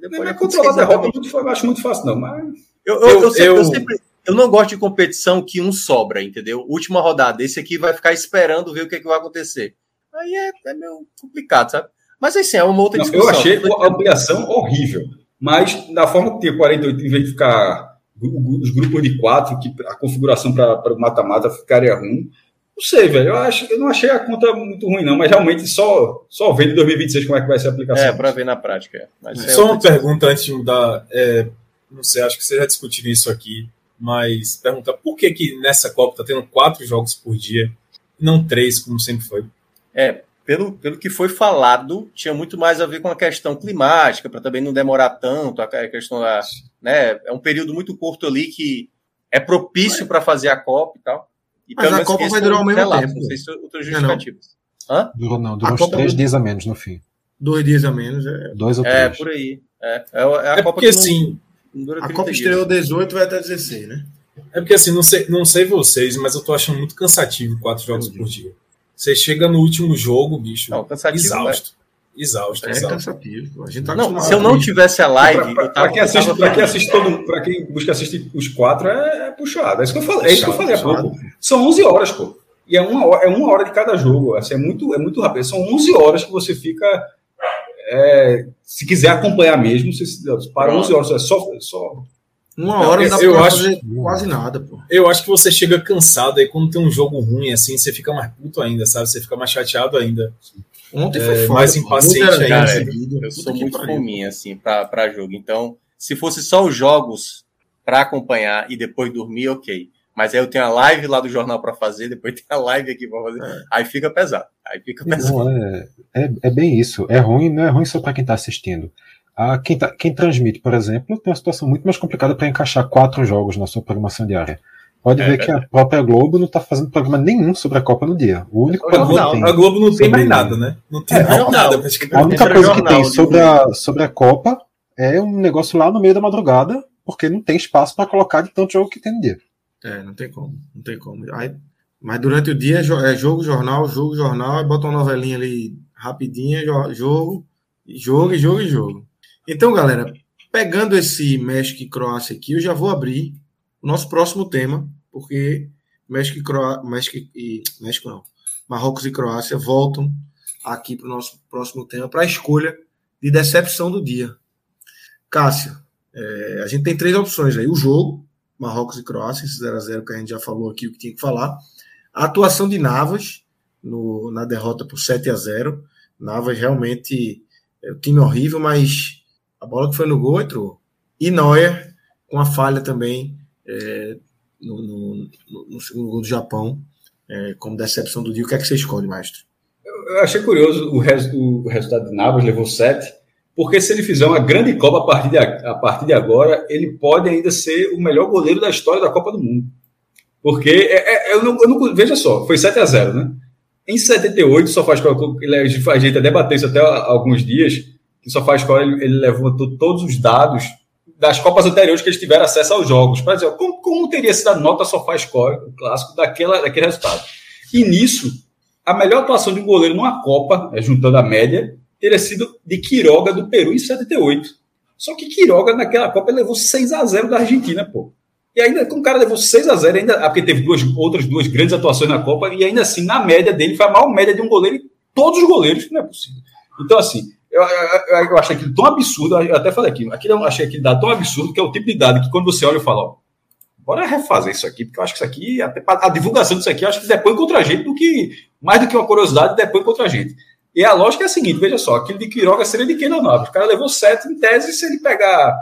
Depois não é controlar a derrota, muito, eu acho muito fácil, não. Mas... Eu, eu, eu, sempre, eu, sempre, eu não gosto de competição que um sobra, entendeu? Última rodada, esse aqui vai ficar esperando ver o que, é que vai acontecer. Aí é, é meio complicado, sabe? Mas assim, é uma outra discussão. eu achei a ampliação horrível. Mas da forma que tinha 48, em vez de ficar os grupos de quatro, que a configuração para o mata-mata ficaria ruim. Não sei, velho. Eu, acho, eu não achei a conta muito ruim, não, mas realmente só, só vendo em 2026 como é que vai ser a aplicação. É, para ver na prática. Mas é só uma pergunta antes de mudar. É, não sei, acho que vocês já discutiram isso aqui, mas pergunta por que, que nessa Copa está tendo quatro jogos por dia, não três, como sempre foi? É, pelo, pelo que foi falado, tinha muito mais a ver com a questão climática, para também não demorar tanto, a questão da. Né, é um período muito curto ali que é propício para fazer a Copa e tal. E Mas a Copa vai durar o mesmo relato, tempo. Não sei se outras justificativas. Hã? Durou, não, durou uns Copa três dias a menos no fim. Dois dias a menos. É... Dois ou é, três. É, por aí. É, é, é a é Copa porque, assim, a Copa estreou 18 vai até 16, né? É porque assim, não sei, não sei vocês, mas eu tô achando muito cansativo quatro jogos por dia. Você chega no último jogo, bicho, não, exausto. Exausto, é exausto. cansativo. A gente tá não, se eu não tivesse a live. Para quem assiste, pra quem assiste todo, para quem busca assistir os quatro, é, é puxado. É isso que eu falei, é isso que eu falei há pouco. São 11 horas, pô. E é uma, hora, é uma hora de cada jogo. Assim, é, muito, é muito rápido. São 11 horas que você fica. É, se quiser acompanhar mesmo, você para 11 horas. É só, é só uma hora não, dá eu pra acho, fazer quase nada, pô. Eu acho que você chega cansado aí quando tem um jogo ruim assim, você fica mais puto ainda, sabe? Você fica mais chateado ainda. Ontem foi é, foda, mais impaciente ainda. Cara, eu sou muito fominha assim para jogo. Então, se fosse só os jogos para acompanhar e depois dormir, OK. Mas aí eu tenho a live lá do jornal para fazer, depois tem a live aqui para fazer. É. Aí fica pesado. Aí fica pesado. Não, é, é, é bem isso. É ruim, não é ruim só para quem tá assistindo a, quem, tá, quem transmite, por exemplo, tem uma situação muito mais complicada para encaixar quatro jogos na sua programação diária. Pode é, ver que a própria Globo não está fazendo programa nenhum sobre a Copa no dia. O único a, Globo, tem a Globo não tem mais nada, né? Não tem é, mais nada. A única coisa que tem sobre a, sobre a Copa é um negócio lá no meio da madrugada, porque não tem espaço para colocar de tanto jogo que tem no dia. É, não tem como. Não tem como. Aí, mas durante o dia é jogo, jornal, jogo, jornal, aí bota uma novelinha ali rapidinha, jogo, jogo, jogo e jogo. Então, galera, pegando esse México e Croácia aqui, eu já vou abrir o nosso próximo tema, porque México e Croácia, México e México não, Marrocos e Croácia voltam aqui para o nosso próximo tema, para a escolha de decepção do dia. Cássio, é, a gente tem três opções aí: o jogo, Marrocos e Croácia, esse 0x0 que a gente já falou aqui, o que tinha que falar. A atuação de Navas no, na derrota por 7 a 0 Navas realmente é um time horrível, mas A bola que foi no gol entrou. E Neuer, com a falha também é, no, no, no, segundo gol do Japão, é, como decepção do dia. O que é que você escolhe, Maestro? Eu achei curioso o, res, o resultado de Navas, levou sete, porque se ele fizer uma grande Copa a partir, de, a partir de agora, ele pode ainda ser o melhor goleiro da história da Copa do Mundo. Porque é, é, eu, não, eu não, veja só, foi 7 a 0 né? Em 78, só faz a gente debateu isso até alguns dias, que só faz ele, ele levantou todos os dados das Copas anteriores que eles tiveram acesso aos jogos. Para dizer, como, como teria sido a nota só score, o clássico, daquela, daquele resultado? E nisso, a melhor atuação de um goleiro numa Copa, é, juntando a média, teria sido de Quiroga do Peru em 78. Só que Quiroga naquela Copa levou 6 a 0 da Argentina, pô. E ainda, com o cara levou 6 a 0 ainda, ah, porque teve duas, outras duas grandes atuações na Copa, e ainda assim, na média dele, foi a maior média de um goleiro todos os goleiros, não é possível. Então, assim, eu, eu, eu acho aquilo tão absurdo, eu até falei aqui, aquilo eu achei aquele dado tão absurdo que é o tipo de dado que quando você olha e fala, ó, bora refazer isso aqui, porque eu acho que isso aqui, a, a divulgação disso aqui, eu acho que depõe contra a gente do que, mais do que uma curiosidade, depõe contra a gente. E a lógica é a seguinte, veja só, aquilo de Quiroga seria de Keylor Navas. O cara levou sete em tese, se ele pegar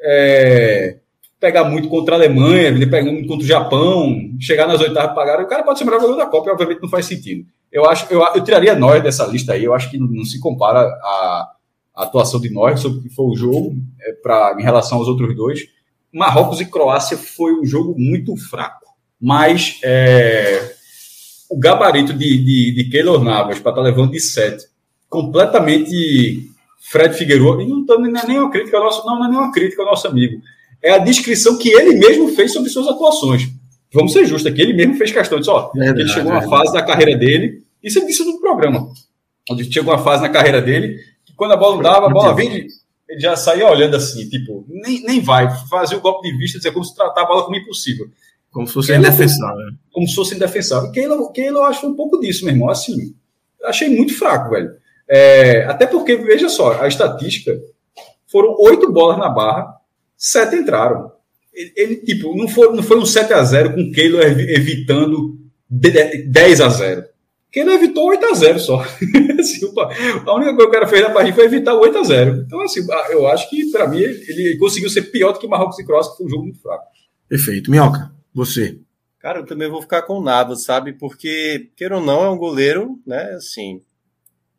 é, pegar muito contra a Alemanha, ele pegar muito contra o Japão, chegar nas oitavas pagar, o cara pode ser o melhor goleiro da Copa, e obviamente não faz sentido. Eu acho, eu, eu tiraria nós dessa lista aí, eu acho que não, se compara a, a, atuação de nós sobre o que foi o jogo é, pra, em relação aos outros dois. Marrocos e Croácia foi um jogo muito fraco, mas é, o gabarito de, de, de Keylor Navas para estar tá levando de 7, completamente Fred Figueiredo, e não, não é nem uma crítica ao nosso, não, não é nem uma crítica ao nosso amigo é a descrição que ele mesmo fez sobre suas atuações. Vamos ser justos aqui, ele mesmo fez questão disso, ó, verdade, ele chegou a uma fase da carreira dele, isso ele disse no programa, onde chegou uma fase na carreira dele, que quando a bola não dava, a bola vem, ele já saía olhando assim, tipo, nem, nem vai, fazer o golpe de vista, dizer como se tratar a bola como impossível. Como se fosse indefensável. Como se fosse indefensável. Keila, Keila eu acho um pouco disso, meu irmão. Assim, achei muito fraco, velho. É, até porque, veja só, a estatística foram oito bolas na barra, sete entraram. Ele, ele, tipo, não foi, não foi um 7 a 0 com o Keylor evitando 10 a 0 Keylor evitou 8 a 0 só. assim, a única coisa que o cara fez na partida foi evitar 8 a 0 Então, assim, eu acho que, para mim, ele conseguiu ser pior do que Marrocos e Croácia, que foi um jogo muito fraco. Perfeito. Minhoca, você. Cara, eu também vou ficar com nada, sabe? Porque, queira ou não, é um goleiro, né, assim,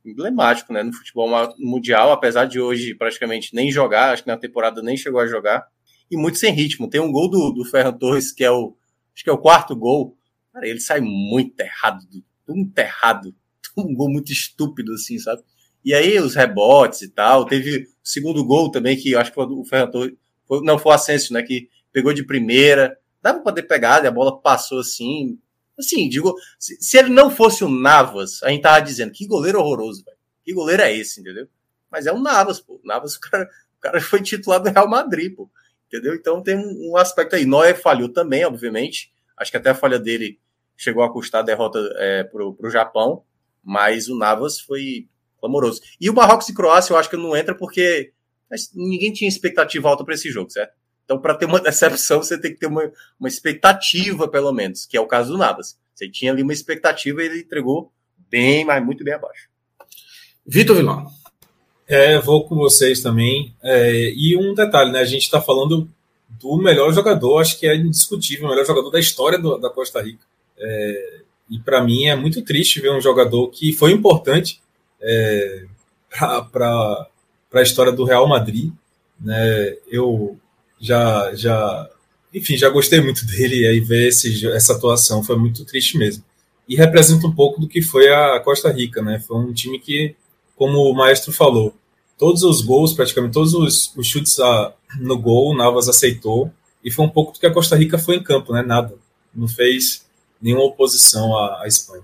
emblemático né, no futebol mundial, apesar de hoje praticamente nem jogar, acho que na temporada nem chegou a jogar, e muito sem ritmo. Tem um gol do, do Ferran Torres, que é o acho que é o quarto gol, cara, ele sai muito errado, muito errado, um gol muito estúpido, assim, sabe? E aí os rebotes e tal, teve o segundo gol também, que acho que o Ferran Torres, foi, não, foi o Asensio, né, que pegou de primeira, dava para ter pegado, e a bola passou assim, Assim, digo, se, se, ele não fosse o Navas, a gente tava dizendo que goleiro horroroso, velho. Que goleiro é esse, entendeu? Mas é o Navas, pô. O Navas, o cara, o cara foi titular do Real Madrid, pô. Entendeu? Então tem um, aspecto aí. Noé falhou também, obviamente. Acho que até a falha dele chegou a custar a derrota é, pro, pro Japão. Mas o Navas foi clamoroso. E o Marrocos e Croácia, eu acho que não entra porque ninguém tinha expectativa alta para esse jogo, certo? Então, para ter uma decepção, você tem que ter uma, uma expectativa, pelo menos, que é o caso do Navas. Você tinha ali uma expectativa e ele entregou bem, mas muito bem abaixo. Vitor Vilão. É, vou com vocês também. É, e um detalhe, né? A gente está falando do melhor jogador, acho que é indiscutível, o melhor jogador da história do, da Costa Rica. É, e para mim é muito triste ver um jogador que foi importante é, para a história do Real Madrid. Né? Eu já, já, enfim, já gostei muito dele e aí ver esse, essa atuação foi muito triste mesmo. E representa um pouco do que foi a Costa Rica, né? Foi um time que, como o maestro falou, todos os gols, praticamente todos os, os chutes a, no gol, o Navas aceitou. E foi um pouco do que a Costa Rica foi em campo, né? Nada. Não fez nenhuma oposição à, à Espanha.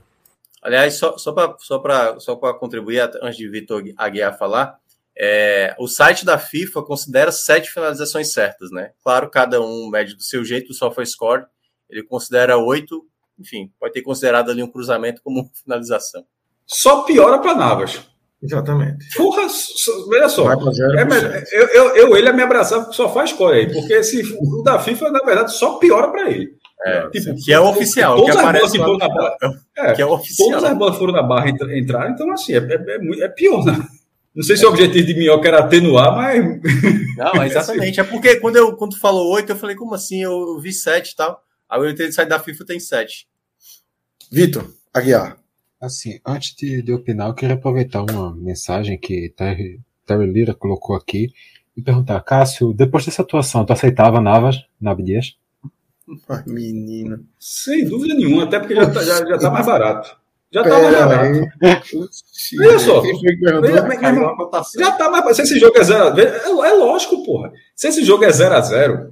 Aliás, só, só para só só contribuir, antes de Vitor Aguiar falar, é, o site da FIFA considera sete finalizações certas, né? Claro, cada um mede do seu jeito, o SofaScore, ele considera oito, enfim, pode ter considerado ali um cruzamento como finalização. Só piora para Navas. Exatamente. Porra, olha só. É, eu, eu, eu, ele a me abraçar só faz score aí, porque se o da FIFA, na verdade, só piora para ele. É, tipo, que é o oficial. Todas que as bolas foram na barra. É, que é oficial. Todas as bolas foram na barra entrar, então assim, é, é, é, é pior, né? Não sei se o objetivo de Minhoca era atenuar, mas. Não, exatamente. É porque quando, eu, quando tu falou 8, eu falei, como assim? Eu vi 7 e tal. Aí eu entrei sair da FIFA tem 7. Vitor, Aguiar. Assim, antes de, de opinar, eu queria aproveitar uma mensagem que Terry, Terry Lira colocou aqui e perguntar, Cássio, depois dessa atuação, tu aceitava Navas, Nabi Dias? Ai, menino. Sem dúvida nenhuma, até porque já tá, já, já tá mais barato. Já tá mais barato. Olha só. Já tá mais Se esse jogo é 0x0. É, é, lógico, porra. Se esse jogo é 0x0,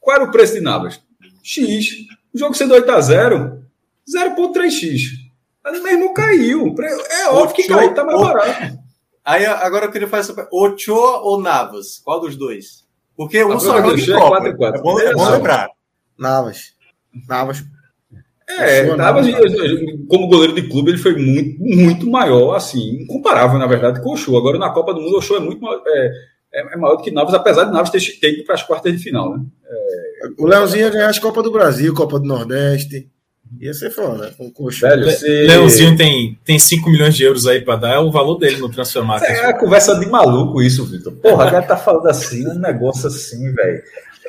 qual era o preço de Navas? X. O jogo sendo 8x0, 0,3x. Mas mesmo caiu. É óbvio que caiu, tá mais barato. Aí agora eu queria fazer essa Ochoa ou Navas? Qual dos dois? Porque um só joga em Copa. 4 4. É bom, é bom lembrar. Navas. Navas. É, Navas, como goleiro de clube, ele foi muito, muito maior, assim, incomparável, na verdade, com o Show. Agora, na Copa do Mundo, o Show é muito maior, é, é, maior do que Navas, apesar de Navas ter, ter ido para as quartas de final, né? É... O Leãozinho ia ganhar as Copa do Brasil, Copa do Nordeste. Ia ser foda, com coxa. Velho, você... Leãozinho tem, tem 5 milhões de euros aí para dar, é o valor dele no Transfer Market. É, a conversa de maluco isso, Vitor. Porra, a galera tá falando assim, um negócio assim, velho.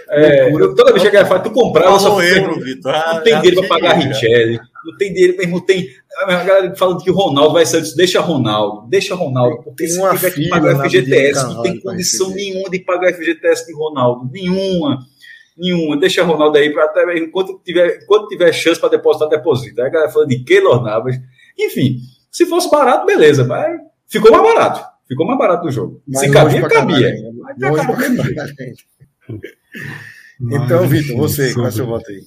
É, eu, toda vez que a falar, tu comprava, só euro, Vitor. Não tem dinheiro para pagar Richelli, não tem dinheiro mesmo, tem. A galera falando que o Ronaldo vai ser, deixa Ronaldo, deixa Ronaldo, porque se tiver que pagar o FGTS, não tem condição nenhuma de pagar o FGTS de Ronaldo, nenhuma nenhuma. Deixa o Ronaldo aí para até enquanto tiver, enquanto tiver chance para depositar, deposita. Aí a galera falando de Keylor Navas. Enfim, se fosse barato, beleza, mas ficou mais barato. Ficou mais barato o jogo. Mas se cabia, cabia. então, Vitor, você, sobre, qual é o seu voto aí?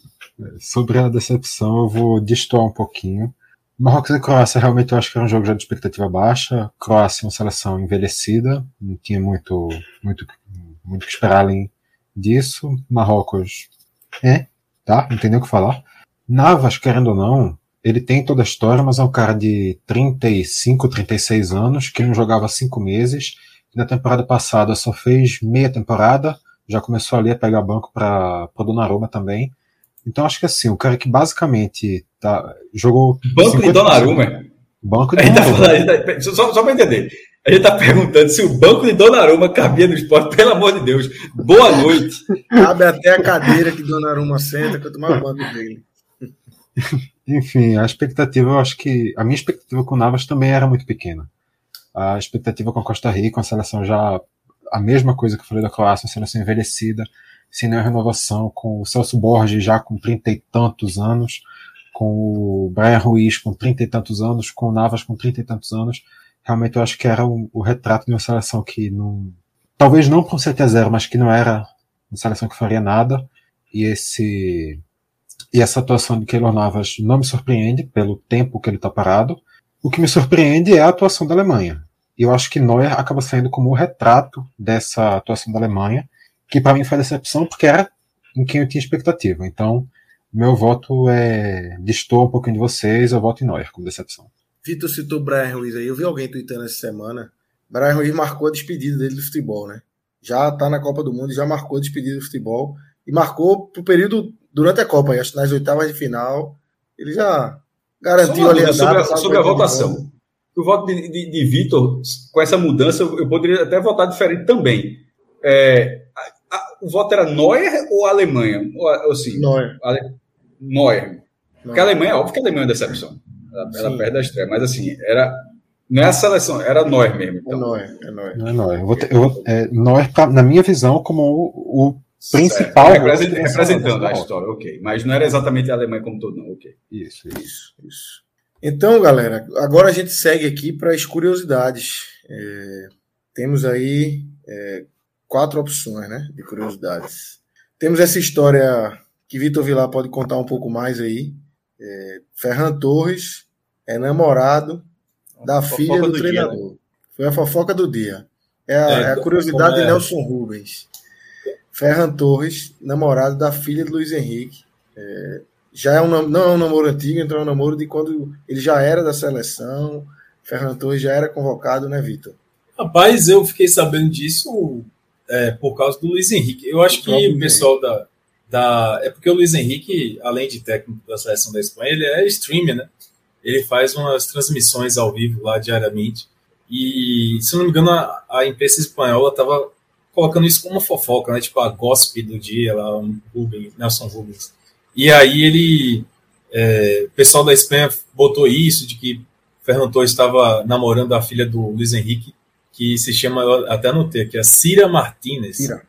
Sobre a decepção, eu vou destoar um pouquinho. Marrocos e Croácia, realmente eu acho que era um jogo já de expectativa baixa. Croácia, uma seleção envelhecida, não tinha muito, muito, muito que esperar além disso. Marrocos é, tá? Não tem nem o que falar. Navas, querendo ou não, ele tem toda a história, mas é um cara de 35, 36 anos, que não jogava há cinco meses. Na temporada passada só fez meia temporada, já começou ali a pegar banco para o Donnarumma também. Então acho que assim, o cara que basicamente tá, jogou. Banco de Donnarumma? Banco de Donnarumma. Tá só, só para entender. A gente está perguntando se o banco de Donnarumma cabia no esporte, pelo amor de Deus. Boa noite. Cabe até a cadeira que Donnarumma senta, que eu tomar o banco dele. Enfim, a expectativa, eu acho que. A minha expectativa com o Navas também era muito pequena. A expectativa com a Costa Rica, a seleção já. A mesma coisa que eu falei da Croácia, uma seleção envelhecida, sem nenhuma renovação, com o Celso Borges já com trinta e tantos anos, com o Brian Ruiz com trinta e tantos anos, com o Navas com trinta e tantos anos realmente eu acho que era o, o retrato de uma seleção que não. Talvez não com 7 a 0, mas que não era uma seleção que faria nada. E esse. E essa atuação de Keylor Navas não me surpreende pelo tempo que ele está parado. O que me surpreende é a atuação da Alemanha. E eu acho que Neuer acaba saindo como o retrato dessa atuação da Alemanha, que para mim foi decepção porque era em quem eu tinha expectativa. Então, meu voto é distor um pouquinho de vocês, eu voto em Neuer como decepção. Vitor citou Brian Ruiz aí. Eu vi alguém tweetando essa semana. Brian Ruiz marcou a despedida dele do futebol, né? Já tá na Copa do Mundo, já marcou a despedida do futebol. E marcou pro período durante a Copa, acho que nas oitavas de final. Ele já garantiu ali a sobre, a, sobre a votação. O voto de, de, de Vitor, com essa mudança, eu poderia até votar diferente também. É, a, a, o voto era Neuer ou Alemanha? Ou, assim, Neuer. Ale, Neuer. Porque a Alemanha, óbvio que a Alemanha é decepção. Ela, ela perde a estreia. Mas assim, era. Não é a seleção, era nós mesmo. Então. É nós, é nós. Não é nós. Eu vou ter, eu, é, nós, pra, na minha visão, como o, o principal. Represent, representando a história, ok. Mas não era exatamente a Alemanha como todo, não, ok. Isso, isso, isso. Então, galera, agora a gente segue aqui para as curiosidades. É, temos aí é, quatro opções né, de curiosidades. Temos essa história que Vitor Vilar pode contar um pouco mais aí. É, Ferran Torres é namorado da filha do, do treinador. Dia, né? Foi a fofoca do dia. É a, é, é a curiosidade é? de Nelson Rubens. Ferran Torres, namorado da filha de Luiz Henrique. É, já é um, não é um namoro antigo, então é um namoro de quando ele já era da seleção. Ferran Torres já era convocado, né, Vitor? Rapaz, eu fiquei sabendo disso é, por causa do Luiz Henrique. Eu acho que o pessoal da, da. É porque o Luiz Henrique, além de técnico da seleção da Espanha, ele é streamer, né? Ele faz umas transmissões ao vivo lá diariamente. E, se não me engano, a, a imprensa espanhola estava colocando isso como fofoca, né? Tipo a gossip do dia, lá, Rubens, Nelson Rubens. E aí ele, é, o pessoal da Espanha botou isso, de que Fernando Torres estava namorando a filha do Luiz Henrique, que se chama, até anotei aqui, a Cira Martinez. Cira.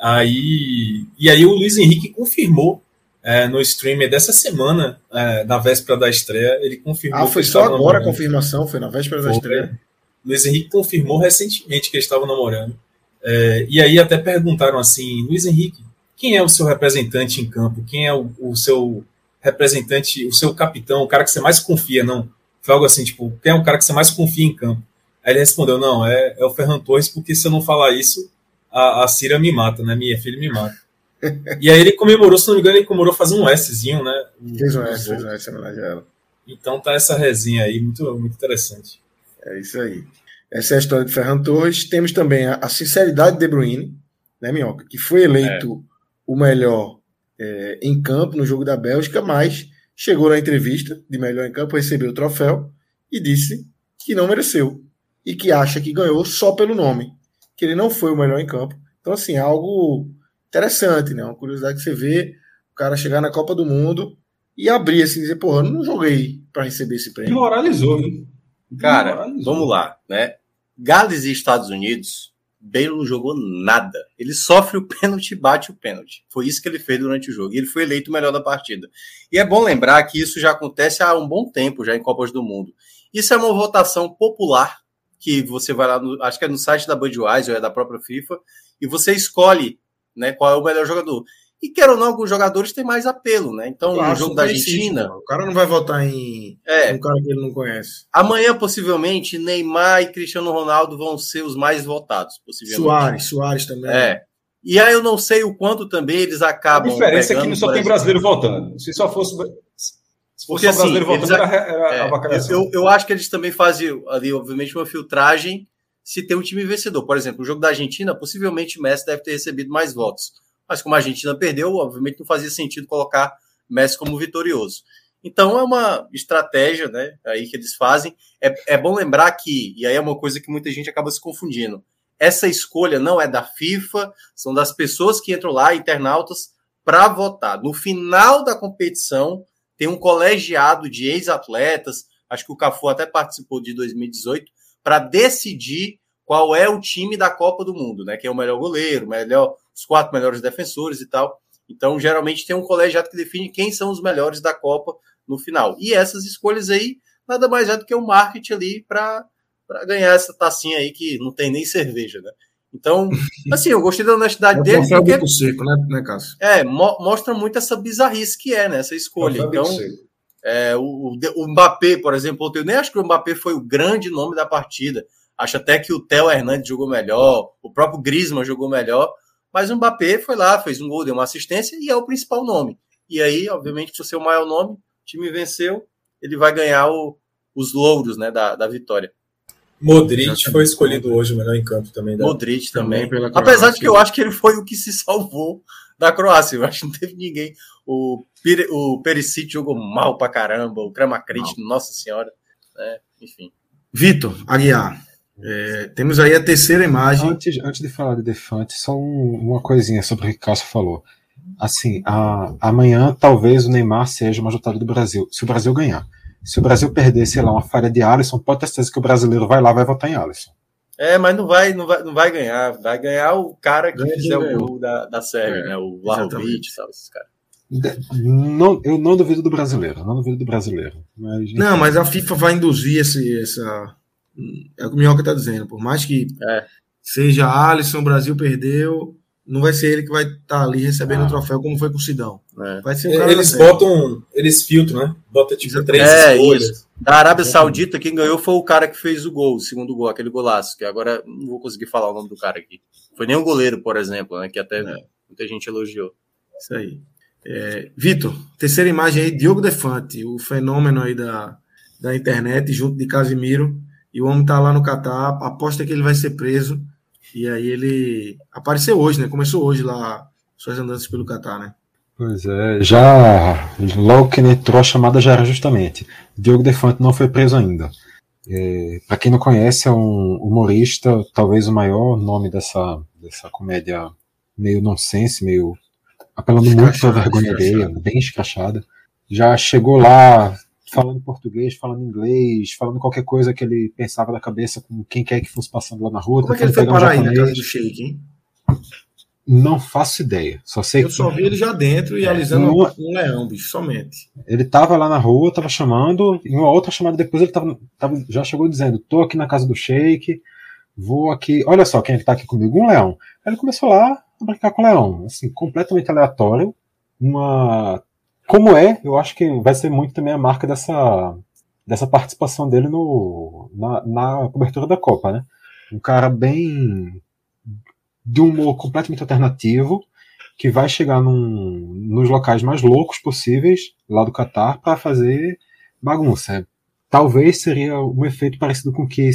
Aí, e aí o Luiz Henrique confirmou é, no streamer dessa semana, é, na véspera da estreia, ele confirmou. Ah, foi só agora namorando. a confirmação? Foi na véspera foi. da estreia? Luiz Henrique confirmou recentemente que ele estava namorando. É, e aí até perguntaram assim, Luiz Henrique, quem é o seu representante em campo? Quem é o, o, seu representante, o seu capitão, o cara que você mais confia? Não, foi algo assim, tipo, quem é o cara que você mais confia em campo? Aí ele respondeu, não, é, é o Ferran Torres, porque se eu não falar isso, a, a Cira me mata, né? Minha filha me mata. e aí ele comemorou, se não me engano, ele comemorou fazer um Szinho, né? Fez um S, fez um S homenagem a ela. Então tá essa resinha aí, muito, muito interessante. É isso aí. Essa é a história de Ferran Torres. Temos também a, a sinceridade de De Bruyne, né, Minhoca? Que foi eleito é. o melhor é, em campo no jogo da Bélgica, mas chegou na entrevista de melhor em campo, recebeu o troféu e disse que não mereceu. E que acha que ganhou só pelo nome. Que ele não foi o melhor em campo. Então, assim, é algo interessante, né? Uma curiosidade que você vê o cara chegar na Copa do Mundo e abrir assim, dizer, porra, eu não joguei para receber esse prêmio. Moralizou, né? Cara, vamos lá, né? Gales e Estados Unidos, Bale não jogou nada. Ele sofre o pênalti e bate o pênalti. Foi isso que ele fez durante o jogo. E ele foi eleito o melhor da partida. E é bom lembrar que isso já acontece há um bom tempo, já em Copas do Mundo. Isso é uma votação popular, que você vai lá, no, acho que é no site da Budweiser ou é da própria FIFA, e você escolhe né, qual é o melhor jogador. E quer ou não, alguns jogadores têm mais apelo, né? Então, claro, no jogo da Argentina. O cara não vai votar em é, um cara que ele não conhece. Amanhã, possivelmente, Neymar e Cristiano Ronaldo vão ser os mais votados, possivelmente. Soares, Soares também. É. E aí eu não sei o quanto também eles acabam. A diferença pegando, é que não só tem brasileiro votando. Se só fosse. Porque, assim, votando, era, era é. Eu, eu acho que eles também fazem ali, obviamente, uma filtragem se tem um time vencedor. Por exemplo, o jogo da Argentina, possivelmente Messi deve ter recebido mais votos mas como a Argentina perdeu, obviamente não fazia sentido colocar Messi como vitorioso. Então é uma estratégia né, aí que eles fazem. É, é bom lembrar que, e aí é uma coisa que muita gente acaba se confundindo, essa escolha não é da FIFA, são das pessoas que entram lá, internautas, para votar. No final da competição, tem um colegiado de ex-atletas, acho que o Cafu até participou de 2018, para decidir qual é o time da Copa do Mundo, né? Quem é o melhor goleiro, melhor, os quatro melhores defensores e tal. Então, geralmente tem um colegiado que define quem são os melhores da Copa no final. E essas escolhas aí, nada mais é do que o um marketing ali para ganhar essa tacinha aí que não tem nem cerveja, né? Então, assim, eu gostei da honestidade é dele. Porque, seco, né, né Cássio? É, mo mostra muito essa bizarrice que é, né? Essa escolha. Então, é, o, o Mbappé, por exemplo, eu nem acho que o Mbappé foi o grande nome da partida. Acho até que o Theo Hernandes jogou melhor, o próprio Griezmann jogou melhor, mas o Mbappé foi lá, fez um gol, deu uma assistência e é o principal nome. E aí, obviamente, se é o maior nome, o time venceu, ele vai ganhar o, os louros né, da, da vitória. Modric foi escolhido hoje o melhor em campo também. Da... Modric também. também Apesar de que eu acho que ele foi o que se salvou da Croácia. Eu acho que não teve ninguém. O, Pire, o Perisic jogou mal pra caramba. O Kramakrit, nossa senhora. É, enfim. Vitor Aguiar. É, temos aí a terceira imagem. Antes, antes de falar de Defante, só um, uma coisinha sobre o que o Cássio falou. Assim, a, amanhã talvez o Neymar seja o majoritário do Brasil, se o Brasil ganhar. Se o Brasil perder, sei lá, uma falha de Alisson, pode ter certeza que o brasileiro vai lá vai votar em Alisson. É, mas não vai, não vai, não vai ganhar. Vai ganhar o cara que Ganha fizer o gol da, da série, é, né? O Vlahovic e tal, esses caras. Não, eu não duvido do brasileiro, não duvido do brasileiro. Mas, não, mas a FIFA vai induzir esse, essa, é o que o Minhoca está dizendo. Por mais que é. seja Alisson, o Brasil perdeu, não vai ser ele que vai estar tá ali recebendo ah. o troféu como foi com o Sidão. É. Vai ser um cara eles botam, eles filtram, né? Bota tipo três é, escolhas. Isso. Da Arábia Saudita, quem ganhou foi o cara que fez o gol, o segundo gol, aquele golaço, que agora não vou conseguir falar o nome do cara aqui. Foi nem um goleiro, por exemplo, né? Que até é. muita gente elogiou. Isso aí. É, Vitor, terceira imagem aí, Diogo Defante, o fenômeno aí da, da internet, junto de Casimiro e o homem tá lá no Catar, aposta que ele vai ser preso. E aí ele apareceu hoje, né? Começou hoje lá suas andanças pelo Catar, né? Pois é, já logo que ele entrou a chamada já era justamente. Diogo Defante não foi preso ainda. É, para quem não conhece, é um humorista, talvez o maior nome dessa, dessa comédia meio nonsense, meio apelando muito pra vergonha alheia, bem escrachada. Já chegou lá falando português, falando inglês, falando qualquer coisa que ele pensava da cabeça com quem quer que fosse passando lá na rua. Como é que ele foi parar um aí na casa do Sheik, hein? Não faço ideia. Só sei Eu que... só vi ele já dentro e é, alisando um, um leão, bicho, somente. Ele tava lá na rua, tava chamando, e uma outra chamada depois ele tava, tava, já chegou dizendo: tô aqui na casa do Sheik, vou aqui. Olha só quem é que tá aqui comigo, um leão. Aí ele começou lá a brincar com o leão, assim, completamente aleatório. Uma. Como é, eu acho que vai ser muito também a marca dessa, dessa participação dele no, na, na cobertura da Copa, né? Um cara bem de um humor completamente alternativo, que vai chegar num, nos locais mais loucos possíveis lá do Catar para fazer bagunça. Talvez seria um efeito parecido com que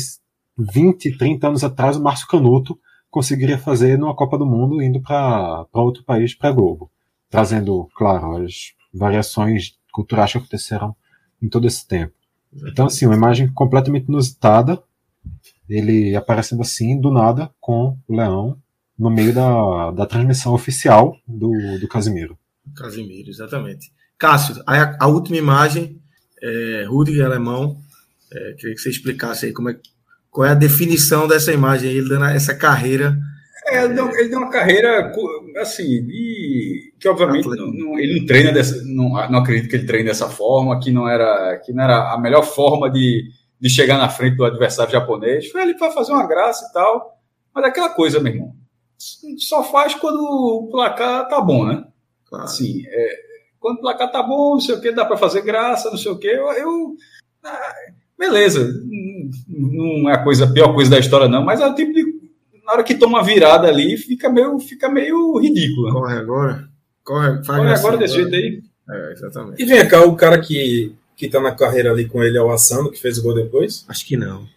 20, 30 anos atrás o Márcio Canuto conseguiria fazer numa Copa do Mundo indo para outro país, para Globo, trazendo, claro, as variações culturais que aconteceram em todo esse tempo. Então, assim, uma imagem completamente inusitada, ele aparecendo assim, do nada, com o leão no meio da, da transmissão oficial do, do Casimiro. Casimiro, exatamente. Cássio, a, a última imagem, é, Rudiger Alemão, é, queria que você explicasse aí como é, qual é a definição dessa imagem, ele dando essa carreira. É, ele, deu, uma carreira, assim, e, que obviamente não, não, ele não treina dessa, não, não acredito que ele treine dessa forma, que não era, que não era a melhor forma de, de chegar na frente do adversário japonês. Foi ali para fazer uma graça e tal, mas é aquela coisa, meu irmão só faz quando o placar tá bom, né? Claro. Assim, é, quando o placar tá bom, não sei o que, dá para fazer graça, não sei o que, eu, eu ah, beleza, não é a coisa, a pior coisa da história não, mas é o tipo de na hora que toma virada ali, fica meio, fica meio ridículo. Corre agora, corre, corre assim, agora desse jeito aí. É, exatamente. E vem cá, o cara que, que tá na carreira ali com ele é o Assano, que fez o gol depois? Acho que não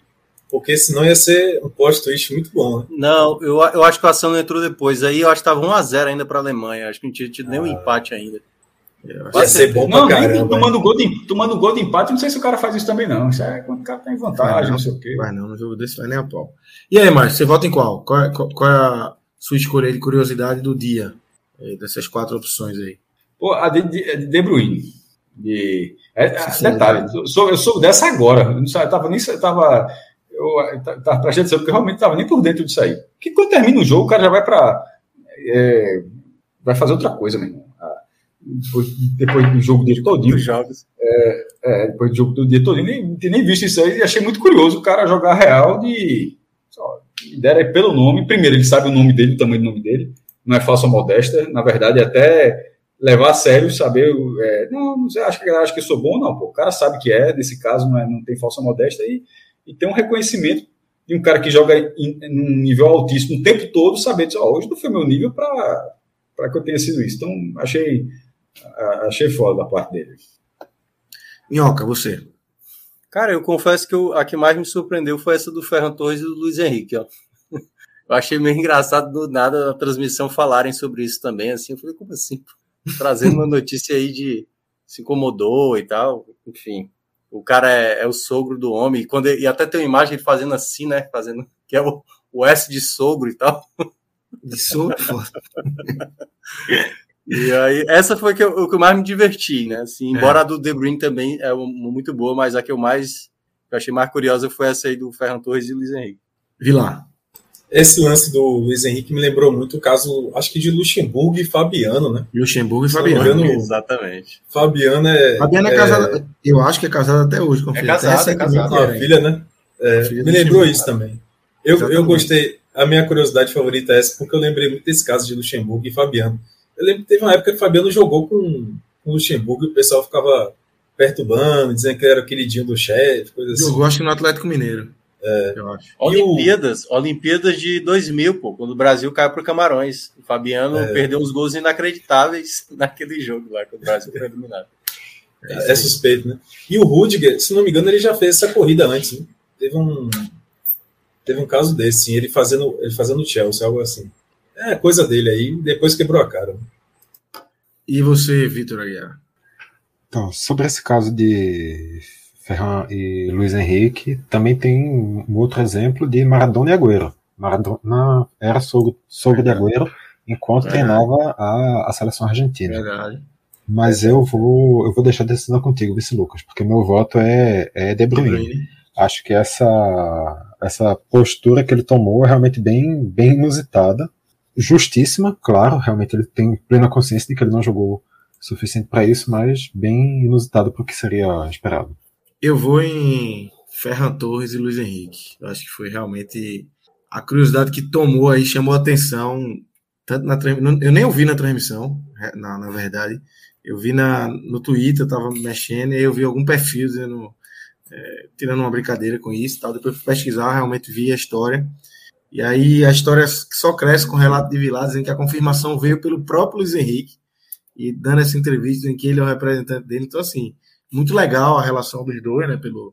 porque senão ia ser um post-twist muito bom. Né? Não, eu, eu acho que a ação não entrou depois. Aí eu acho que estava 1x0 ainda para a Alemanha. Acho que não tinha tido nenhum ah. empate ainda. Vai ser bom não, pra caramba. Tomando gol, de, tomando gol de empate, não sei se o cara faz isso também, não. Isso é quando o cara tem vantagem, não, não, sei o quê. Vai não, no jogo desse vai nem a pau. E aí, Márcio, você vota em qual? Qual é, qual, qual é a sua escolha de curiosidade do dia? Dessas quatro opções aí. Pô, a de, de, de Bruyne. De, é, detalhe, eu sou, eu sou dessa agora. Eu não tava nem. Tava, eu tá, prestando atenção, porque eu realmente estava nem por dentro disso aí. Porque quando termina o jogo, o cara já vai para. É, vai fazer outra coisa, meu irmão. Ah, depois, depois do jogo dele todinho. Jogos. É, é, depois do jogo do dia todinho, nem, nem visto isso aí e achei muito curioso o cara jogar real de. Só, ideia pelo nome. Primeiro, ele sabe o nome dele, o tamanho do nome dele. Não é falsa modesta. Na verdade, é até levar a sério, saber. É, não, você acha que, acha que eu sou bom? Não, pô. O cara sabe que é, nesse caso, não, é, não tem falsa modesta e e ter um reconhecimento de um cara que joga em, em um nível altíssimo o tempo todo, saber disso, oh, hoje não foi meu nível para que eu tenha sido isso. Então, achei, achei foda da parte dele. Minhoca, você. Cara, eu confesso que eu, a que mais me surpreendeu foi essa do Ferran Torres e do Luiz Henrique, ó. Eu achei meio engraçado do nada a transmissão falarem sobre isso também, assim, eu falei, como assim? Trazendo uma notícia aí de se incomodou e tal, enfim o cara é, é, o sogro do homem, e, quando ele, e até tem uma imagem ele fazendo assim, né? Fazendo, que é o, o S de sogro e tal. De sogro? E aí, essa foi que eu, o que eu mais me diverti, né? Assim, embora é. a do De Bruyne também é muito boa, mas a que eu mais que eu achei mais curiosa foi essa aí do Ferran Torres e Luiz Henrique. Vilar. Esse lance do Luiz Henrique me lembrou muito o caso, acho que de Luxemburgo e Fabiano, né? Luxemburgo e Fabiano. Exatamente. Fabiano é. Fabiano é, é casada, eu acho que é casado até hoje com a é. Casado, é casado, com a filha, né? É, filha me lembrou isso também. Eu, eu gostei, a minha curiosidade favorita é essa, porque eu lembrei muito desse caso de Luxemburgo e Fabiano. Eu lembro que teve uma época que Fabiano jogou com, com Luxemburgo e o pessoal ficava perturbando, dizendo que ele era o queridinho do chefe, coisa assim. Jogou acho que no Atlético Mineiro. É, eu acho. Olimpíadas, o... Olimpíadas de 2000, pô, quando o Brasil caiu para Camarões. O Fabiano é. perdeu uns gols inacreditáveis naquele jogo lá, que o Brasil foi eliminado. É, é, suspeito, né? E o Rudiger, se não me engano, ele já fez essa corrida antes. Né? Teve um teve um caso desse, sim, ele fazendo ele fazendo Chelsea, algo assim. É coisa dele aí, depois quebrou a cara. E você, Vitor Aguiar? Então, sobre esse caso de Ferran e Luiz Henrique, também tem um outro exemplo de Maradona e Agüero. Maradona era sogro, sogro de Agüero enquanto treinava a, a seleção argentina. Verdade. Mas eu vou, eu vou deixar a decisão contigo, Vice Lucas, porque meu voto é, é De Bruyne. De Bruyne. Acho que essa, essa postura que ele tomou é realmente bem, bem inusitada. Justíssima, claro, realmente ele tem plena consciência de que ele não jogou suficiente para isso, mas bem inusitado para o que seria esperado. Eu vou em Ferran Torres e Luiz Henrique. Eu acho que foi realmente a curiosidade que tomou aí, chamou a atenção. Tanto na, eu nem ouvi na transmissão, na, na verdade. Eu vi na, no Twitter, eu tava mexendo, e eu vi algum perfil dizendo, é, tirando uma brincadeira com isso tal. Depois fui pesquisar, realmente vi a história. E aí a história só cresce com o relato de Vilar, dizendo que a confirmação veio pelo próprio Luiz Henrique, e dando essa entrevista em que ele é o representante dele. Então, assim, muito legal a relação dos dois, né? Pelo,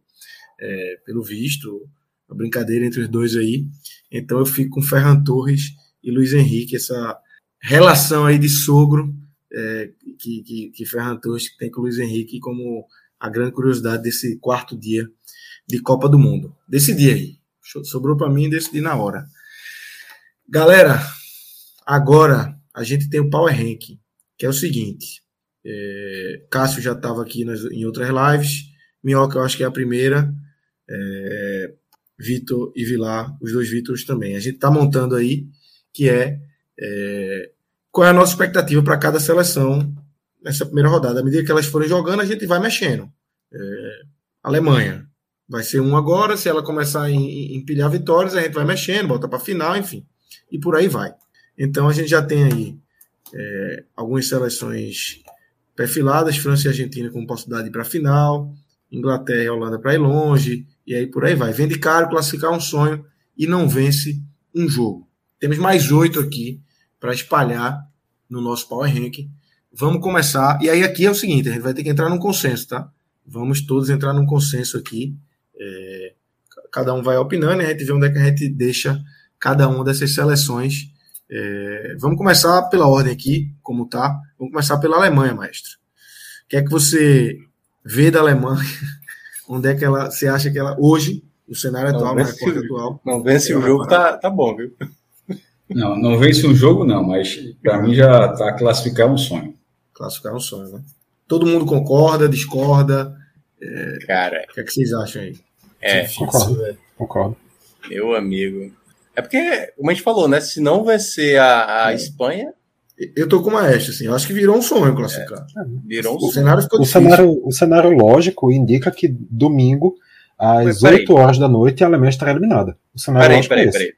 é, pelo visto, a brincadeira entre os dois aí. Então eu fico com Ferran Torres e Luiz Henrique, essa relação aí de sogro é, que, que, que Ferran Torres tem com o Luiz Henrique como a grande curiosidade desse quarto dia de Copa do Mundo. Desse dia aí. Sobrou para mim decidir na hora. Galera, agora a gente tem o Power Ranking, que é o seguinte. É, Cássio já estava aqui nas, em outras lives. Minhoca, eu acho que é a primeira. É, Vitor e Vilar, os dois Vítors também. A gente está montando aí, que é, é, qual é a nossa expectativa para cada seleção nessa primeira rodada. À medida que elas forem jogando, a gente vai mexendo. É, Alemanha vai ser um agora, se ela começar a empilhar vitórias, a gente vai mexendo, bota para final, enfim. E por aí vai. Então a gente já tem aí é, algumas seleções perfiladas, França e Argentina com possibilidade para a final, Inglaterra e Holanda para ir longe, e aí por aí vai. Vende caro, classificar um sonho e não vence um jogo. Temos mais oito aqui para espalhar no nosso Power Rank. Vamos começar. E aí aqui é o seguinte, a gente vai ter que entrar num consenso, tá? Vamos todos entrar num consenso aqui. É, cada um vai opinando e a gente vê onde é que a gente deixa cada uma dessas seleções. É, vamos começar pela ordem aqui, como tá. Vamos começar pela Alemanha, mestre. O que é que você vê da Alemanha? Onde é que ela, você acha que ela, hoje, no cenário atual, no recorte atual. Não vence o jogo, tá, tá bom, viu? Não, não vence um jogo, não, mas para mim já tá classificar um sonho. Classificar um sonho, né? Todo mundo concorda, discorda. É, Cara. O que, é que vocês acham aí? É, Difícil, concordo. Véio. concordo. Meu amigo. É porque, como a gente falou, né? Se não vai ser a, a é. Espanha, eu tô com o Maestro, assim. Eu acho que virou um sonho classificar. É, virou um o sonho. Cenário ficou o, cenário, o cenário lógico indica que domingo, às Mas, 8 horas da noite, a Alemanha estará eliminada. O cenário peraí, peraí, é peraí.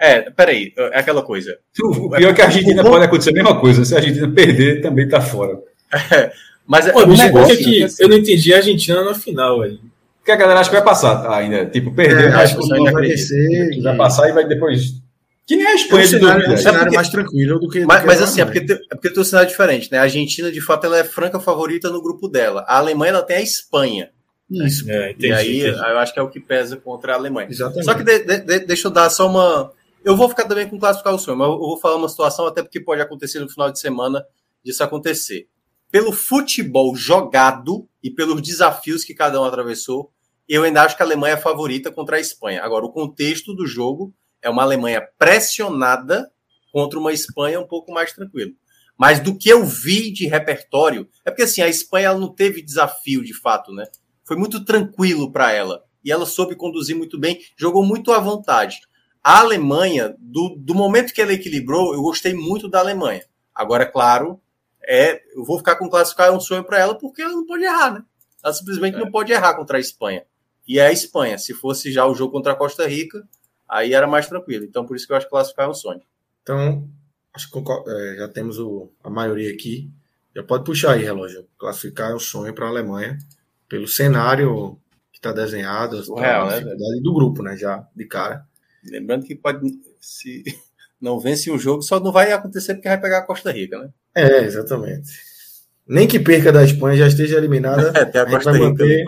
É, peraí. É aquela coisa. O pior é que a Argentina pode acontecer a mesma coisa. Se a Argentina perder, também tá fora. É, mas Pô, o negócio é que eu não entendi a Argentina na final aí. Porque a galera acha que vai passar tá, ainda. Tipo, perder, é, acho que vai, vai descer. Vai passar e vai depois que nem a Espanha é um cenário, é um cenário porque, mais tranquilo do que. Mas, do que mas assim, é porque, tem, é porque tem um cenário diferente, né? A Argentina, de fato, ela é franca favorita no grupo dela. A Alemanha ela tem a Espanha. Isso. É, entendi, e aí entendi. eu acho que é o que pesa contra a Alemanha. Exatamente. Só que de, de, deixa eu dar só uma. Eu vou ficar também com classificar o sonho, mas eu vou falar uma situação, até porque pode acontecer no final de semana disso acontecer. Pelo futebol jogado e pelos desafios que cada um atravessou, eu ainda acho que a Alemanha é favorita contra a Espanha. Agora, o contexto do jogo é uma Alemanha pressionada contra uma Espanha um pouco mais tranquilo. Mas do que eu vi de repertório, é porque assim, a Espanha não teve desafio de fato, né? Foi muito tranquilo para ela. E ela soube conduzir muito bem, jogou muito à vontade. A Alemanha, do, do momento que ela equilibrou, eu gostei muito da Alemanha. Agora, claro, é, eu vou ficar com classificar é um sonho para ela, porque ela não pode errar, né? Ela simplesmente é. não pode errar contra a Espanha. E é a Espanha. Se fosse já o jogo contra a Costa Rica, aí era mais tranquilo. Então, por isso que eu acho que classificar é um sonho. Então, acho que é, já temos o, a maioria aqui. Já pode puxar aí, relógio. Classificar é um sonho para a Alemanha, pelo cenário que está desenhado, o real, né, do grupo, né? Já de cara. Lembrando que pode, se não vence um jogo, só não vai acontecer porque vai pegar a Costa Rica, né? É, exatamente. Nem que perca da Espanha já esteja eliminada. É, até a Costa a Rica. Manter,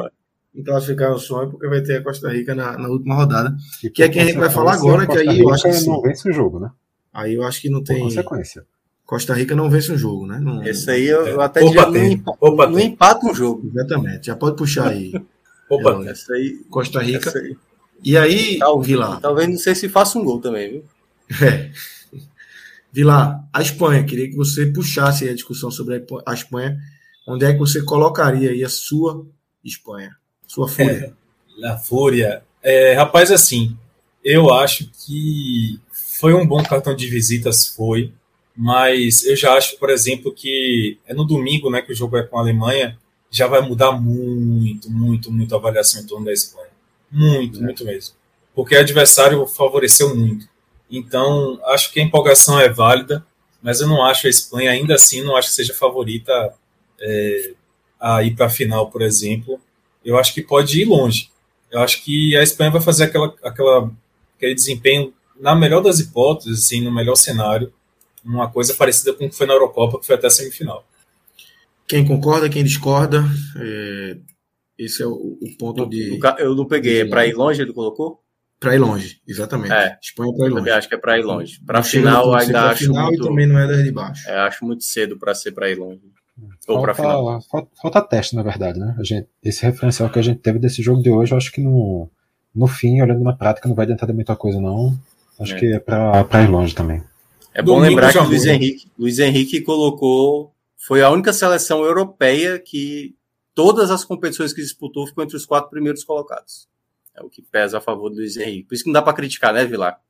em classificar o sonho, porque vai ter a Costa Rica na, na última rodada. E que é quem a gente vai falar agora, que aí eu acho que. não vence o jogo, né? Aí eu acho que não tem. consequência. Costa Rica não vence um jogo, né? Não... Esse aí eu, eu até Opa, diria não, não empata um jogo. Exatamente, já pode puxar aí. Opa, essa aí. Costa Rica. Aí. E aí, Tal, Vila? Talvez não sei se faça um gol também, viu? É. Vila, a Espanha, queria que você puxasse a discussão sobre a Espanha. Onde é que você colocaria aí a sua Espanha? Sua fúria? É, a fúria. É, rapaz, assim, eu acho que foi um bom cartão de visitas, foi. Mas eu já acho, por exemplo, que é no domingo, né, que o jogo é com a Alemanha, já vai mudar muito, muito, muito a avaliação em torno da Espanha. Muito, é. muito mesmo. Porque o adversário favoreceu muito. Então, acho que a empolgação é válida, mas eu não acho a Espanha, ainda assim, não acho que seja favorita é, a ir para a final, por exemplo. Eu acho que pode ir longe. Eu acho que a Espanha vai fazer aquela, aquela, aquele desempenho, na melhor das hipóteses, assim, no melhor cenário, uma coisa parecida com o que foi na Eurocopa, que foi até a semifinal. Quem concorda, quem discorda, é... esse é o, o ponto de. Eu não peguei, é para ir longe, ele colocou? Para ir longe, exatamente. É, Espanha para ir longe. Eu acho que é para ir longe. Para final, ainda acho final muito. E também não é das de baixo. É, acho muito cedo para ser para ir longe. Ou para final. Falta, falta teste, na verdade, né? A gente, esse referencial que a gente teve desse jogo de hoje, eu acho que no, no fim, olhando na prática, não vai adiantar de muita coisa, não. Acho é. que é para ir longe também. É bom Domingo lembrar que o Luiz Henrique, Luiz Henrique colocou. Foi a única seleção europeia que todas as competições que disputou ficou entre os quatro primeiros colocados. É o que pesa a favor do Luiz Henrique. Por isso que não dá para criticar, né, Vilar?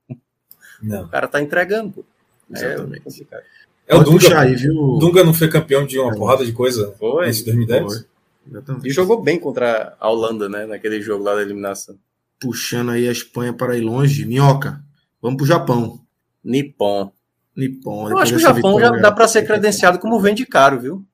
Não. O cara tá entregando, pô. É Exatamente. É, é o Dunga. Aí, viu? Dunga não foi campeão de uma é. porrada de coisa foi, em 2010? Foi. E jogou bem contra a Holanda, né? Naquele jogo lá da eliminação. Puxando aí a Espanha para ir longe. Minhoca, vamos pro Japão. Nippon. Nippon. Eu acho que o Japão vitória, já dá para ser credenciado como vende caro, viu?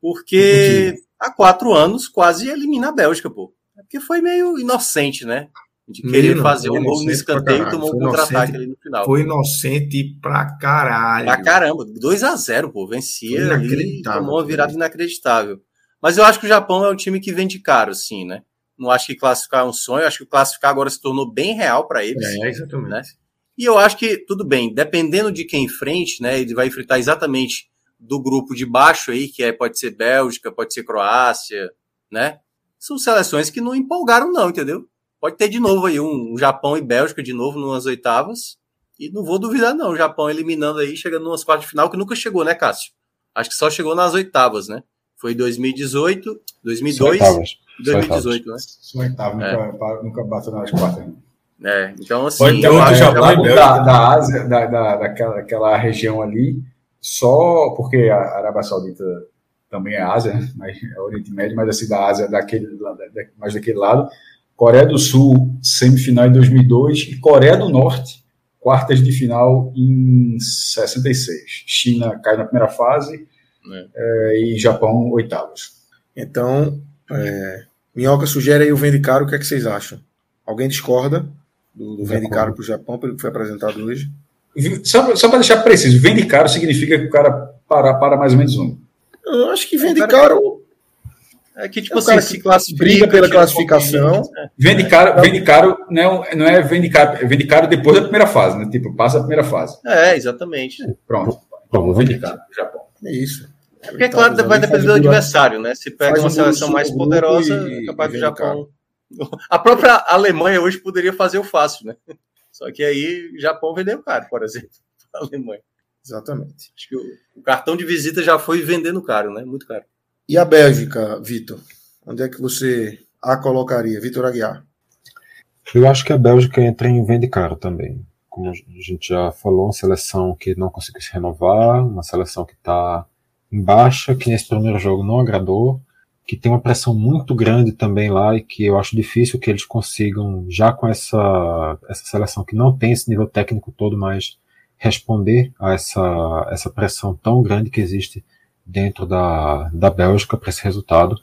Porque há quatro anos quase elimina a Bélgica, pô. Porque foi meio inocente, né? De querer Menino, fazer um gol no escanteio e tomou um contra-ataque ali no final. Foi inocente pra caralho. Pra caramba. 2 a 0 pô. Vencia e tomou uma virada inacreditável. Mas eu acho que o Japão é um time que vende caro, sim, né? Não acho que classificar é um sonho. Acho que classificar agora se tornou bem real para eles. É, exatamente. Né? E eu acho que, tudo bem, dependendo de quem enfrente, né, ele vai enfrentar exatamente do grupo de baixo aí, que é, pode ser Bélgica, pode ser Croácia, né? São seleções que não empolgaram, não, entendeu? Pode ter de novo aí um, um Japão e Bélgica de novo nas oitavas. E não vou duvidar, não. O Japão eliminando aí, chegando nas quartas de final, que nunca chegou, né, Cássio? Acho que só chegou nas oitavas, né? Foi 2018, 2002 e 2018, né? Só oitava, é. nunca, nunca bateu nas quartas. Né? É, então assim. Pode ter outro Japão da, da Ásia, da, da, daquela, daquela região ali, só porque a Arábia Saudita também é Ásia, né? mas é Oriente Médio, mas assim, da Ásia, daquele, mais daquele lado. Coreia do Sul, semifinal em 2002, e Coreia do Norte, quartas de final em 66. China cai na primeira fase é. É, e Japão, oitavas. Então, é, Minhoca sugere aí o Vende Caro, o que é que vocês acham? Alguém discorda? do, do vende caro para o Japão, pelo que foi apresentado hoje? Só, só para deixar preciso, vende caro significa que o cara para, para mais ou menos um. Eu acho que vende caro. É que, tipo é assim, se classifica. Briga pela classificação. Né? Vende caro, vende caro não, é, não é vende caro, vende caro depois da primeira fase, né? Tipo, passa a primeira fase. É, exatamente. Pronto. Pronto, vende caro, Japão. É isso. É porque, claro, vai depender do adversário, né? Se pega uma seleção mais poderosa, é capaz do Japão. Caro. A própria Alemanha hoje poderia fazer o fácil, né? Só que aí o Japão vendeu caro, por exemplo, a Alemanha. Exatamente. Acho que o, o, cartão de visita já foi vendendo caro, né? Muito caro. E a Bélgica, Vitor? Onde é que você a colocaria, Vitor Aguiar? Eu acho que a Bélgica entra em vende caro também. Como a gente já falou, uma seleção que não conseguiu se renovar, uma seleção que está em baixa, que nesse primeiro jogo não agradou que tem uma pressão muito grande também lá e que eu acho difícil que eles consigam, já com essa, essa seleção que não tem esse nível técnico todo, mas responder a essa, essa pressão tão grande que existe dentro da, da Bélgica para esse resultado.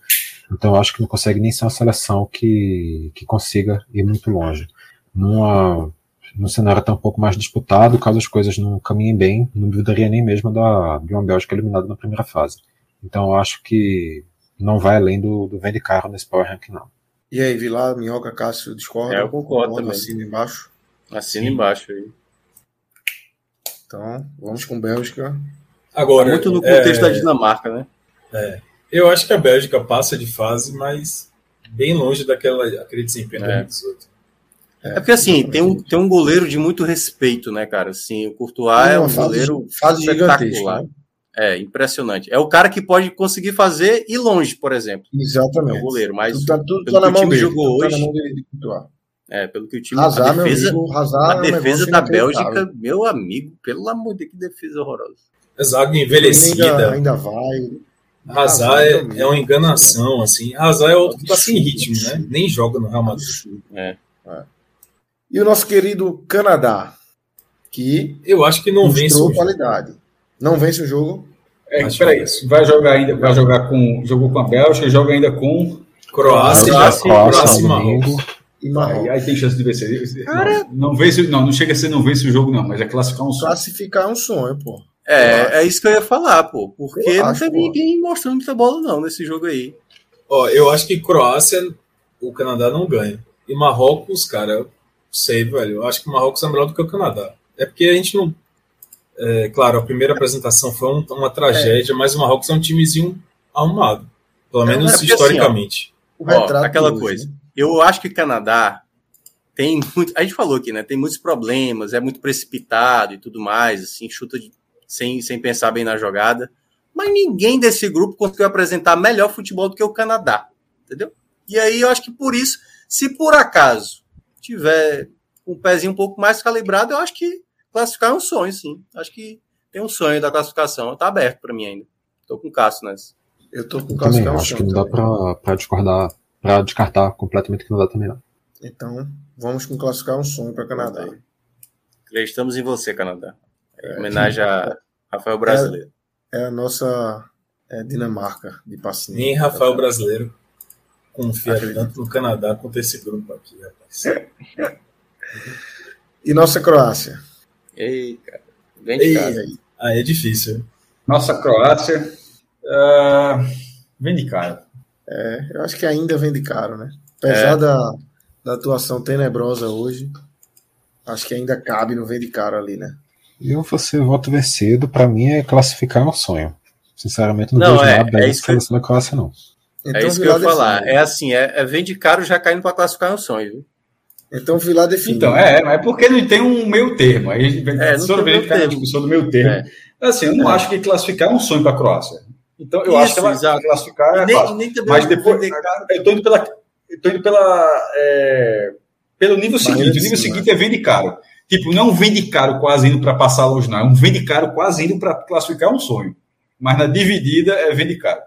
Então eu acho que não consegue nem ser uma seleção que, que consiga ir muito longe. Numa, num cenário até um pouco mais disputado, caso as coisas não caminhem bem, não duvidaria nem mesmo da, de uma Bélgica eliminada na primeira fase. Então eu acho que não vai além do, do vende carro nesse Power Rank, não. E aí, Vilar, Minhoca, Cássio, discorda? É, eu concordo também. Assina embaixo. Assina embaixo aí. Então, vamos com Bélgica. Agora, muito no contexto é, da Dinamarca, né? É. Eu acho que a Bélgica passa de fase, mas bem longe daquela, aquele desempenho É. de 2018. É porque assim, tem um, tem um goleiro de muito respeito, né, cara? Assim, o Courtois é Uma um fase- goleiro fase espetacular. né? É, impressionante. É o cara que pode conseguir fazer ir longe, por exemplo. É Exatamente. o goleiro, mas Tudo tá, tudo pelo tá na que o mão time dele. jogou tá hoje, na mão dele de Courtois. é, pelo que o time. Hazard, a defesa, amigo, Hazard a é defesa da. Bélgica, meu amigo, pelo amor de Deus, que defesa horrorosa. Zaga Ele envelhecida. ainda, ainda vai. Hazard Hazard, é, é uma enganação, assim. Hazard é outro que tá sem ritmo, né? Nem joga no Real Madrid. É. E o nosso querido Canadá, que Eu acho que não vence o jogo. qualidade. Não vence o jogo. É, peraí, que- vai jogar ainda, vai jogar com, jogou com a Bélgica, joga ainda com, Croácia, Croácia, Croácia, Croácia, e Marrocos. domingo. E aí, tem chance de vencer. Não, não vence, não, não chega a ser não vence o jogo não, mas é classificar um só. Classificar é um sonho, pô. É, é isso que eu ia falar, pô. Porque Eu não acho, teve pô. ninguém mostrando muita bola, não, nesse jogo aí. Ó, eu acho que Croácia, o Canadá não ganha. E Marrocos, cara, eu sei, velho. Eu acho que o Marrocos é melhor do que o Canadá. É porque a gente não. É, claro, a primeira apresentação foi um- uma tragédia, mas o Marrocos é um timezinho arrumado. Pelo É, menos é historicamente. O Ó, retrato aquela hoje, coisa. né? Eu acho que o Canadá tem muito. A gente falou aqui, né? Tem muitos problemas, é muito precipitado e tudo mais, assim, chuta de- sem, sem pensar bem na jogada. Mas ninguém desse grupo conseguiu apresentar melhor futebol do que o Canadá, entendeu? E aí eu acho que por isso, se por acaso tiver um pezinho um pouco mais calibrado, eu acho que classificar é um sonho, sim. Acho que tem um sonho da classificação. Tá aberto para mim ainda. Tô com o Cássio nessa. Eu tô com Também, classificar um acho que sonho. não dá também. pra, pra discordar, pra descartar completamente que não dá também, não. Então, vamos com classificar um sonho para Canadá. Acreditamos em você, Canadá. Em homenagem a Rafael Brasileiro. É a nossa é, Dinamarca de passinho. Nem Rafael Brasileiro confia Acredito. tanto no Canadá quanto esse grupo aqui, rapaz. E nossa Croácia. Ei, cara. Vem de Ei, casa. Aí é difícil. Nossa Croácia ah, vem de cara. É, eu acho que ainda vem de caro, né? Apesar da, da atuação tenebrosa hoje, acho que ainda cabe no vem de caro ali, né? Eu vou ser voto vencido, pra mim é classificar é um sonho. Sinceramente, não, Não, vejo é, nada é isso que seleção da Croácia, não. Então, é isso que eu ia falar. É assim, é, é vem de caro já caindo para classificar um sonho, viu? Então Vilar define. Então, é, mas é porque não tem um meio termo. Aí a gente É, vez meio termo. discussão do meio termo. É. Assim, eu não acho que classificar é um sonho para a Croácia. Então, eu Isso, acho que ela exato. classificar é nem, nem Mas depois, eu tô indo pela, eu tô indo pela, é, pelo nível Barreira seguinte. O nível cima. seguinte é vende caro. Tipo, não vende caro quase indo para passar longe, não. É um vende caro quase indo para classificar um sonho. Mas na dividida é vende caro.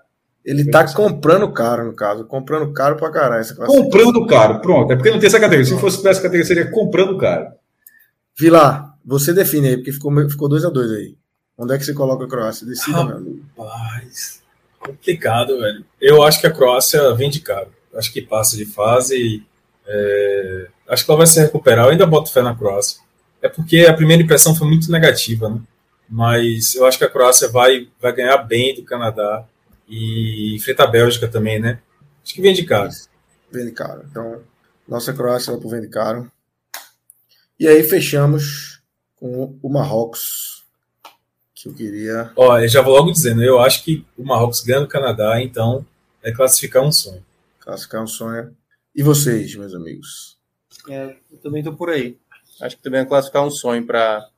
Ele tá comprando caro, no caso. Comprando caro pra caralho essa classificação. Comprando caro, pronto. É porque não tem essa categoria. Se fosse para essa categoria, seria comprando caro. Vilar, você define aí, porque ficou 2x2 ficou dois a dois aí. Onde é que você coloca a Croácia? Decida, meu amigo. Rapaz, complicado, velho. Eu acho que a Croácia vem de caro. Acho que passa de fase. e, é, acho que ela vai se recuperar. Eu ainda boto fé na Croácia. É porque a primeira impressão foi muito negativa, né? Mas eu acho que a Croácia vai, vai ganhar bem do Canadá e enfrenta a Bélgica também, né? Acho que vem de caro. Vende caro. Então, nossa Croácia vai pro vende caro. E aí fechamos com o Marrocos, que eu queria. Ó, eu já vou logo dizendo, eu acho que o Marrocos ganha do Canadá, então é classificar um sonho. classificar um sonho. E vocês, meus amigos? É, eu também tô por aí. Acho que também é classificar um sonho para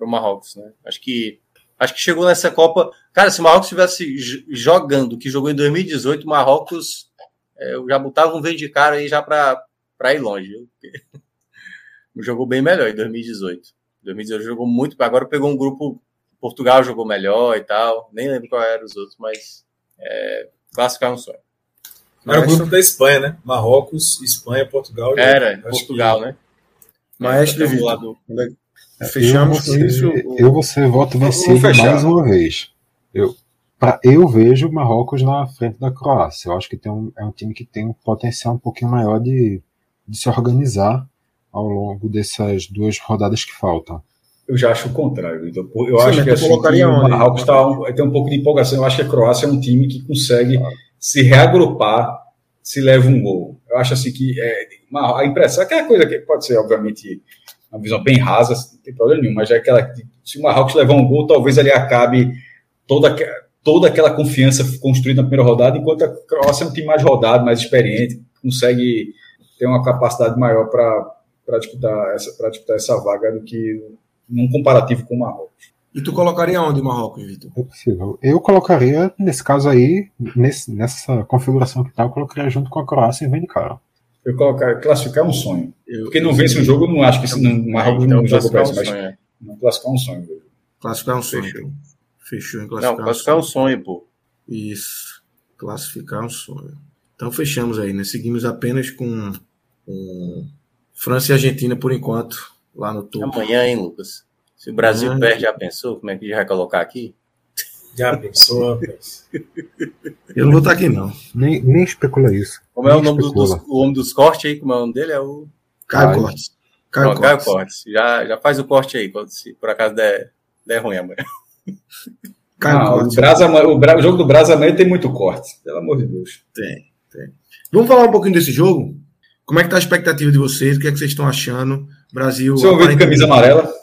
o Marrocos, né? Acho que acho que chegou nessa Copa. Cara, se o Marrocos estivesse jogando que jogou em 2018, o Marrocos é, já botava um vem de cara aí já para ir longe. jogou bem melhor em 2018. 2018 jogou muito, agora pegou um grupo. Portugal jogou melhor e tal. Nem lembro qual eram os outros, mas é, classificar um sonho. Era o grupo da Espanha, né? Marrocos, Espanha, Portugal. Era, Portugal, que- né? Maestro Até o Vitor. lado- Fechamos eu com vou isso. ser, o- Eu vou ser voto vencido mais uma vez. Eu, pra, eu vejo o Marrocos na frente da Croácia. Eu acho que tem um, é um time que tem um potencial um pouquinho maior de, de se organizar ao longo dessas duas rodadas que faltam. Eu já acho o contrário. Então, eu Sim, acho que, assim, colocaria que o? Marrocos tá um- tem um pouco de empolgação. Eu acho que a Croácia é um time que consegue se reagrupar se leva um gol. Eu acho assim que é, uma- a impressão, aquela coisa que pode ser, obviamente, uma visão bem rasa, não tem problema nenhum, mas é aquela que se o Marrocos levar um gol, talvez ali acabe toda, toda aquela confiança construída na primeira rodada, enquanto a Croácia é um time mais rodado, mais experiente, consegue ter uma capacidade maior para disputar, essa, disputar essa vaga do que num comparativo com o Marrocos. E tu colocaria onde Marrocos, Vitor? É possível. Eu colocaria, nesse caso aí, nesse, nessa configuração que tá, eu colocaria junto com a Croácia e vem de cara. Eu colocar, classificar é um sonho. Eu, Porque não vence um jogo, eu não acho que esse não, Marrocos então, não joga para isso, mas é. não classificar um sonho. Classificar um sonho. Fechou. Fechou em classificar. Não, classificar é um sonho, pô. Isso. Classificar um sonho. Então fechamos aí, né? Seguimos apenas com, com França e Argentina por enquanto, lá no topo. Amanhã, hein, Lucas? Se o Brasil perde, já pensou? Como é que a gente vai colocar aqui? Já pensou, Eu não vou estar aqui, não. Nem, nem especula isso. Como é o nome dos, dos, o homem dos cortes aí? Como é o nome dele? É o. Caio Cortes. Caio, Cortes. Caio Cortes. Já, já faz o corte aí, se por acaso der, der ruim amanhã. Caio ah, Cortes. O, Brasa, o, o, jogo do Brasa amanhã tem muito corte, pelo amor de Deus. Tem, tem. Vamos falar um pouquinho desse jogo? Como é que tá a expectativa de vocês? O que é que vocês estão achando? Brasil. Você ouviu de camisa amarela?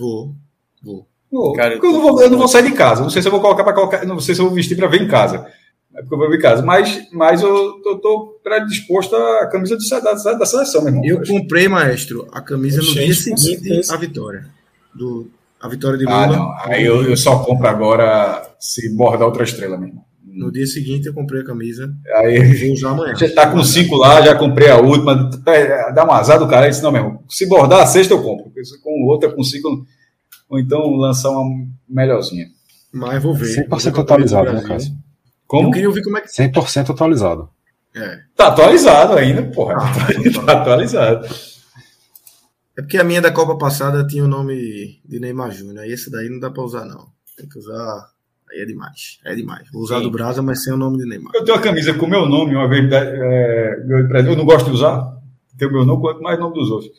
Vou, vou. vou. Cara, eu, não vou, eu não vou sair de casa. Não sei se eu vou colocar para colocar. Não sei se eu vou vestir para ver em casa. É porque eu vou ver em casa. Mas, mas eu estou predisposto à camisa de, da, da seleção, meu irmão. Eu comprei, maestro, a camisa no dia seguinte à vitória. Do, a vitória de ah, Lula. Ah, não. Aí eu, eu só compro agora se bordar outra estrela, meu irmão. No dia seguinte eu comprei a camisa. Aí, vou usar amanhã. Já tá com cinco lá, já comprei a última. É, dá um azar do cara. Eu disse, não, meu irmão, se bordar a sexta eu compro. Com outra eu consigo. Ou então lançar uma melhorzinha. Mas vou ver. 100% atualizado, no caso. Como? Eu queria ouvir como é que. 100% atualizado. É. Tá atualizado ainda, porra. Ah, tá, tá atualizado. É porque a minha da Copa passada tinha o nome de Neymar Júnior. Aí esse daí não dá pra usar, não. Tem que usar Aí é demais. É demais. Vou usar Sim. do Brasa, mas sem o nome de Neymar. Eu tenho uma camisa com o meu nome, uma vez. É, eu não gosto de usar. Tem o meu nome, quanto mais nome dos outros.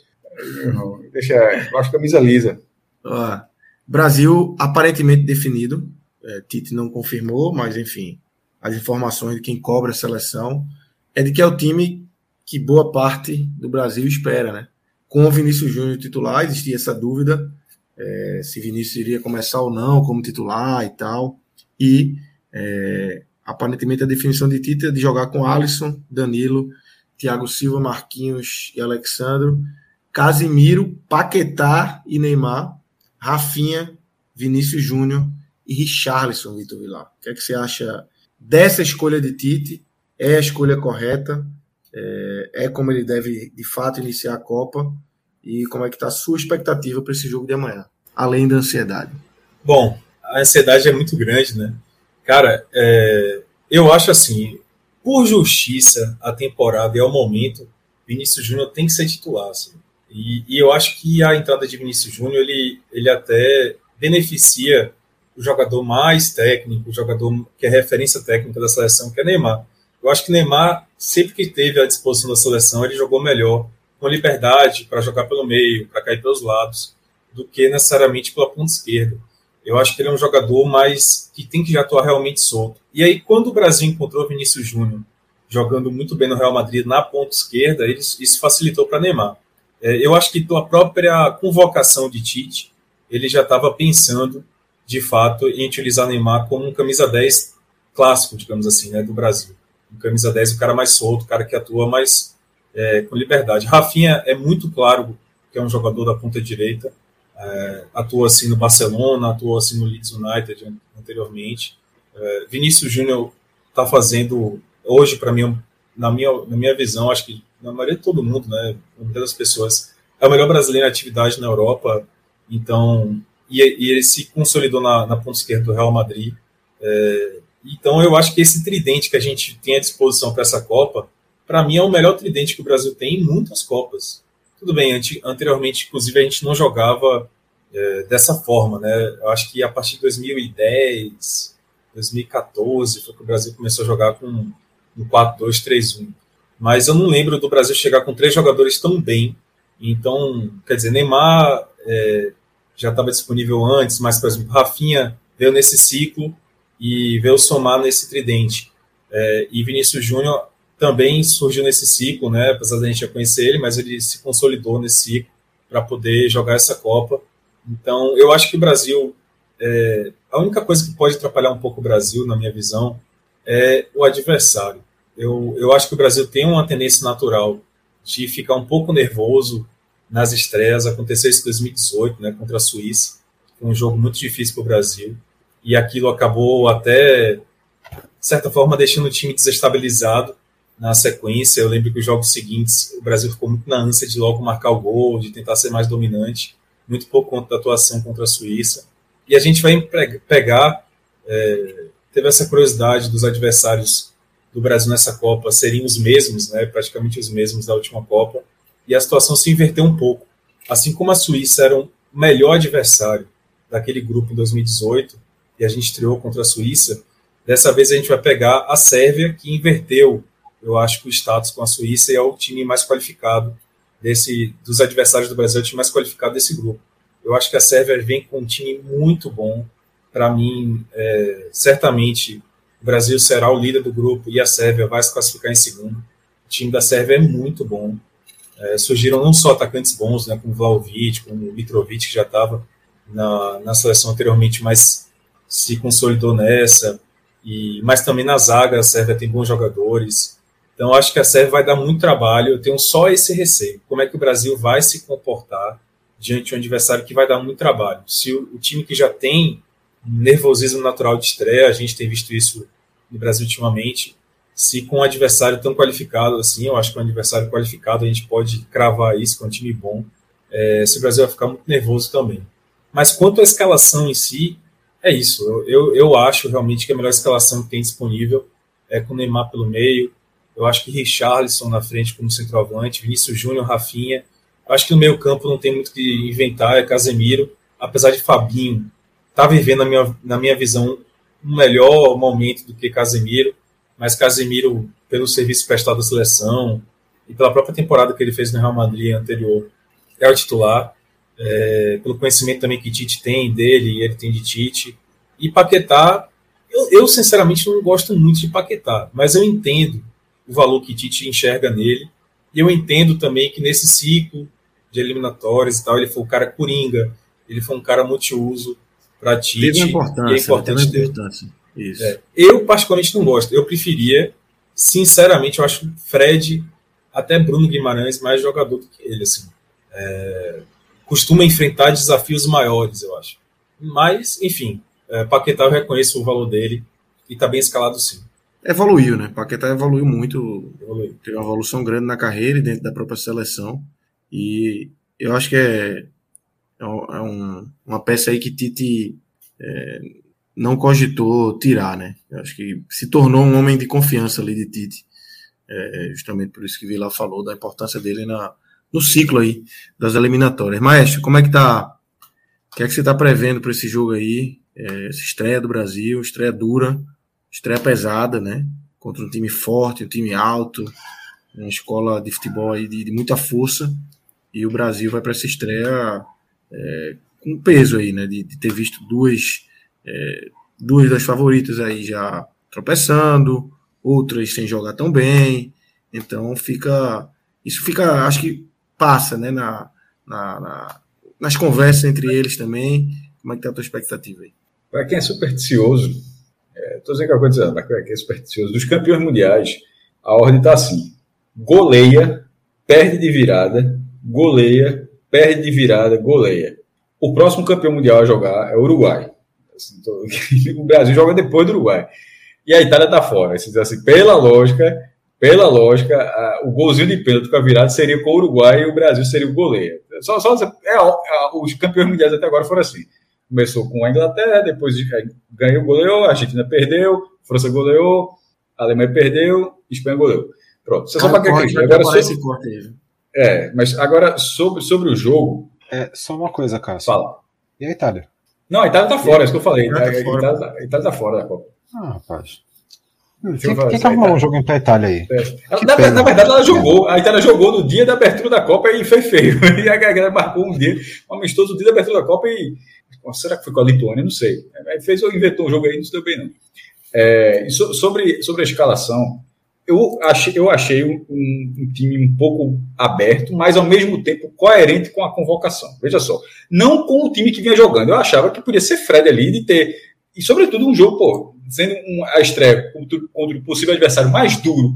Deixa. Eu acho camisa lisa. Ah, Brasil aparentemente definido. É, Tite não confirmou, mas enfim, as informações de quem cobra a seleção é de que é o time que boa parte do Brasil espera, né? Com o Vinícius Júnior titular, existia essa dúvida é, se Vinícius iria começar ou não como titular e tal. E é, aparentemente a definição de Tite é de jogar com Alisson, Danilo, Thiago Silva, Marquinhos e Alexandro, Casimiro, Paquetá e Neymar, Rafinha, Vinícius Júnior e Richarlison, Vitor Vilar. O que é que você acha dessa escolha de Tite? É a escolha correta? É, é como ele deve de fato iniciar a Copa? E como é que está a sua expectativa para esse jogo de amanhã, além da ansiedade? Bom, a ansiedade é muito grande, né? Cara, é, eu acho assim, por justiça, a temporada e ao momento, Vinícius Júnior tem que ser titular. Assim. E, e, eu acho que a entrada de Vinícius Júnior, ele, ele até beneficia o jogador mais técnico, o jogador que é referência técnica da seleção, que é Neymar. Eu acho que Neymar, sempre que teve à disposição da seleção, ele jogou melhor, com liberdade para jogar pelo meio, para cair pelos lados, do que necessariamente pela ponta esquerda. Eu acho que ele é um jogador mais que tem que atuar realmente solto. E aí, quando o Brasil encontrou Vinícius Júnior jogando muito bem no Real Madrid na ponta esquerda, isso facilitou para Neymar. É, eu acho que pela própria convocação de Tite, ele já estava pensando, de fato, em utilizar Neymar como um camisa 10 clássico, digamos assim, né, do Brasil. Um camisa 10, o cara mais solto, o cara que atua mais é, com liberdade. Rafinha é muito claro que é um jogador da ponta direita, é, atuou assim no Barcelona, atuou assim no Leeds United anteriormente. É, Vinícius Júnior está fazendo hoje para mim, na minha, na minha visão, acho que na maioria de todo mundo, né, maioria das pessoas, é o melhor brasileiro em atividade na Europa. Então, e, e ele se consolidou na, na ponta esquerda do Real Madrid. É, então, eu acho que esse tridente que a gente tem à disposição para essa Copa, para mim é o melhor tridente que o Brasil tem em muitas Copas. Tudo bem, anteriormente, inclusive, a gente não jogava é, dessa forma, né? Eu acho que a partir de 2010, 2014, foi que o Brasil começou a jogar com um 4-2-3-1. Mas eu não lembro do Brasil chegar com três jogadores tão bem. Então, quer dizer, Neymar é, já estava disponível antes, mas, por exemplo, Rafinha veio nesse ciclo e veio somar nesse tridente. É, e Vinícius Júnior também surgiu nesse ciclo, né? Apesar da gente já conhecer ele, mas ele se consolidou nesse ciclo para poder jogar essa Copa. Então, eu acho que o Brasil é, a única coisa que pode atrapalhar um pouco o Brasil, na minha visão, é o adversário. Eu, eu acho que o Brasil tem uma tendência natural de ficar um pouco nervoso nas estreias. Aconteceu isso em 2018, né, contra a Suíça. Foi um jogo muito difícil para o Brasil. E aquilo acabou até, de certa forma, deixando o time desestabilizado na sequência. Eu lembro que os jogos seguintes, o Brasil ficou muito na ânsia de logo marcar o gol, de tentar ser mais dominante, muito por conta da atuação contra a Suíça. E a gente vai pegar, é, teve essa curiosidade dos adversários do Brasil nessa Copa serem os mesmos, né, praticamente os mesmos da última Copa, e a situação se inverteu um pouco. Assim como a Suíça era o melhor adversário daquele grupo em 2018, e a gente estreou contra a Suíça, dessa vez a gente vai pegar a Sérvia, que inverteu eu acho que o status com a Suíça é o time mais qualificado desse dos adversários do Brasil, é o time mais qualificado desse grupo. Eu acho que a Sérvia vem com um time muito bom. Para mim, é, certamente o Brasil será o líder do grupo e a Sérvia vai se classificar em segundo. O time da Sérvia é muito bom. É, surgiram não só atacantes bons, né, como Vlaovic, como Mitrovic, que já estava na, na seleção anteriormente, mas se consolidou nessa. E, mas também na zaga a Sérvia tem bons jogadores. Então, acho que a Sérvia vai dar muito trabalho. Eu tenho só esse receio. Como é que o Brasil vai se comportar diante de um adversário que vai dar muito trabalho? Se o, o time que já tem nervosismo natural de estreia, a gente tem visto isso no Brasil ultimamente, se com um adversário tão qualificado assim, eu acho que um adversário qualificado a gente pode cravar isso com um time bom, é, se o Brasil vai ficar muito nervoso também. Mas quanto à escalação em si, é isso. Eu, eu, eu acho realmente que a melhor escalação que tem disponível é com o Neymar pelo meio, eu acho que Richarlison na frente como centroavante, Vinícius Júnior, Rafinha. Eu acho que no meio campo não tem muito que inventar, é Casemiro. Apesar de Fabinho tá vivendo, na minha, na minha visão, um melhor momento do que Casemiro. Mas Casemiro, pelo serviço prestado à seleção e pela própria temporada que ele fez no Real Madrid anterior, é o titular. É, pelo conhecimento também que Tite tem dele ele tem de Tite. E Paquetá, eu, eu sinceramente não gosto muito de Paquetá, mas eu entendo o valor que Tite enxerga nele. E eu entendo também que nesse ciclo de eliminatórias e tal, ele foi um cara coringa, ele foi um cara multiuso para Tite. Teve importância, e é importante teve importância. Isso. É, eu, particularmente, não gosto. Eu preferia, sinceramente, eu acho Fred, até Bruno Guimarães, mais jogador do que ele. Assim. É, costuma enfrentar desafios maiores, eu acho. Mas, enfim, é, Paquetá eu reconheço o valor dele e está bem escalado sim evoluiu, né? Paquetá evoluiu muito, evoluiu. teve uma evolução grande na carreira e dentro da própria seleção. E eu acho que é, é, é um, uma peça aí que Tite é, não cogitou tirar, né? Eu acho que se tornou um homem de confiança ali de Tite. É, justamente por isso que Vila falou da importância dele na, no ciclo aí das eliminatórias. Maestro, como é que tá? O que é que você está prevendo para esse jogo aí? É, essa estreia do Brasil, estreia dura estreia pesada, né? Contra um time forte, um time alto, uma escola de futebol aí de, de muita força. E o Brasil vai para essa estreia é, com peso aí, né? De, de ter visto duas, é, duas das favoritas aí já tropeçando, outras sem jogar tão bem. Então fica. Isso fica, acho que passa, né? Na, na, na nas conversas entre eles também. Como é que tá a tua expectativa aí? Para quem é supersticioso, Estou é, dizendo que é uma coisa mas que é supersticioso. Dos campeões mundiais, a ordem está assim: goleia, perde de virada, goleia, perde de virada, goleia. O próximo campeão mundial a jogar é o Uruguai. Assim, tô... o Brasil joga depois do Uruguai. E a Itália está fora. Assim, assim, pela lógica, pela lógica, a, o golzinho de pênalti com a virada seria com o Uruguai e o Brasil seria o goleia. Só, só é, é, os campeões mundiais até agora foram assim começou com a Inglaterra, depois ganhou, goleou, a Argentina perdeu, França goleou, a Alemanha perdeu, Espanha goleou. Pronto, você só para que agora sobre... É, mas agora sobre, sobre o jogo. É, só uma coisa, Cássio. Fala. E a Itália? Não, a Itália tá fora, é isso que eu falei. A, Itália, tá a, Itália, a Itália tá fora da Copa. Ah, rapaz. Que arrumou um jogo pra Itália aí? É. Na, na, verdade, ela jogou. A Itália jogou no dia da abertura da Copa e foi feio. E a galera marcou um dia, um amistoso no dia da abertura da Copa e será que foi com a Lituânia? Não sei. Aí fez, inventou um jogo aí, não se deu bem, não. É, so, sobre, sobre a escalação, eu achei, eu achei um, um, time um pouco aberto, mas ao mesmo tempo coerente com a convocação. Veja só, não com o time que vinha jogando. Eu achava que podia ser Fred ali de ter, e sobretudo um jogo, pô, sendo um, a estreia contra, contra o possível adversário mais duro,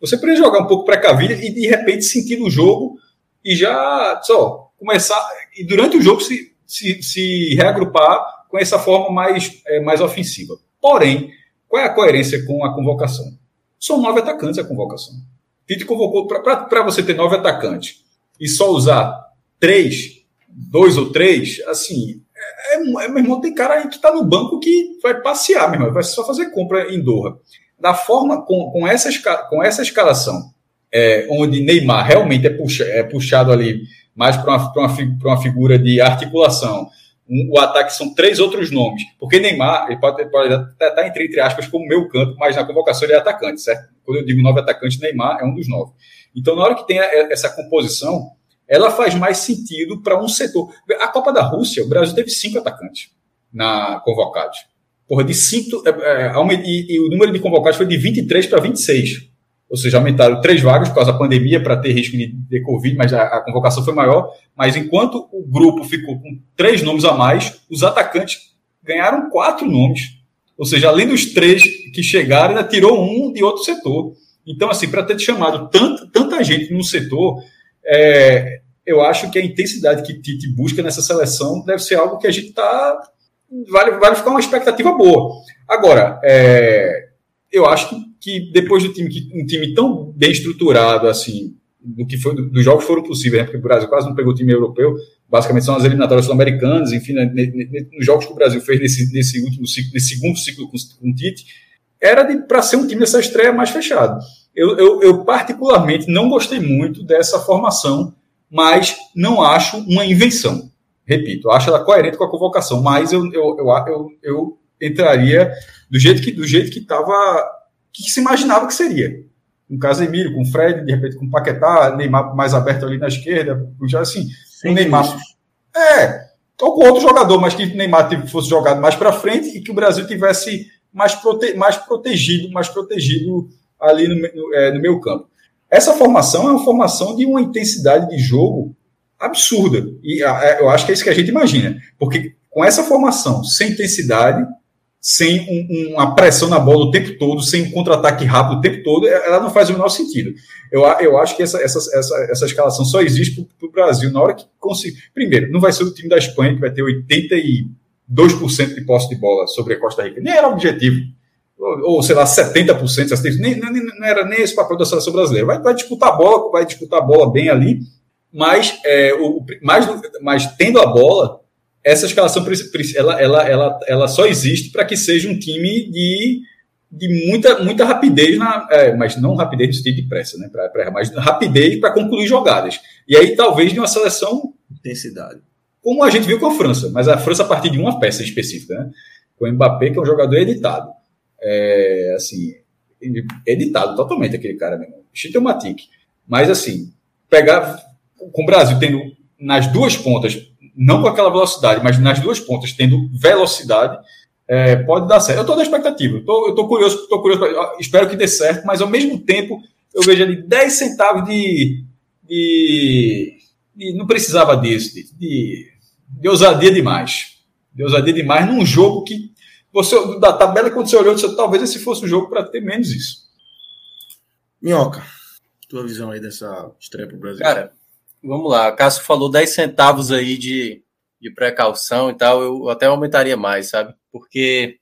você poderia jogar um pouco precavido e de repente sentir no jogo e já só começar, e durante o jogo se, se, se reagrupar com essa forma mais, é, mais ofensiva. Porém, qual é a coerência com a convocação? São nove atacantes a convocação. Tite convocou para você ter nove atacantes e só usar três, dois ou três, assim, é, é, meu irmão, tem cara aí que está no banco que vai passear, meu irmão, vai só fazer compra em Doha. Da forma, com, com, essa, com essa escalação, é, onde Neymar realmente é, puxa, é puxado ali mais para uma, uma, uma figura de articulação, o ataque são três outros nomes. Porque Neymar, ele pode, pode estar tá entre, entre aspas como meu canto, mas na convocação ele é atacante, certo? Quando eu digo nove atacantes, Neymar é um dos nove. Então, na hora que tem essa composição, ela faz mais sentido para um setor. A Copa da Rússia, o Brasil teve cinco atacantes na convocados. Porra, de cinco. É, é, e, e o número de convocados foi de 23 para 26 ou seja, aumentaram três vagas por causa da pandemia para ter risco de, de Covid, mas a, a, convocação foi maior. Mas enquanto o grupo ficou com três nomes a mais, os atacantes ganharam quatro nomes. Ou seja, além dos três que chegaram, ainda tirou um de outro setor. Então, assim, para ter chamado tanta, tanta gente no setor, é, eu acho que a intensidade que Tite busca nessa seleção deve ser algo que a gente está. Vale, vale ficar uma expectativa boa. Agora, é, eu acho que que depois do time, um time tão bem estruturado assim, do que foi dos jogos foram possíveis, né? porque o Brasil quase não pegou time europeu, basicamente são as eliminatórias sul-americanas, enfim, né? nos jogos que o Brasil fez nesse, nesse último ciclo, nesse segundo ciclo com, com o Tite, era para ser um time dessa estreia mais fechado. Eu, eu, eu, particularmente não gostei muito dessa formação, mas não acho uma invenção. Repito, acho ela coerente com a convocação, mas eu, eu, eu, eu, eu entraria do jeito que do jeito que estava que se imaginava que seria. Com Casemiro, com Fred, de repente com Paquetá, Neymar mais aberto ali na esquerda, já assim, o Neymar. É, ou com outro jogador, mas que o Neymar fosse jogado mais para frente e que o Brasil tivesse mais, prote, mais protegido, mais protegido ali no, no, é, no meio campo. Essa formação é uma formação de uma intensidade de jogo absurda. E é, eu acho que é isso que a gente imagina. Porque com essa formação, sem intensidade, sem um, uma pressão na bola o tempo todo, sem um contra-ataque rápido o tempo todo, ela não faz o menor sentido. Eu, eu acho que essa, essa, essa, essa escalação só existe para o Brasil na hora que conseguir. Primeiro, não vai ser o time da Espanha que vai ter 82% de posse de bola sobre a Costa Rica. Nem era o objetivo. Ou, ou sei lá, 70%, nem, nem, não era nem esse papel da seleção brasileira. Vai, vai disputar a bola, vai disputar a bola bem ali, mas, é, o, mais, mas tendo a bola, essa escalação ela, ela, ela, ela só existe para que seja um time de, de muita, muita rapidez, na, é, mas não rapidez no sentido de pressa, né? Pra, pra, mas rapidez para concluir jogadas. E aí, talvez, de uma seleção. Intensidade. Como a gente viu com a França, mas a França a partir de uma peça específica, né? Com o Mbappé, que é um jogador editado. É, assim, editado totalmente aquele cara mesmo. Chitomatic. Mas, assim, pegar com o Brasil tendo nas duas pontas não com aquela velocidade, mas nas duas pontas, tendo velocidade, é, pode dar certo. Eu estou na expectativa, eu estou curioso, tô curioso, espero que dê certo, mas ao mesmo tempo eu vejo ali 10 centavos de, de, de não precisava disso, de, de, de ousadia demais. De ousadia demais num jogo que você, da tabela, quando você olhou, você, talvez esse fosse um jogo para ter menos isso. Minhoca, tua visão aí dessa estreia para o Brasil? Cara, Vamos lá, Cássio falou 10 centavos aí de, de precaução e tal, eu até aumentaria mais, sabe? Porque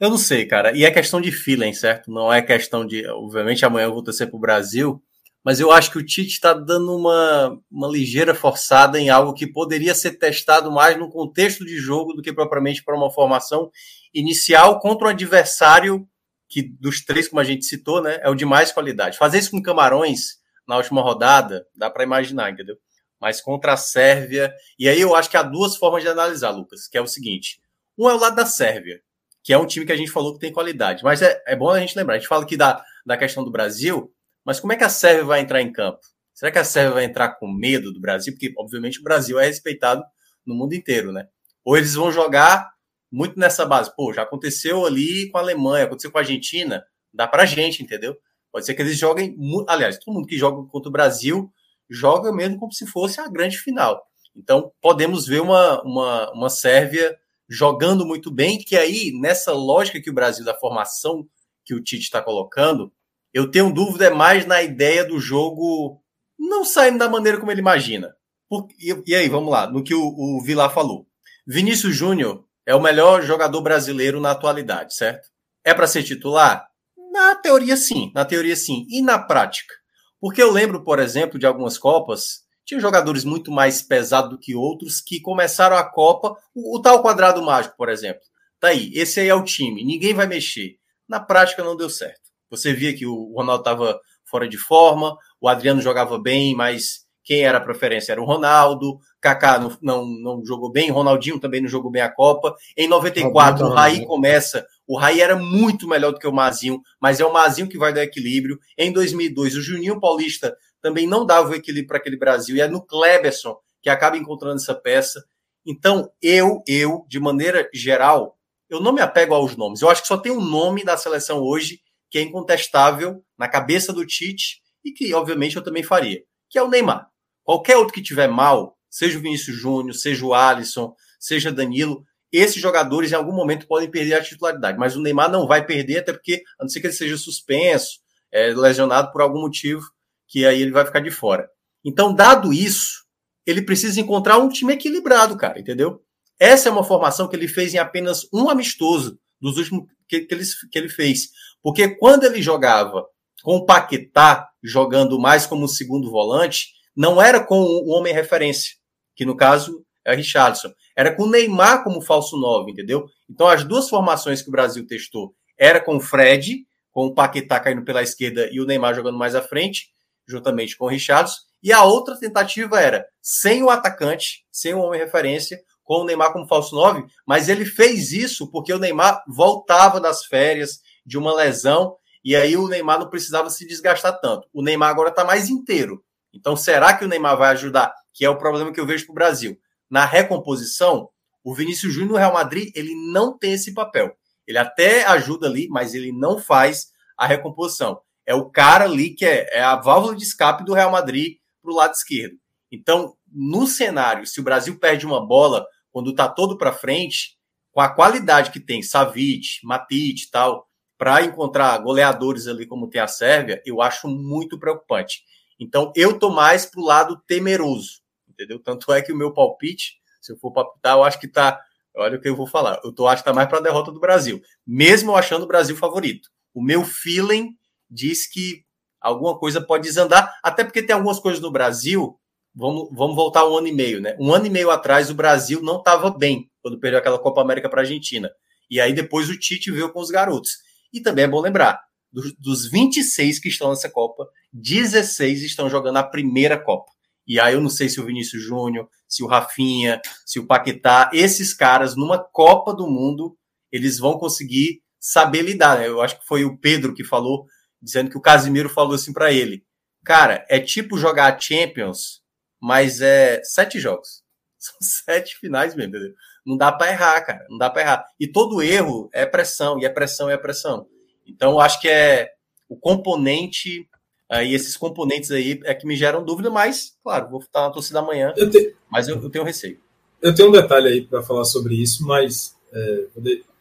eu não sei, cara. E é questão de feeling, certo? Não é questão de. Obviamente, amanhã eu vou torcer para o Brasil, mas eu acho que o Tite está dando uma, uma ligeira forçada em algo que poderia ser testado mais no contexto de jogo do que propriamente para uma formação inicial contra um adversário que, dos três, como a gente citou, né, é o de mais qualidade. Fazer isso com Camarões na última rodada, dá para imaginar, entendeu? Mas contra a Sérvia. E aí eu acho que há duas formas de analisar, Lucas, que é o seguinte: um é o lado da Sérvia, que é um time que a gente falou que tem qualidade. Mas é, é bom a gente lembrar: a gente fala aqui da, da questão do Brasil, mas como é que a Sérvia vai entrar em campo? Será que a Sérvia vai entrar com medo do Brasil? Porque, obviamente, o Brasil é respeitado no mundo inteiro, né? Ou eles vão jogar muito nessa base. Pô, já aconteceu ali com a Alemanha, aconteceu com a Argentina, dá pra gente, entendeu? Pode ser que eles joguem. Aliás, todo mundo que joga contra o Brasil joga mesmo como se fosse a grande final. Então, podemos ver uma, uma, uma Sérvia jogando muito bem, que aí, nessa lógica que o Brasil, da formação que o Tite está colocando, eu tenho dúvida é mais na ideia do jogo não saindo da maneira como ele imagina. Por, e, e, aí, vamos lá, no que o, o Vilar falou. Vinícius Júnior é o melhor jogador brasileiro na atualidade, certo? É para ser titular? Na teoria, sim. Na teoria, sim. E na prática? Porque eu lembro, por exemplo, de algumas Copas, tinha jogadores muito mais pesados do que outros que começaram a Copa, o, o tal quadrado mágico, por exemplo. Tá aí, esse aí é o time, ninguém vai mexer. Na prática não deu certo. Você via que o Ronaldo estava fora de forma, o Adriano jogava bem, mas quem era a preferência era o Ronaldo, Kaká não, não, não jogou bem, Ronaldinho também não jogou bem a Copa. Em 94, o Raí começa, o Raí era muito melhor do que o Mazinho, mas é o Mazinho que vai dar equilíbrio. Em 2002, o Juninho Paulista também não dava o equilíbrio para aquele Brasil, e é no Kleberson que acaba encontrando essa peça. Então, eu, eu, de maneira geral, eu não me apego aos nomes. Eu acho que só tem um nome da seleção hoje que é incontestável na cabeça do Tite e que, obviamente, eu também faria, que é o Neymar. Qualquer outro que tiver mal, seja o Vinícius Júnior, seja o Alisson, seja Danilo, esses jogadores em algum momento podem perder a titularidade, mas o Neymar não vai perder, até porque, a não ser que ele seja suspenso, é, lesionado por algum motivo, que aí ele vai ficar de fora. Então, dado isso, ele precisa encontrar um time equilibrado, cara, entendeu? Essa é uma formação que ele fez em apenas um amistoso dos últimos que, que, ele, que ele fez. Porque quando ele jogava com o Paquetá jogando mais como segundo volante, não era com o homem referência, que no caso é Richardson. Era com o Neymar como falso 9, entendeu? Então as duas formações que o Brasil testou era com o Fred, com o Paquetá caindo pela esquerda e o Neymar jogando mais à frente, juntamente com o Richardson. E a outra tentativa era sem o atacante, sem o homem referência, com o Neymar como falso 9, mas ele fez isso porque o Neymar voltava das férias de uma lesão e aí o Neymar não precisava se desgastar tanto. O Neymar agora está mais inteiro. Então, será que o Neymar vai ajudar? Que é o problema que eu vejo para o Brasil. Na recomposição, o Vinícius Júnior no Real Madrid, ele não tem esse papel. Ele até ajuda ali, mas ele não faz a recomposição. É o cara ali que é, é a válvula de escape do Real Madrid para o lado esquerdo. Então, no cenário, se o Brasil perde uma bola quando está todo para frente, com a qualidade que tem Savic, Matic e tal, para encontrar goleadores ali como tem a Sérvia, eu acho muito preocupante. Então, eu tô mais pro lado temeroso, entendeu? Tanto é que o meu palpite, se eu for palpitar, eu acho que tá. Olha o que eu vou falar. Eu tô, acho que tá mais para a derrota do Brasil, mesmo eu achando o Brasil favorito. O meu feeling diz que alguma coisa pode desandar, até porque tem algumas coisas no Brasil. Vamos, vamos voltar um ano e meio, né? Um ano e meio atrás, o Brasil não estava bem quando perdeu aquela Copa América para a Argentina. E aí depois o Tite veio com os garotos. E também é bom lembrar, dos, dos 26 que estão nessa Copa, 16 estão jogando a primeira Copa. E aí eu não sei se o Vinícius Júnior, se o Rafinha, se o Paquetá, esses caras numa Copa do Mundo, eles vão conseguir saber lidar. Né? Eu acho que foi o Pedro que falou, dizendo que o Casimiro falou assim para ele: "Cara, é tipo jogar Champions, mas é sete jogos. São sete finais mesmo, entendeu? Não dá para errar, cara. Não dá para errar. E todo erro é pressão, e é pressão, e é pressão. Então, eu acho que é o componente, e esses componentes aí é que me geram dúvida, mas, claro, vou estar na torcida amanhã, eu te... mas eu, eu, tenho receio. Eu tenho um detalhe aí para falar sobre isso, mas, é,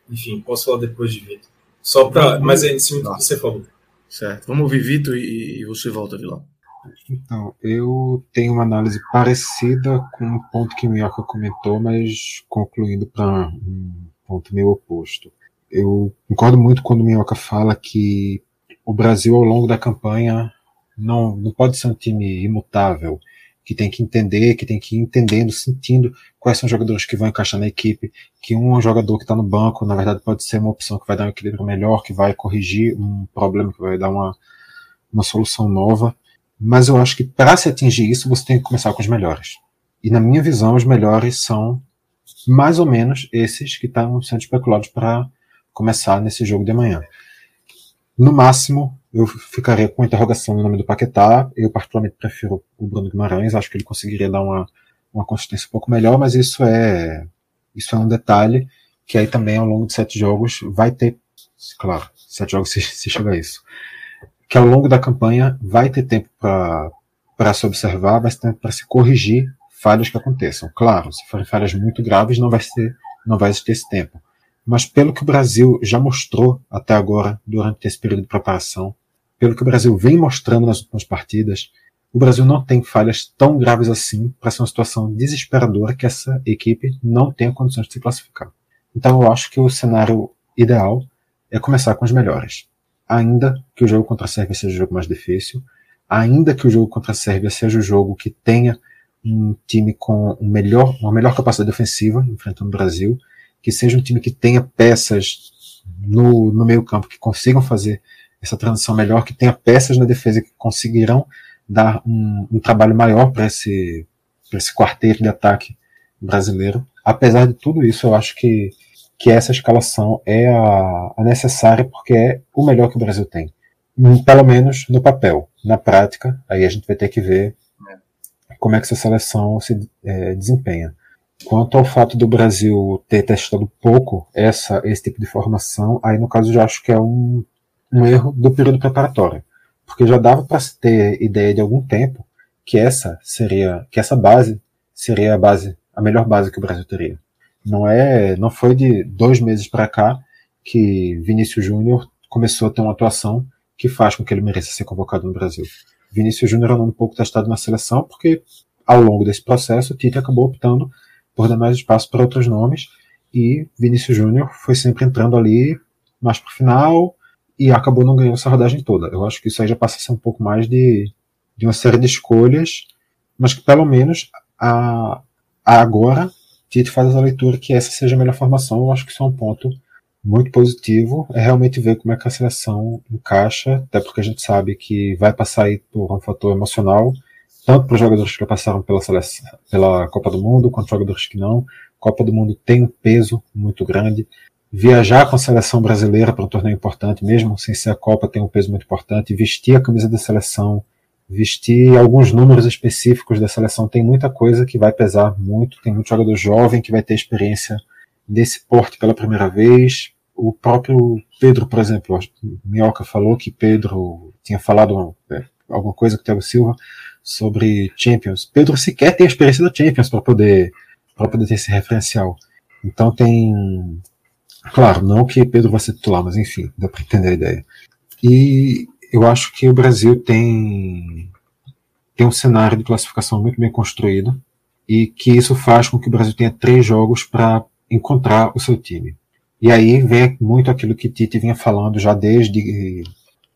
enfim, posso falar depois de Vitor. Só para. Mas é em cima do que você falou. Certo. Vamos ouvir Vitor e, e você volta, Vilão. Então, eu tenho uma análise parecida com o ponto que o Minhoca comentou, mas concluindo para um ponto meio oposto. Eu concordo muito quando o Minhoca fala que o Brasil, ao longo da campanha, não, não pode ser um time imutável, que tem que entender, que tem que ir entendendo, sentindo quais são os jogadores que vão encaixar na equipe, que um jogador que está no banco, na verdade, pode ser uma opção que vai dar um equilíbrio melhor, que vai corrigir um problema, que vai dar uma, uma solução nova. Mas eu acho que para se atingir isso, você tem que começar com os melhores. E na minha visão, os melhores são mais ou menos esses que estão sendo especulados para começar nesse jogo de amanhã. No máximo, eu ficaria com interrogação no nome do Paquetá. Eu particularmente prefiro o Bruno Guimarães. Acho que ele conseguiria dar uma, uma consistência um pouco melhor, mas isso é isso é um detalhe que aí também ao longo de sete jogos vai ter, claro, sete jogos se, se chegar a isso, que ao longo da campanha vai ter tempo para se observar, vai ter tempo para se corrigir falhas que aconteçam. Claro, se forem falhas muito graves, não vai ser, não vai existir esse tempo. Mas pelo que o Brasil já mostrou até agora, durante esse período de preparação, pelo que o Brasil vem mostrando nas últimas partidas, o Brasil não tem falhas tão graves assim para ser uma situação desesperadora que essa equipe não tenha condições de se classificar. Então eu acho que o cenário ideal é começar com os melhores. Ainda que o jogo contra a Sérvia seja o jogo mais difícil, ainda que o jogo contra a Sérvia seja o jogo que tenha um time com um melhor, uma melhor capacidade ofensiva enfrentando o Brasil, que seja um time que tenha peças no, no meio campo que consigam fazer essa transição melhor, que tenha peças na defesa que conseguirão dar um, um trabalho maior para esse, esse quarteto de ataque brasileiro. Apesar de tudo isso, eu acho que, que essa escalação é a, a necessária porque é o melhor que o Brasil tem. Pelo menos no papel. Na prática, aí a gente vai ter que ver como é que essa seleção se é, desempenha. Quanto ao fato do Brasil ter testado pouco essa, esse tipo de formação, aí no caso eu já acho que é um, um erro do período preparatório. Porque já dava para se ter ideia de algum tempo que essa seria, que essa base seria a base, a melhor base que o Brasil teria. Não é, não foi de dois meses para cá que Vinícius Júnior começou a ter uma atuação que faz com que ele mereça ser convocado no Brasil. Vinícius Júnior é um pouco testado na seleção, porque ao longo desse processo o Tite acabou optando por dar mais espaço para outros nomes, e Vinícius Júnior foi sempre entrando ali mais para o final e acabou não ganhando essa rodagem toda. Eu acho que isso aí já passa a ser um pouco mais de, de uma série de escolhas, mas que pelo menos a, a agora Tite faz a leitura que essa seja a melhor formação. Eu acho que isso é um ponto muito positivo é realmente ver como é que a seleção encaixa, até porque a gente sabe que vai passar aí por um fator emocional, tanto para os jogadores que já passaram pela, seleção, pela Copa do Mundo, quanto jogadores que não. Copa do Mundo tem um peso muito grande. Viajar com a seleção brasileira para um torneio importante, mesmo sem ser a Copa, tem um peso muito importante. Vestir a camisa da seleção, vestir alguns números específicos da seleção, tem muita coisa que vai pesar muito. Tem muito jogador jovem que vai ter experiência desse porte pela primeira vez. O próprio Pedro, por exemplo, Minhoca falou que Pedro tinha falado é, alguma coisa com o Thiago Silva sobre Champions. Pedro sequer tem experiência da Champions para poder, para poder ter esse referencial. Então tem. Claro, não que Pedro vai ser titular, mas enfim, dá para entender a ideia. E eu acho que o Brasil tem, tem um cenário de classificação muito bem construído e que isso faz com que o Brasil tenha três jogos para encontrar o seu time. E aí vem muito aquilo que Tite vinha falando já desde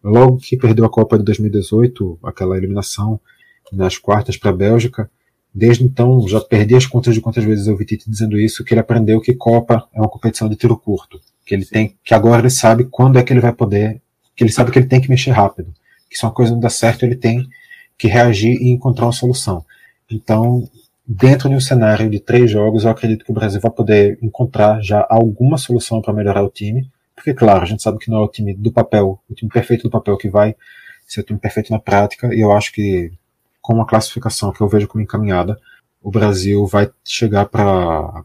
logo que perdeu a Copa de 2018, aquela eliminação nas quartas para a Bélgica. Desde então, já perdi as contas de quantas vezes eu vi Tite dizendo isso, que ele aprendeu que Copa é uma competição de tiro curto, que ele tem, que agora ele sabe quando é que ele vai poder, que ele sabe que ele tem que mexer rápido, que se uma coisa não dá certo, ele tem que reagir e encontrar uma solução. Então, dentro de um cenário de três jogos, eu acredito que o Brasil vai poder encontrar já alguma solução para melhorar o time. Porque, claro, a gente sabe que não é o time do papel, o time perfeito do papel que vai ser o time perfeito na prática. E eu acho que, com uma classificação que eu vejo como encaminhada, o Brasil vai chegar para.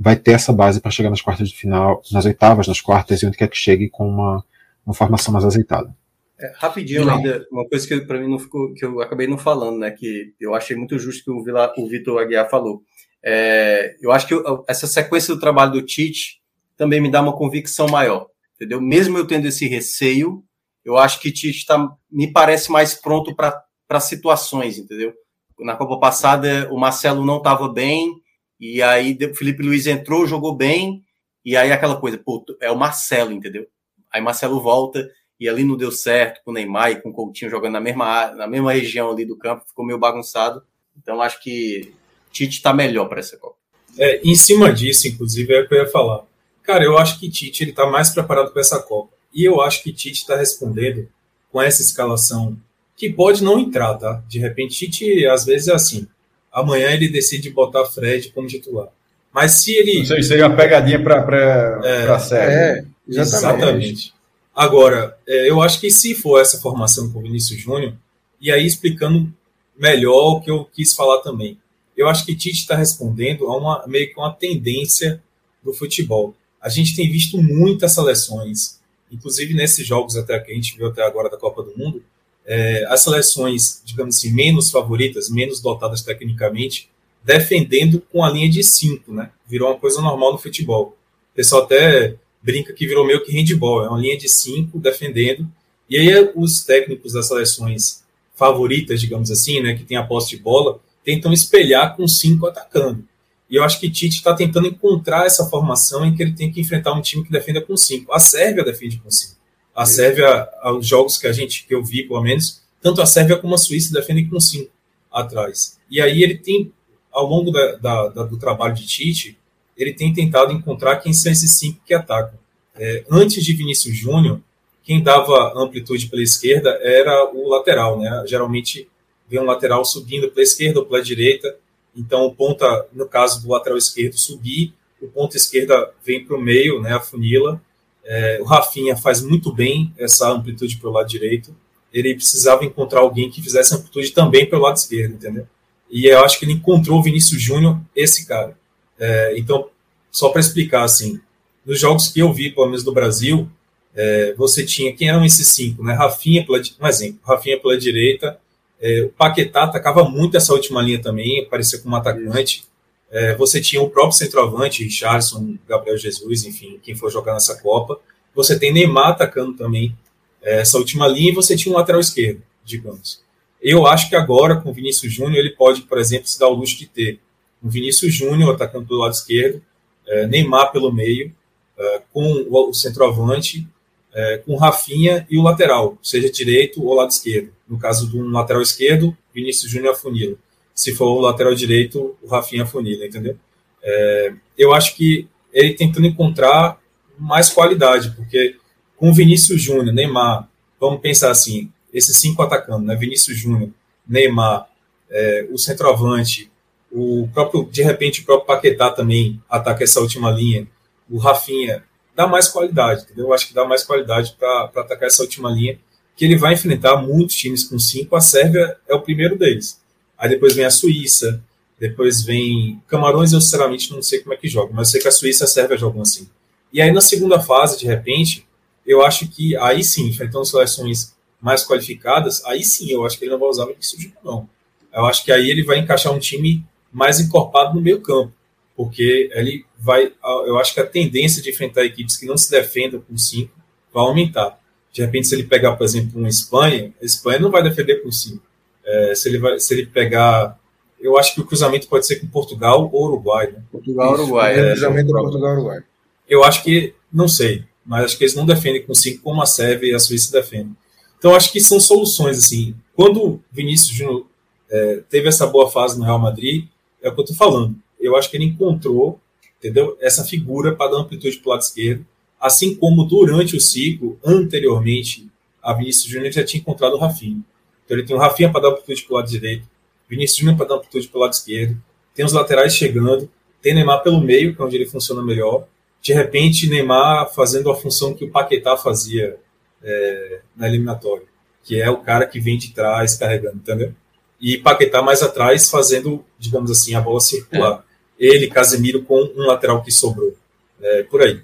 vai ter essa base para chegar nas quartas de final, nas oitavas, nas quartas, e onde quer que chegue com uma, uma formação mais azeitada. É, rapidinho não. ainda, uma coisa que para mim não ficou, que eu acabei não falando, né? Que eu achei muito justo que o, Vila, o Vitor Aguiar falou. É, eu acho que eu, essa sequência do trabalho do Tite também me dá uma convicção maior, entendeu? Mesmo eu tendo esse receio, eu acho que Tite tá, me parece mais pronto para situações, entendeu? Na Copa passada o Marcelo não estava bem, e aí o Felipe Luiz entrou, jogou bem, e aí aquela coisa, pô, é o Marcelo, entendeu? Aí Marcelo volta e ali não deu certo com o Neymar e com o Coutinho jogando na mesma, na mesma região ali do campo, ficou meio bagunçado. Então acho que Tite está melhor para essa Copa. É, em cima disso, inclusive, é o que eu ia falar. Cara, eu acho que Tite ele está mais preparado para essa Copa. E eu acho que Tite está respondendo com essa escalação que pode não entrar, tá? De repente, Tite às vezes é assim. Amanhã ele decide botar Fred como titular. Mas se ele. Isso seria uma pegadinha para é, a série. É, exatamente. exatamente. Agora, é, eu acho que se for essa formação com o Vinícius Júnior, e aí explicando melhor o que eu quis falar também, eu acho que Tite está respondendo a uma meio que uma tendência do futebol. A gente tem visto muitas seleções inclusive nesses jogos até que a gente viu até agora da Copa do Mundo, é, as seleções, digamos assim, menos favoritas, menos dotadas tecnicamente, defendendo com a linha de 5, né? Virou uma coisa normal no futebol. O pessoal até brinca que virou meio que handball, é uma linha de 5 defendendo. E aí os técnicos das seleções favoritas, digamos assim, né, que tem a posse de bola, tentam espelhar com cinco atacando. E eu acho que Tite está tentando encontrar essa formação em que ele tem que enfrentar um time que defenda com cinco. A Sérvia defende com cinco. A Sérvia, os jogos que a gente que eu vi, pelo menos, tanto a Sérvia como a Suíça defendem com cinco atrás. E aí ele tem, ao longo da, da, da, do trabalho de Tite, ele tem tentado encontrar quem são esses cinco que atacam. É, antes de Vinícius Júnior, quem dava amplitude pela esquerda era o lateral, né? Geralmente vem um lateral subindo pela esquerda ou pela direita, então o ponta, no caso do lateral esquerdo, subir, o ponta esquerda vem para o meio, né? A funila. É, o Rafinha faz muito bem essa amplitude pelo lado direito. Ele precisava encontrar alguém que fizesse amplitude também pelo lado esquerdo, entendeu? E eu acho que ele encontrou o Vinícius Júnior, esse cara. É, então, só para explicar, assim, nos jogos que eu vi, pelo menos do Brasil, é, você tinha, quem eram esses cinco, né? Rafinha, pela, um exemplo, Rafinha pela direita, é, o Paquetá atacava muito essa última linha também, aparecia como atacante. É, você tinha o próprio centroavante, Richardson, Gabriel Jesus, enfim, quem for jogar nessa Copa. Você tem Neymar atacando também é, essa última linha e você tinha um lateral esquerdo, digamos. Eu acho que agora, com o Vinícius Júnior, ele pode, por exemplo, se dar o luxo de ter um Vinícius Júnior atacando pelo lado esquerdo, é, Neymar pelo meio, é, com o centroavante é, com Rafinha e o lateral, seja direito ou lado esquerdo. No caso de um lateral esquerdo, Vinícius Júnior afunila. Se for o lateral direito, o Rafinha afunila, entendeu? É, eu acho que ele tentando encontrar mais qualidade, porque com Vinícius Júnior, Neymar, vamos pensar assim, esses cinco atacando, né? Vinícius Júnior, Neymar, é, o centroavante, o próprio, de repente, o próprio Paquetá também ataca essa última linha, o Rafinha, dá mais qualidade, entendeu? Eu acho que dá mais qualidade para atacar essa última linha, que ele vai enfrentar muitos times com cinco. A Sérvia é o primeiro deles. Aí depois vem a Suíça, depois vem Camarões. Eu sinceramente não sei como é que joga, mas eu sei que a Suíça e a Sérvia jogam assim. E aí na segunda fase, de repente, eu acho que aí sim, enfrentando seleções mais qualificadas, aí sim eu acho que ele não vai usar o Vinícius não. Eu acho que aí ele vai encaixar um time mais encorpado no meio campo porque ele vai, eu acho que a tendência de enfrentar equipes que não se defendam com cinco vai aumentar. De repente, se ele pegar, por exemplo, uma Espanha, a Espanha não vai defender com cinco. É, se, ele vai, se ele pegar, eu acho que o cruzamento pode ser com Portugal ou Uruguai. Né? Portugal, ou Uruguai. É, cruzamento é Portugal, Uruguai. Eu acho que, não sei, mas acho que eles não defendem com cinco como a Sérvia e a Suíça defendem. Então, acho que são soluções, assim. Quando Vinícius Júnior é, teve essa boa fase no Real Madrid, é o que eu estou falando eu acho que ele encontrou, entendeu? Essa figura para dar amplitude para o lado esquerdo, assim como durante o ciclo, anteriormente, a Vinícius Júnior já tinha encontrado o Rafinha. Então ele tem o Rafinha para dar amplitude para o lado direito, Vinícius Júnior para dar amplitude para o lado esquerdo, tem os laterais chegando, tem Neymar pelo meio, que é onde ele funciona melhor. De repente, Neymar fazendo a função que o Paquetá fazia é, na eliminatória, que é o cara que vem de trás carregando, entendeu? E Paquetá mais atrás fazendo, digamos assim, a bola circular. É ele, Casemiro, com um lateral que sobrou. É, por aí.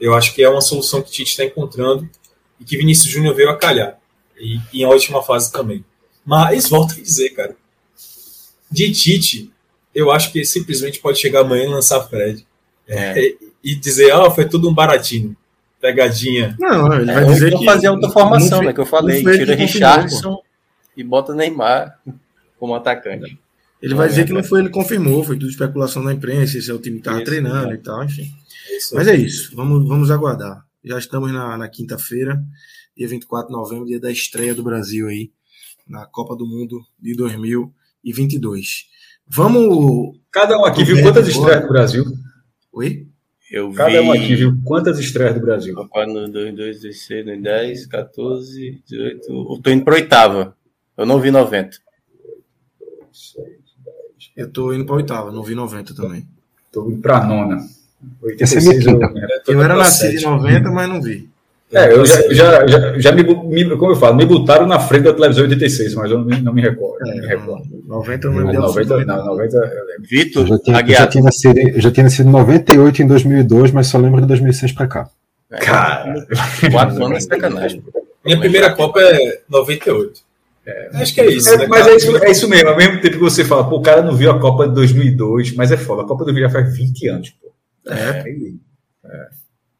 Eu acho que é uma solução que o Tite está encontrando e que Vinícius Júnior veio a calhar. E, e em última fase também. Mas, volto a dizer, cara, de Tite, eu acho que simplesmente pode chegar amanhã e lançar Fred. É. E, e, dizer, ah, foi tudo um baratinho. Pegadinha. Não, ele vai é, dizer que. fazer outra formação, né? Que eu falei. Tira Richardson e bota Neymar como atacante. Ele vai dizer que não foi ele que confirmou, foi tudo especulação da imprensa, esse é o time que estava treinando é. e tal, enfim. Isso Mas é isso, vamos, vamos aguardar. Já estamos na, na quinta-feira, dia 24 de novembro, dia da estreia do Brasil aí, na Copa do Mundo de 2022. Vamos. Cada um aqui viu quantas estreias do Brasil? Oi? Eu Cada vi... um aqui viu quantas estreias do Brasil? Opa, no 2, 2, 2, 6, 10, 14, 18. Eu tô indo para oitava. Eu não vi 90. Eu tô indo pra oitava, não vi 90 também. Tô indo pra nona. 86 eu, eu era nascido em 90, mas não vi. É, eu já, já, já, já me, me, como eu falo, me botaram na frente da televisão 86, mas eu não, não me recordo. É, não me recordo. 90 eu não lembro. 90, não, 90 eu lembro. Vitor, eu já tinha, eu já tinha, nascido, eu já tinha nascido em 98 em 2002, mas só lembro de 2006 para cá. Cara, quatro anos é sacanagem. Minha primeira Copa é 98. É, acho que é isso. É, né, mas é isso, é isso mesmo. Ao mesmo tempo que você fala, pô, o cara não viu a Copa de 2002, mas é foda. A Copa de 2000 já faz 20 anos, pô. É.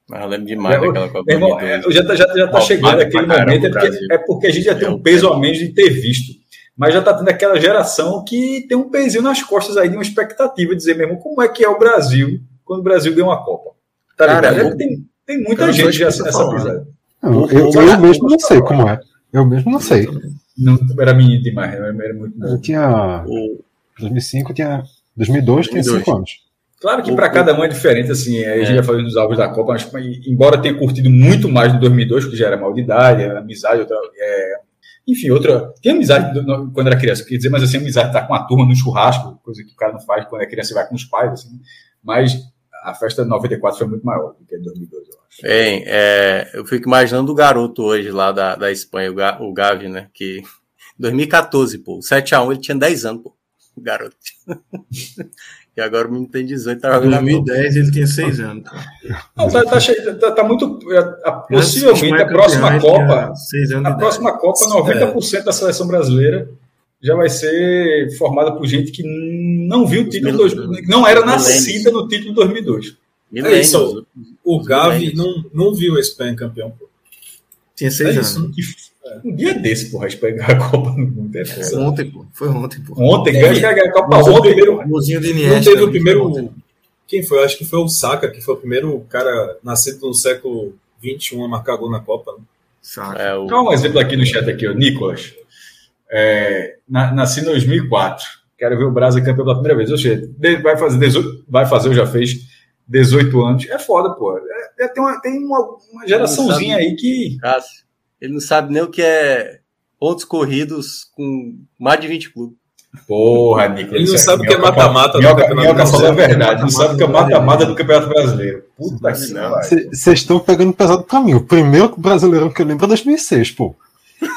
Mas eu lembro demais Meu daquela Copa. Irmão, 2002. é, já, tá- já, já tá chegando aquele momento, é porque, é porque a gente já tem É, um peso a menos de ter visto. Mas já tá tendo aquela geração que tem um pezinho nas costas aí de uma expectativa de dizer mesmo como é que é o Brasil quando o Brasil ganha uma Copa. Tá Cara, eu- tem, tem muita Cara, gente já eu tô nessa pisada. Eu, eu, eu mesmo não sei como é. Eu mesmo não sei. Não, era menino demais, né? era muito bom. Eu tinha. O- 2005, eu tinha. 2002, tinha 2002. 5 anos. Claro que para cada um é diferente, assim, a gente É. já falou dos álbuns da Copa, mas embora tenha curtido muito mais no 2002, porque já era mal de idade, era amizade, outra, é, enfim, outra, tem amizade quando era criança, quer dizer, mas assim, amizade tá com a turma no churrasco, coisa que o cara não faz quando é criança e vai com os pais, assim, mas a festa de 94 foi muito maior do que a de 2002, eu acho. Bem, é, eu fico imaginando o garoto hoje lá da, da Espanha, o, Ga, o Gavi, né? Que 2014, pô, 7x1 ele tinha 10 anos, pô, o garoto. e agora o menino tem 18, tá Em jogando Copa. 2010 ele tinha 6 anos. pô. Não, tá, tá, cheio- tá- tá muito, a- a- possivelmente a próxima Copa, anos A próxima Copa, 90% da seleção brasileira já vai ser formada por gente que não viu o título, de dois, não era nascida no título de 2002. Milênios. É isso. O Gavi não, não viu a Espanha campeão. Tinha É 6 isso. Um dia desse, porra, de pegar a Copa no mundo. É foda. Ontem, pô. Foi ontem, pô. Ontem, ganhou a Copa o ontem. primeiro- O golzinho de Não Iniesta. teve o ali, primeiro. ontem. Quem foi? Eu Acho que foi o Saka, que foi o primeiro cara nascido no século XXI a marcar gol na Copa. Né? Saca. É, o, Dá um exemplo aqui no chat aqui, ó. Nicolas. É, na- nasci em 2004. Quero ver o Brasil campeão pela primeira vez. Ou seja, vai fazer 18, vai fazer ou já fez 18 anos. É foda, pô. É, é- tem uma, tem uma, uma geraçãozinha aí que. Cássio, ele não sabe nem o que é pontos corridos com mais de 20 clubes. Porra, Nicolas. Ele não sabe o que é mata-mata do Campeonato Minhoca falou a Brasileiro. verdade. Não sabe o que é mata-mata do Campeonato Brasileiro. Puta que. Vocês estão pegando pesado pra mim. O primeiro brasileirão que eu lembro é 2006, pô.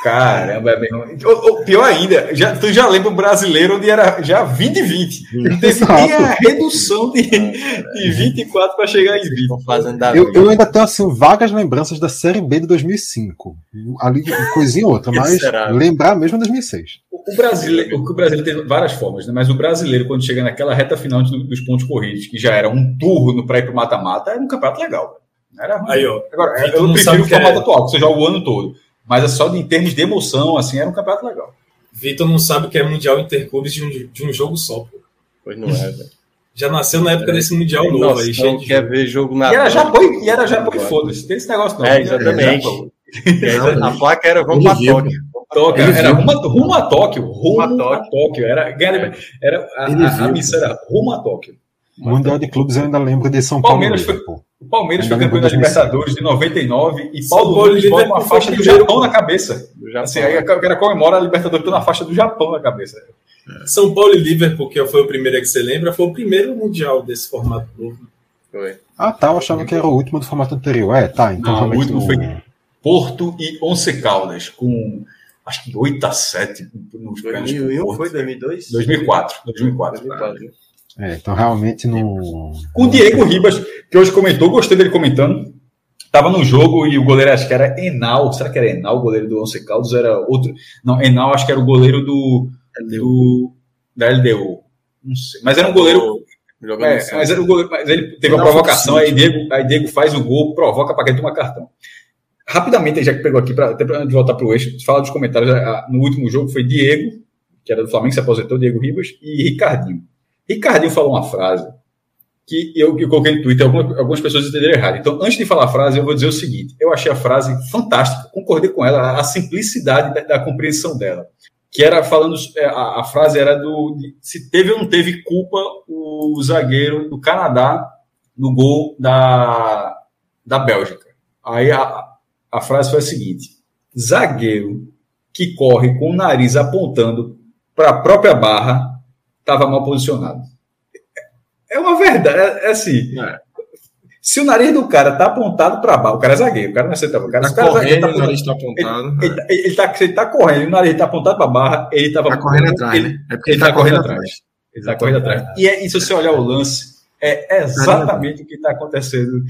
Caramba, irmão. Ou- ou pior ainda, já, tu já lembra um brasileiro onde era já 20 e 20. Não teve Exato. nem a redução de, de 24 para chegar em 20. Estão fazendo da Eu, eu ainda tenho assim, vagas lembranças da Série B de 2005. Ali, coisinha ou outra, mas Será? lembrar mesmo é 2006. O brasileiro, o brasileiro tem várias formas, né? mas o brasileiro, quando chega naquela reta final dos pontos corridos, que já era um turno para ir para o mata-mata, era um campeonato legal. Não era ruim. Aí, ó. Agora, Vitor eu não prefiro o o que é- formato atual, que você joga o ano todo. Mas é só de, em termos de emoção, assim, era um campeonato legal. Vitor não sabe o que é Mundial Interclubes de um, de um jogo só. Pô. Pois não é, velho. Já nasceu na época desse Mundial novo aí, noção cheio de quer jogo. ver jogo na E era. Japão e, era Japão e foda-se. Tem esse negócio não. É, exatamente. Japão. A placa era vamos pra Tóquio. Tóquio, era rumo, a- rumo a Tóquio. Rumo a a Tóquio. Era, era, era, a, a, a missão era rumo a Tóquio. Mundial de Clubes eu ainda lembro de São Paulo. Palmeiras e foi-. O Palmeiras Ainda foi campeão da de 2005. Libertadores de 99 e São Paulo Paulo Nunes bota uma Liverpool faixa do Japão na cabeça. Japão. Assim, aí o cara comemora a Libertadores toda na faixa do Japão na cabeça. São Paulo e Liverpool, que foi o primeiro que você lembra, foi o primeiro Mundial desse formato novo. Foi. Ah, tá. Eu achava que era o último do formato anterior. É, tá. Então Não, o realmente último foi- Porto e Once Caldas, com acho que 8 a 7 nos pênaltis pro 2001 Porto. foi 2002? 2004. 2004. 2004. É, então realmente não. Com o Diego Ribas, que hoje comentou, gostei dele comentando. Tava no jogo e o goleiro acho que era Enal. Será que era Enal, o goleiro do Once Caldas? Era outro. Não, Enal acho que era o goleiro do. do da LDU. Não sei. Mas era um goleiro. É, mas, era um goleiro mas ele teve uma provocação, aí Diego, aí Diego faz o gol, provoca para que ele toma cartão. Rapidamente, já que pegou aqui, pra, até para voltar para o eixo, fala dos comentários. ah, No último jogo foi Diego, que era do Flamengo, se aposentou, Diego Ribas, e Ricardinho. Ricardinho falou uma frase que eu, que eu coloquei no Twitter, algumas, algumas pessoas entenderam errado. Então, antes de falar a frase, eu vou dizer o seguinte: eu achei a frase fantástica, concordei com ela, a, a simplicidade da, da compreensão dela. Que era falando, é, a, a frase era do se teve ou não teve culpa o zagueiro do Canadá no gol da, da Bélgica. Aí a, a frase foi a seguinte: zagueiro que corre com o nariz apontando para a própria barra estava mal posicionado. É uma verdade, é, é assim. É. Se o nariz do cara tá apontado para baixo, o cara é zagueiro, o cara não é centroavante, o cara, Tá o cara é zagueiro, correndo, tá o nariz tá apontado. ele, ele, ele tá, se ele tá correndo, o nariz tá apontado para barra, ele tava Tá correndo atrás, ele, né? É porque ele tá correndo atrás. Ele tá correndo atrás. E, é, e se você olhar o lance, é exatamente o que está acontecendo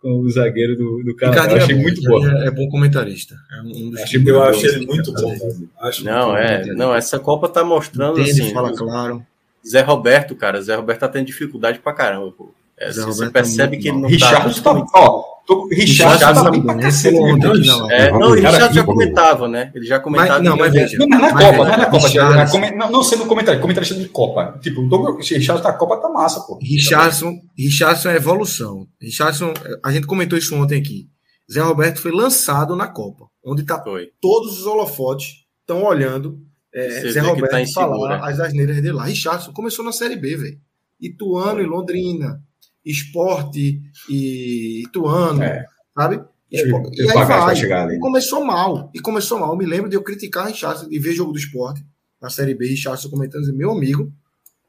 com o zagueiro do, do Canadá. Eu achei é bom, muito bom. É, é bom comentarista. É um dos Achei- Eu achei ele muito bom. Acho Não, muito é. bom. Não, essa Copa tá mostrando Entende, assim. fala claro. Zé Roberto, cara, Zé Roberto tá tendo dificuldade pra caramba, pô. É, Zé você Roberto percebe tá que ele muito não Richard tá. tá. Ó, tô, Richard Richard tá tá bem pra bem, cacete. na É, não, o Cara, Richard já comentava, né? Ele já comentava. Mas- não, mas veja. Não, mas na Mas Copa, é, não é na Copa. Come- não, não sendo comentarista, comentarista de Copa. Tipo, o Douglas- Richard da Copa tá massa, pô. Richardson, Richardson é evolução. Richardson, a gente comentou isso ontem aqui. Zé Roberto foi lançado na Copa, onde tá Foi. todos os holofotes estão olhando é, Você Zé que Roberto tá falar as asneiras dele lá. Richardson começou na Série B, velho. Ituano e Londrina, Esporte e Ituano, É. sabe? Espo- Teve E aí vai. chegar ali. E começou mal. E começou mal. Eu me lembro de eu criticar Richardson e ver jogo do esporte na Série B, Richardson comentando, meu amigo,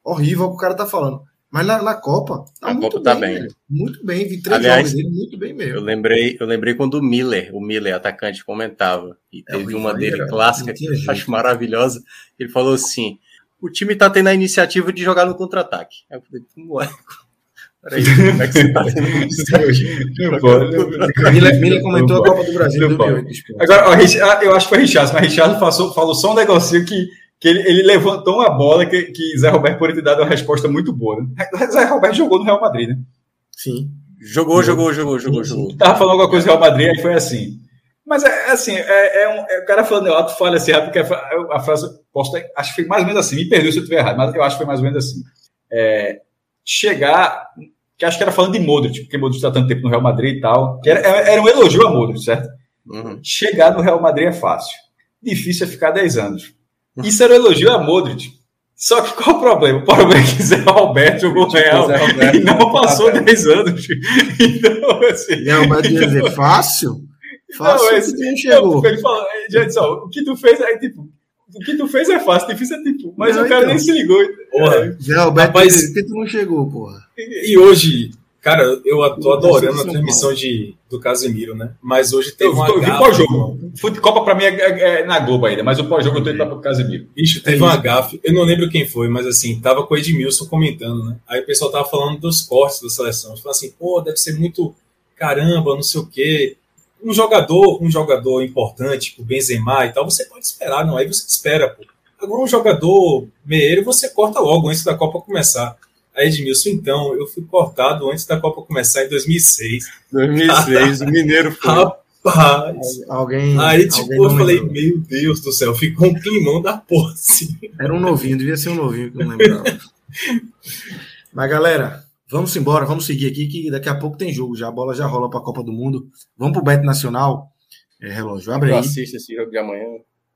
horrível o que o cara tá falando. Mas na, na Copa, tá Na muito Copa tá bem. bem. velho. Muito bem. Vi três Aliás, jogos dele, muito bem Eu mesmo. lembrei, eu lembrei quando o Miller, o Miller, atacante, comentava. E É, teve uma dele era- clássica que eu acho maravilhosa. Ele falou assim: o time tá tendo a iniciativa de jogar no contra-ataque. Aí eu falei, como é? Peraí, como é que você tá tendo pode. Miller, Miller comentou a Copa do Brasil Não em pode. 2008. esporte. Agora, eu acho que foi Richard, mas Richard falou, falou só um negocinho que, que ele, ele levantou uma bola que, que Zé Roberto poderia ter dado uma resposta muito boa. Né? Zé Roberto jogou no Real Madrid, né? Sim. Jogou, jogou, jogou, jogou, jogou. Tava falando alguma coisa do Real Madrid, aí foi assim. Mas é é assim, é, é um, é o cara falando alto, fala assim, rápido, porque a, a frase, posso acho que foi mais ou menos assim, me perdoe se eu estiver errado, mas eu acho que foi mais ou menos assim. É, chegar, que acho que era falando de Modric, porque Modric está tanto tempo no Real Madrid e tal, que era, era um elogio a Modric, certo? Uhum. Chegar no Real Madrid é fácil. Difícil é ficar 10 anos. Isso era um elogio a Modric. Só que qual o problema? O problema é que Zé Roberto jogou no Real Zé Roberto e não passou 10 anos. Então, assim. E aí o Roberto ia dizer, fácil? Fácil Não, que esse- tu não chegou. Não, ele fala, já disse, ó, o que tu fez é tipo. O que tu fez é fácil, difícil é tipo. Mas Não, o cara então. nem se ligou. Porra. Zé Roberto Rapaz- que tu não chegou, porra? E hoje, cara, eu tô adorando a São transmissão de, do Casemiro, né? Mas hoje teve Eu, uma eu vi pós-jogo. Copa pra mim é, é- é na Globo ainda, mas o pós-jogo eu tô indo pra pro Casemiro. Bicho, teve uma gafe. Eu não lembro quem foi, mas assim, tava com o Edmilson comentando, né? Aí o pessoal tava falando dos cortes da seleção. Falando assim, pô, deve ser muito caramba, não sei o quê. Um jogador, um jogador importante, tipo Benzema e tal, você pode esperar, não? Aí você espera, pô. Agora um jogador meieiro, você corta logo antes da Copa começar. Aí Edmilson, então, eu fui cortado antes da Copa começar em 2006. 2006, o Mineiro foi. Rapaz! Alguém. Aí, tipo, alguém eu não falei, lembrou. meu Deus do céu, ficou um climão da porra, assim. Era um novinho, devia ser um novinho que eu não lembrava. Mas, galera, vamos embora, vamos seguir aqui, que daqui a pouco tem jogo já. A bola já rola para a Copa do Mundo. Vamos pro Bet Nacional. É, relógio, abre Eu aí assisto esse jogo de amanhã.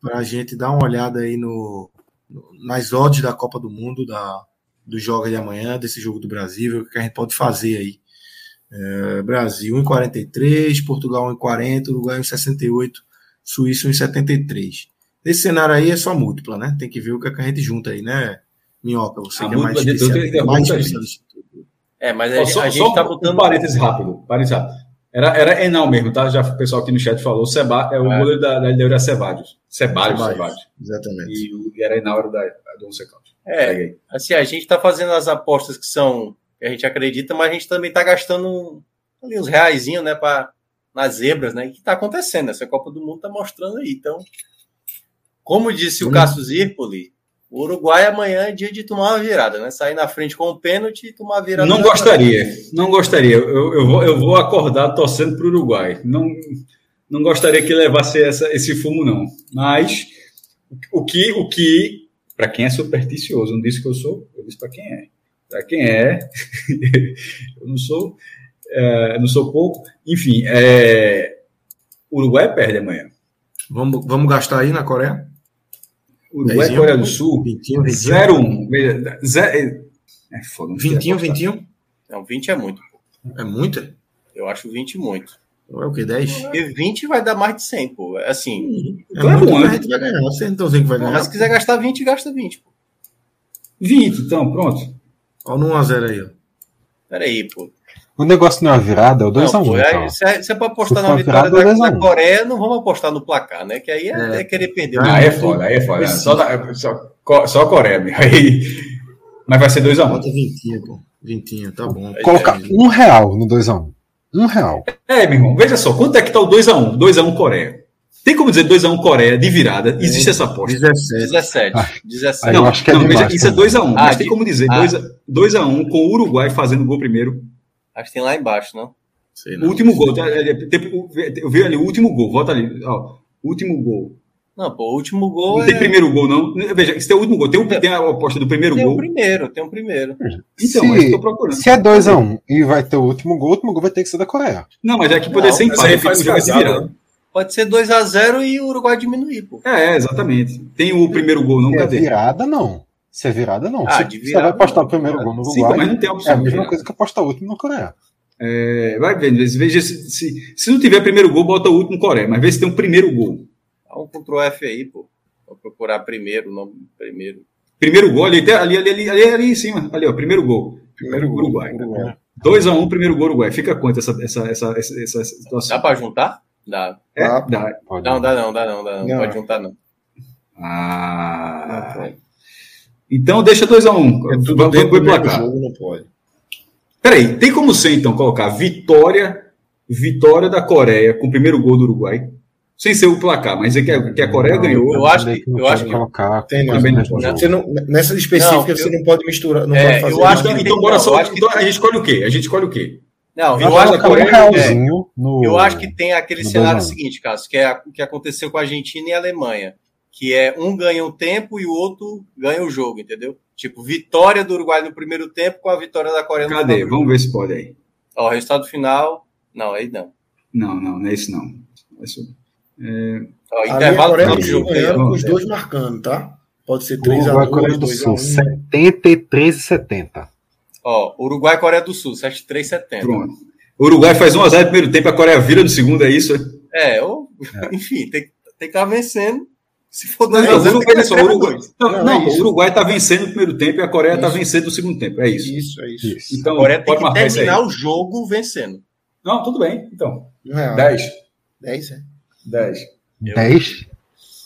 para a gente dar uma olhada aí no, no- nas odds da Copa do Mundo, da, do jogo de amanhã, desse jogo do Brasil, ver o que a gente pode fazer aí. É, Brasil 1,43, Portugal 1,40, Uruguai 1,68, Suíça 1,73. Nesse cenário aí é só múltipla, né? Tem que ver o que, é que a gente junta aí, né? Minhoca, você A que é mais tudo, especialista. mais. É, mas a, só, a gente só tá um botando. parênteses rápido. Parênteses rápido. Era, era Enal mesmo, tá? Já o pessoal aqui no chat falou. Seba, é o É. goleiro da, da LDU era Ceballos. Ceballos, Ceballos. Ceballos. Exatamente. E o e era Enal era da, do Once Caldas. É, assim, a gente tá fazendo as apostas que são que a gente acredita, mas a gente também tá gastando ali uns reaisinhos, né, para nas zebras, né? Que tá acontecendo, essa Copa do Mundo tá mostrando aí. Então, como disse o Hum. Cássio Zirpoli, o Uruguai amanhã é dia de tomar uma virada, né? Sair na frente com o pênalti e tomar a virada. Não gostaria, não gostaria. Eu, eu, vou, eu vou acordar torcendo para o Uruguai. Não, não gostaria que levasse essa, esse fumo, não. Mas o que, o que para quem é supersticioso, não disse que eu sou, eu disse para quem é. Para quem é, eu não sou, é, eu não sou pouco. Enfim, é, o Uruguai perde amanhã. Vamos, vamos gastar aí na Coreia? Uruguai e Dezinho. Coreia do Sul, 21, 21. 0-1. Veja, zero- É foda. não sei 21, apostar. 21? Não, 20 é muito. É muita? Eu acho 20 muito. Ou é o quê? 10? Porque 20 vai dar mais de 100, pô. Assim, É Então é muito, bom, mas né? a gente vai ganhar. Não que vai ganhar? mas se quiser gastar 20, gasta 20, pô. 20, então, pronto. Olha no 1x0 aí, ó. Pera aí, pô. O negócio não é uma virada, é o 2x1. Não, pô, então. é- se, é, se é pra apostar na vitória virada, da, da um. Coreia, não vamos apostar no placar, né? Que aí é, É. é querer perder. Ah, Aí é foda, aí é foda. Só, da- só, só a Coreia, meu. Aí, mas vai ser 2x1. Bota 20, pô. 20, tá bom. Colocar um real no 2x1. Um real. É, meu irmão, veja só, quanto é que tá o 2x1? 2x1 Coreia. Tem como dizer 2x1 Coreia de virada? Existe essa aposta. 17. 17. Ah, 17. Aí não, acho que é não, veja, demais isso é também. 2x1, Ah, mas tem como dizer ah. 2x1 com o Uruguai fazendo o gol primeiro. Acho que tem lá embaixo, não? Sei O não. último gol, tá? É, é, eu vi ali o último gol, volta ali, ó. Último gol. Não, pô, o último gol Não tem é... primeiro gol, não. Veja, isso tem o último gol. Tem, o, tem a aposta do primeiro Tem o gol. primeiro, tem o primeiro. Então, se, é isso que eu tô procurando. se é 2x1 e vai ter o último gol, o último gol vai ter que ser da Coreia. Não, mas é que poderia Não, ser empate, faz o é casado, virada. né? Pode ser 2x0 e o Uruguai diminuir, pô. É, exatamente. Tem o primeiro gol, não, Se é virada, não. Se é virada, não. Ah, se de você virada, vai apostar não. o primeiro gol no Sim, Uruguai, mas não tem é opção. a de mesma virada. coisa que apostar o último na Coreia. É, vai vendo, veja se, se, se não tiver primeiro gol, bota o último Coreia, mas vê se tem um primeiro gol. Um Ctrl F aí, pô. Vou procurar primeiro, não primeiro. Primeiro gol, ali, ali, ali, ali, ali, ali em cima, ali, ó, primeiro gol. Primeiro gol. Uruguai. Uruguai. 2x1, primeiro gol Uruguai. Fica quanto essa, essa, essa, essa, essa situação? Dá pra juntar? Dá. É, Dá. Não, dá não, dá não, dá não. Não. Pode juntar não. Ah. Então deixa 2x1. É tudo Vamos dentro placar. jogo, não pode. Peraí, tem como ser então colocar vitória, vitória da Coreia com o primeiro gol do Uruguai? Sem ser o placar, mas é que a, que a Coreia Não, ganhou. Eu acho que- eu acho que- colocar Tem não. Também não. Você não, nessa específica Não, você eu- não pode misturar, não É, pode fazer. eu acho Então, que então bora só. então a gente escolhe o quê? A gente escolhe o quê? Não, eu acho, um Coreia, realzinho no. eu acho que tem aquele no cenário seguinte, Cássio, que é o que aconteceu com a Argentina e a Alemanha. Que é um ganha um tempo e o outro ganha o jogo, entendeu? Tipo, vitória do Uruguai no primeiro tempo com a vitória da Coreia no Cadê? final do Vamos ver se pode aí. Ó, o resultado final. Não, aí não. Não, não, não é isso não. É isso. Ó, A minha intervalo Coreia do Sul ganhando ó. com os dois marcando, tá? Pode ser Uruguai, 3x2, Coreia do Sul, 2x1. 73 e 70. Ó, Uruguai e Coreia do Sul, 73,70. Pronto. O Uruguai faz 1x0 no primeiro tempo, a Coreia vira no segundo, é isso? É, ou, enfim, tem, tem que estar vencendo. Se for Não, 2 não, a 0 o Uruguai, só, o Uruguai, não, Não, não, é o Uruguai tá vencendo no primeiro tempo e a Coreia tá Isso. vencendo no segundo tempo. É isso. Isso, é isso. Isso. Então, A Coreia tem pode que isso aí. terminar o jogo vencendo. Não, tudo bem. Então, Um real. 10. 10, é. 10. 10?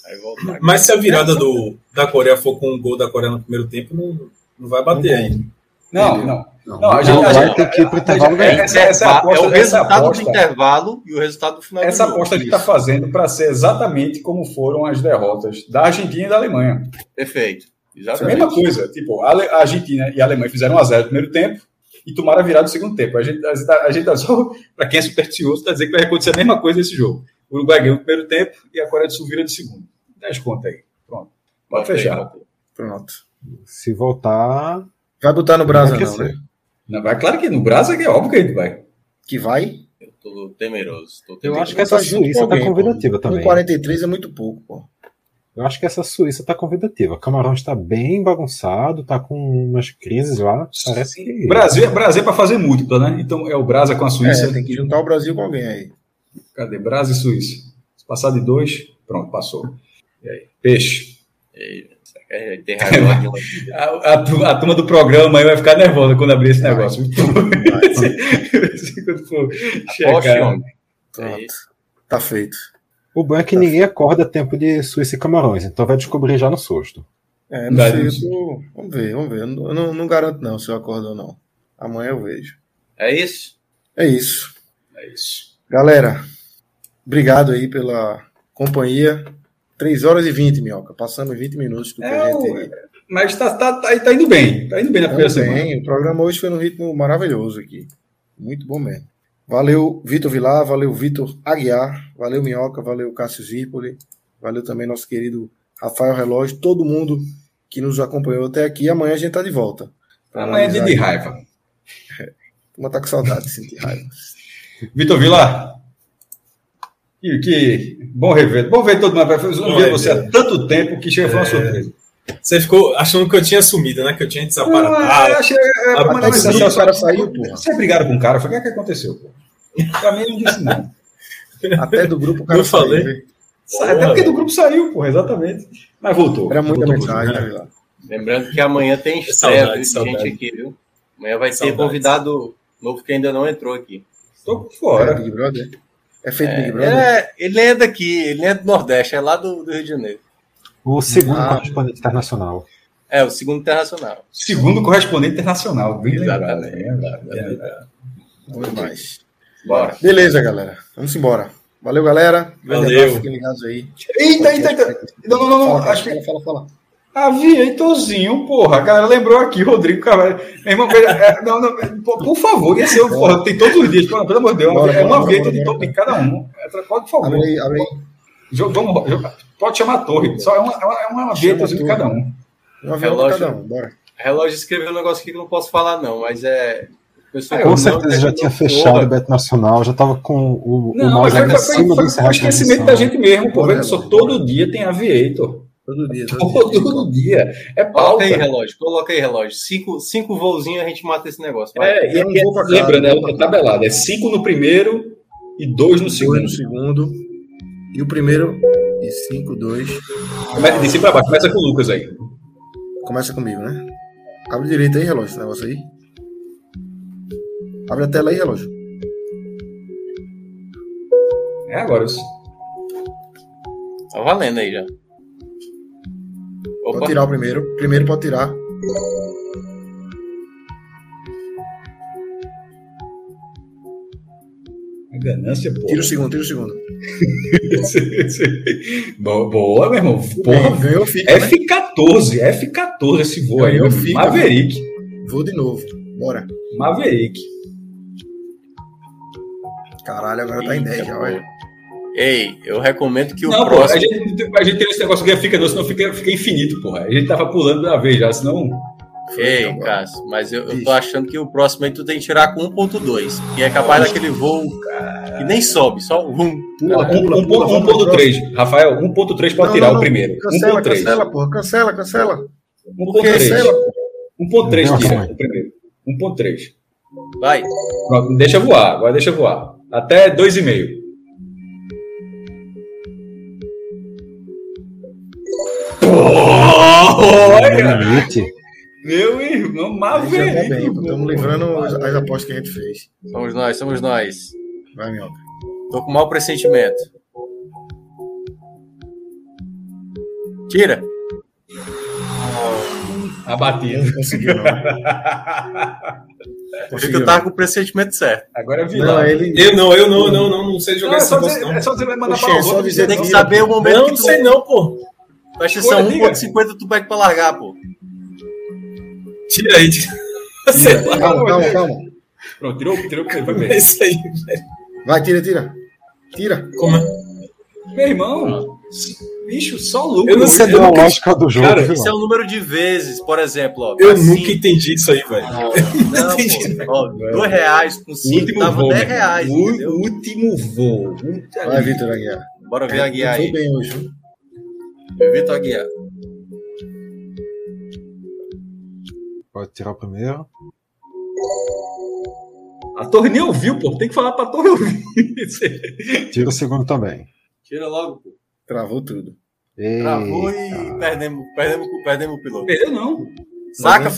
Aí voltar. Mas se a virada do, da Coreia for com um gol da Coreia no primeiro tempo, não, não vai bater Não ainda. Não, não. Não, Não, a o gente- a Uruguai gente- tem que ir pro intervalo é, ganhar. essa- essa aposta- é o essa resultado aposta- do intervalo e o resultado do final Essa do aposta que está fazendo para ser exatamente como foram as derrotas da Argentina e da Alemanha. Perfeito. É a Exatamente. mesma coisa. Tipo, a a Argentina e a Alemanha fizeram 1x0 no primeiro tempo e tomaram a virada no segundo tempo. A gente, a gente, tá- a gente tá só, para quem é supersticioso, está dizendo que vai acontecer a mesma coisa nesse jogo. O Uruguai ganhou no primeiro tempo e a Coreia do Sul vira no segundo. 10 contas aí. Pronto. Pode Botei, fechar. botei. Pronto. Se voltar. Vai botar no Brasa, não, crescer. né? Não, vai, claro que no Brasil é óbvio que a gente vai. Que vai. Eu tô temeroso. Tô Eu temeroso. acho que essa Tá Suíça tá convidativa também. 1,43 é muito pouco, pô. Eu acho que essa Suíça tá convidativa. Camarões está bem bagunçado, tá com umas crises lá. Parece que. Brasil, Brasil é para fazer múltipla, né? Então é o Brasa com a Suíça. É, tem que juntar o Brasil com alguém aí. Cadê? Brasil e Suíça. Se passar de dois, pronto, passou. E aí? Peixe. Ter raiva de uma- A, a a turma do programa aí vai ficar nervosa quando abrir esse negócio. quando for homem. Pronto. Tá feito. O bom é que ninguém acorda a tempo de Suíça e Camarões, então vai descobrir já no susto. É, não Vai, sei, não eu tô... Vamos ver, vamos ver. Eu não, eu não, não garanto não se eu acordo ou não. Amanhã eu vejo. É isso? É isso. É isso. Galera, obrigado aí pela companhia. 3 horas e 20, Minhoca. Passamos 20 minutos do que É, a gente... Mas tá, tá, tá, tá indo bem. Tá indo bem na primeira semana. bem. O programa hoje foi num ritmo maravilhoso aqui. Muito bom mesmo. Valeu, Vitor Vilar, valeu, Vitor Aguiar, valeu, Minhoca, valeu, Cássio Zipoli, valeu também nosso querido Rafael Relógio, todo mundo que nos acompanhou até aqui. Amanhã a gente tá de volta. Amanhã é dia de raiva. Turma tá com saudade de sentir raiva. Vitor Vilar. Que, que bom rever. Bom ver todo mundo. Não Bom ver você há tanto tempo que chega foi uma surpresa. Você ficou achando que eu tinha sumido, né? Que eu tinha Não, desaparatado. eu achei, é, Ah, mas não, que mas só- o cara saiu, porra. Vocês brigaram com o cara? Foi o que, é que aconteceu? Pô? Pra mim não disse não. Até do grupo o cara Eu falei. saiu. viu? Até porque do grupo saiu, pô, exatamente. Mas voltou. Era muita voltou, mensagem, voltou. né? Lembrando que amanhã tem estreia Saudade, de saudade. gente aqui, viu? Amanhã vai ter Saudades. convidado novo que ainda não entrou aqui. Tô por É fora. Big Brother? É feito Big É, Brother? é, ele é daqui, ele é do Nordeste, é lá do, do Rio de Janeiro. O segundo Ah. correspondente internacional. É, o segundo internacional. Segundo correspondente internacional. Bem. Exatamente. lembrado, bem lembrado. Bom demais. Bora. Beleza, galera. Vamos embora. Valeu, galera. Valeu. Fiquem ligados aí. Eita, eita, eita. Não, não, não, não. Fala, Acho que. fala, fala, fala. Aviatorzinho, porra. A galera lembrou aqui, Rodrigo Carvalho. Meu irmão, veja, é, não, não, por, favor, ia ser, porra, tem todos os dias, pelo amor de Deus, Bora, é uma aviator de bora. top em cada um. É, Pode, por favor. Abre aí, abre Vamos, pode chamar a torre, só é uma, é uma, é uma aviatorzinho de cada um. Um pra Relógio. cada um. Bora. Relógio escreveu um negócio aqui que eu não posso falar, não, mas é. Pessoal, Com certeza já não, tinha porra. fechado o Beto Nacional, já tava com o, o Não, mouse mas foi, ali foi, em foi, cima do o a esquecimento da gente mesmo, pô. Veja só, todo dia tem aviator. Todo dia. Todo dia. É pauta. Coloca aí, relógio. Coloca aí, relógio. Cinco, cinco voozinhos a gente mata esse negócio. vai. É, e, Eu não vou pra cá, lembra, não né? vou pra É tabelado. É cinco no primeiro e dois no Dois segundo. no segundo. E o primeiro. E cinco, dois. Começa de cima pra baixo. Começa com o Lucas aí. Começa comigo, né? Abre direito aí, relógio, esse negócio aí. Abre a tela aí, relógio. É agora. isso. Tá valendo aí já. Pode Opa, tirar o primeiro. Primeiro pode tirar. A ganância, pô. Tira o segundo, tira o segundo. boa, boa, meu irmão. Bem, Porra, ganhou, fica, né? F14, F14 esse voo aí. Meu. fica, Maverick. Vou de novo. Bora. Maverick. Caralho, agora tá em 10 já, olha. Ei, eu recomendo que o Não, pô, a próximo. gente, a gente tem esse negócio que fica, não, senão fica, fica infinito, porra. A gente tava pulando da vez já, senão. Ei, Então. Cássio, mas eu, eu tô achando que o próximo aí tu tem que tirar com 1.2. Que é capaz daquele voo que nem sobe, só um. Pula, Um- pula, um- pula, vamos pro 1.3. Rafael, 1.3 pode Não, tirar não, o não. primeiro. Cancela, 1.3. cancela, porra. Cancela, cancela. 1.3. Cancela. 1.3 Não, tira o primeiro. 1.3. Vai. Deixa voar, agora deixa voar. Até 2,5. Limite. Meu irmão, tá Maverick. Estamos livrando as, as apostas que a gente fez. Somos nós, somos nós. Vai, Minhoca. Tô com mau pressentimento. Tira. Abatido. Não conseguiu, não. Eu que tava com o pressentimento certo. Agora é não. vilão. Não, ele. Eu não, eu não, não, não, não sei Não, jogar é, esse só negócio, dizer, não. é só dizer, vai mandar para é dizer Tem que saber o momento Não, que não tu. sei não, pô. Presta atenção, diga. 1.50 tu pede pra largar, pô. Tira aí. Tira. Lá. Calma, calma, calma. Pronto, tirou, tirou, vai É ver. isso aí. Vai, tira, tira. Tira. Como é? Meu irmão, bicho, só lucro. Eu não sei, deu a lógica do jogo, Cara? Isso é o número de vezes, por exemplo, ó. Eu assim, nunca entendi isso aí, velho. Não, entendi. pô, ó, dois reais com cinco Último dava voo, 10 meu irmão. reais. O último voo. Vai, Vitor Aguiar. Bora ver a guia Foi aí. bem hoje. Vitor Aguiar. Pode tirar o primeiro. A torre nem ouviu, pô. Tem que falar pra torre ouvir. Tira o segundo também. Tira logo, pô. Travou tudo. Travou e Eita. perdemos, perdemos, perdemos o piloto. Perdeu, não. Saca,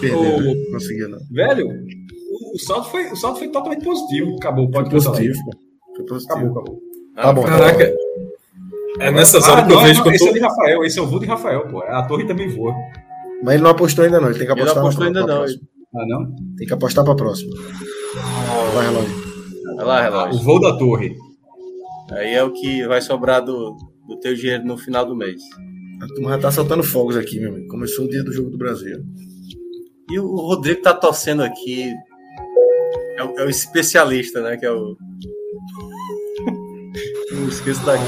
Perdeu, né? Não conseguiu, não. Velho, o, salto foi, o salto foi totalmente positivo. Acabou, pode Foi positivo, pô. Foi positivo. Acabou, acabou. Tá bom. Caraca. É nessas Ah, horas que eu vejo não, que eu esse é tô. de Rafael, esse é o voo de Rafael, pô. A torre também voa. Mas ele não apostou ainda, não. Ele tem que Ele não apostar apostou na, ainda não. Ah, não? Tem que apostar pra próxima. Vai, relógio. Vai lá, O relógio. voo da torre. Aí é o que vai sobrar do, do teu dinheiro no final do mês. A turma já tá soltando fogos aqui, meu amigo. Começou o dia do jogo do Brasil. E o Rodrigo tá torcendo aqui. É o, é o especialista, né? Que é o. Não esqueço daqui.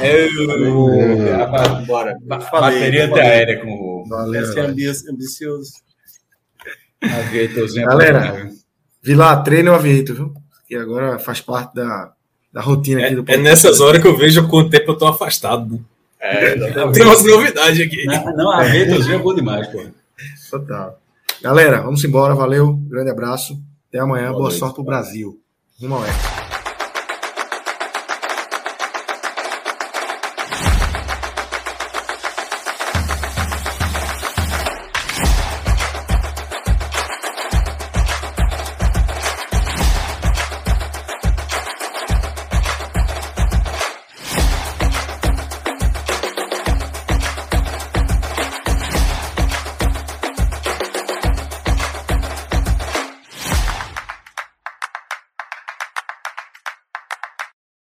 É, rapaz, Bora. Falei, bateria antiaérea com o Valeu. Esse é ambicioso. aviatorzinho. Galera, Vilar, treina o aviento, viu? Que agora faz parte da, da rotina aqui do É, é nessas horas que eu vejo quanto tempo eu tô afastado. né? É, Tem umas novidades aqui. Não, não, aviatorzinho é bom demais, pô. Total. Galera, vamos embora. Valeu. Grande abraço. Até amanhã. Boa noite. sorte pro Brasil. Rumo ao.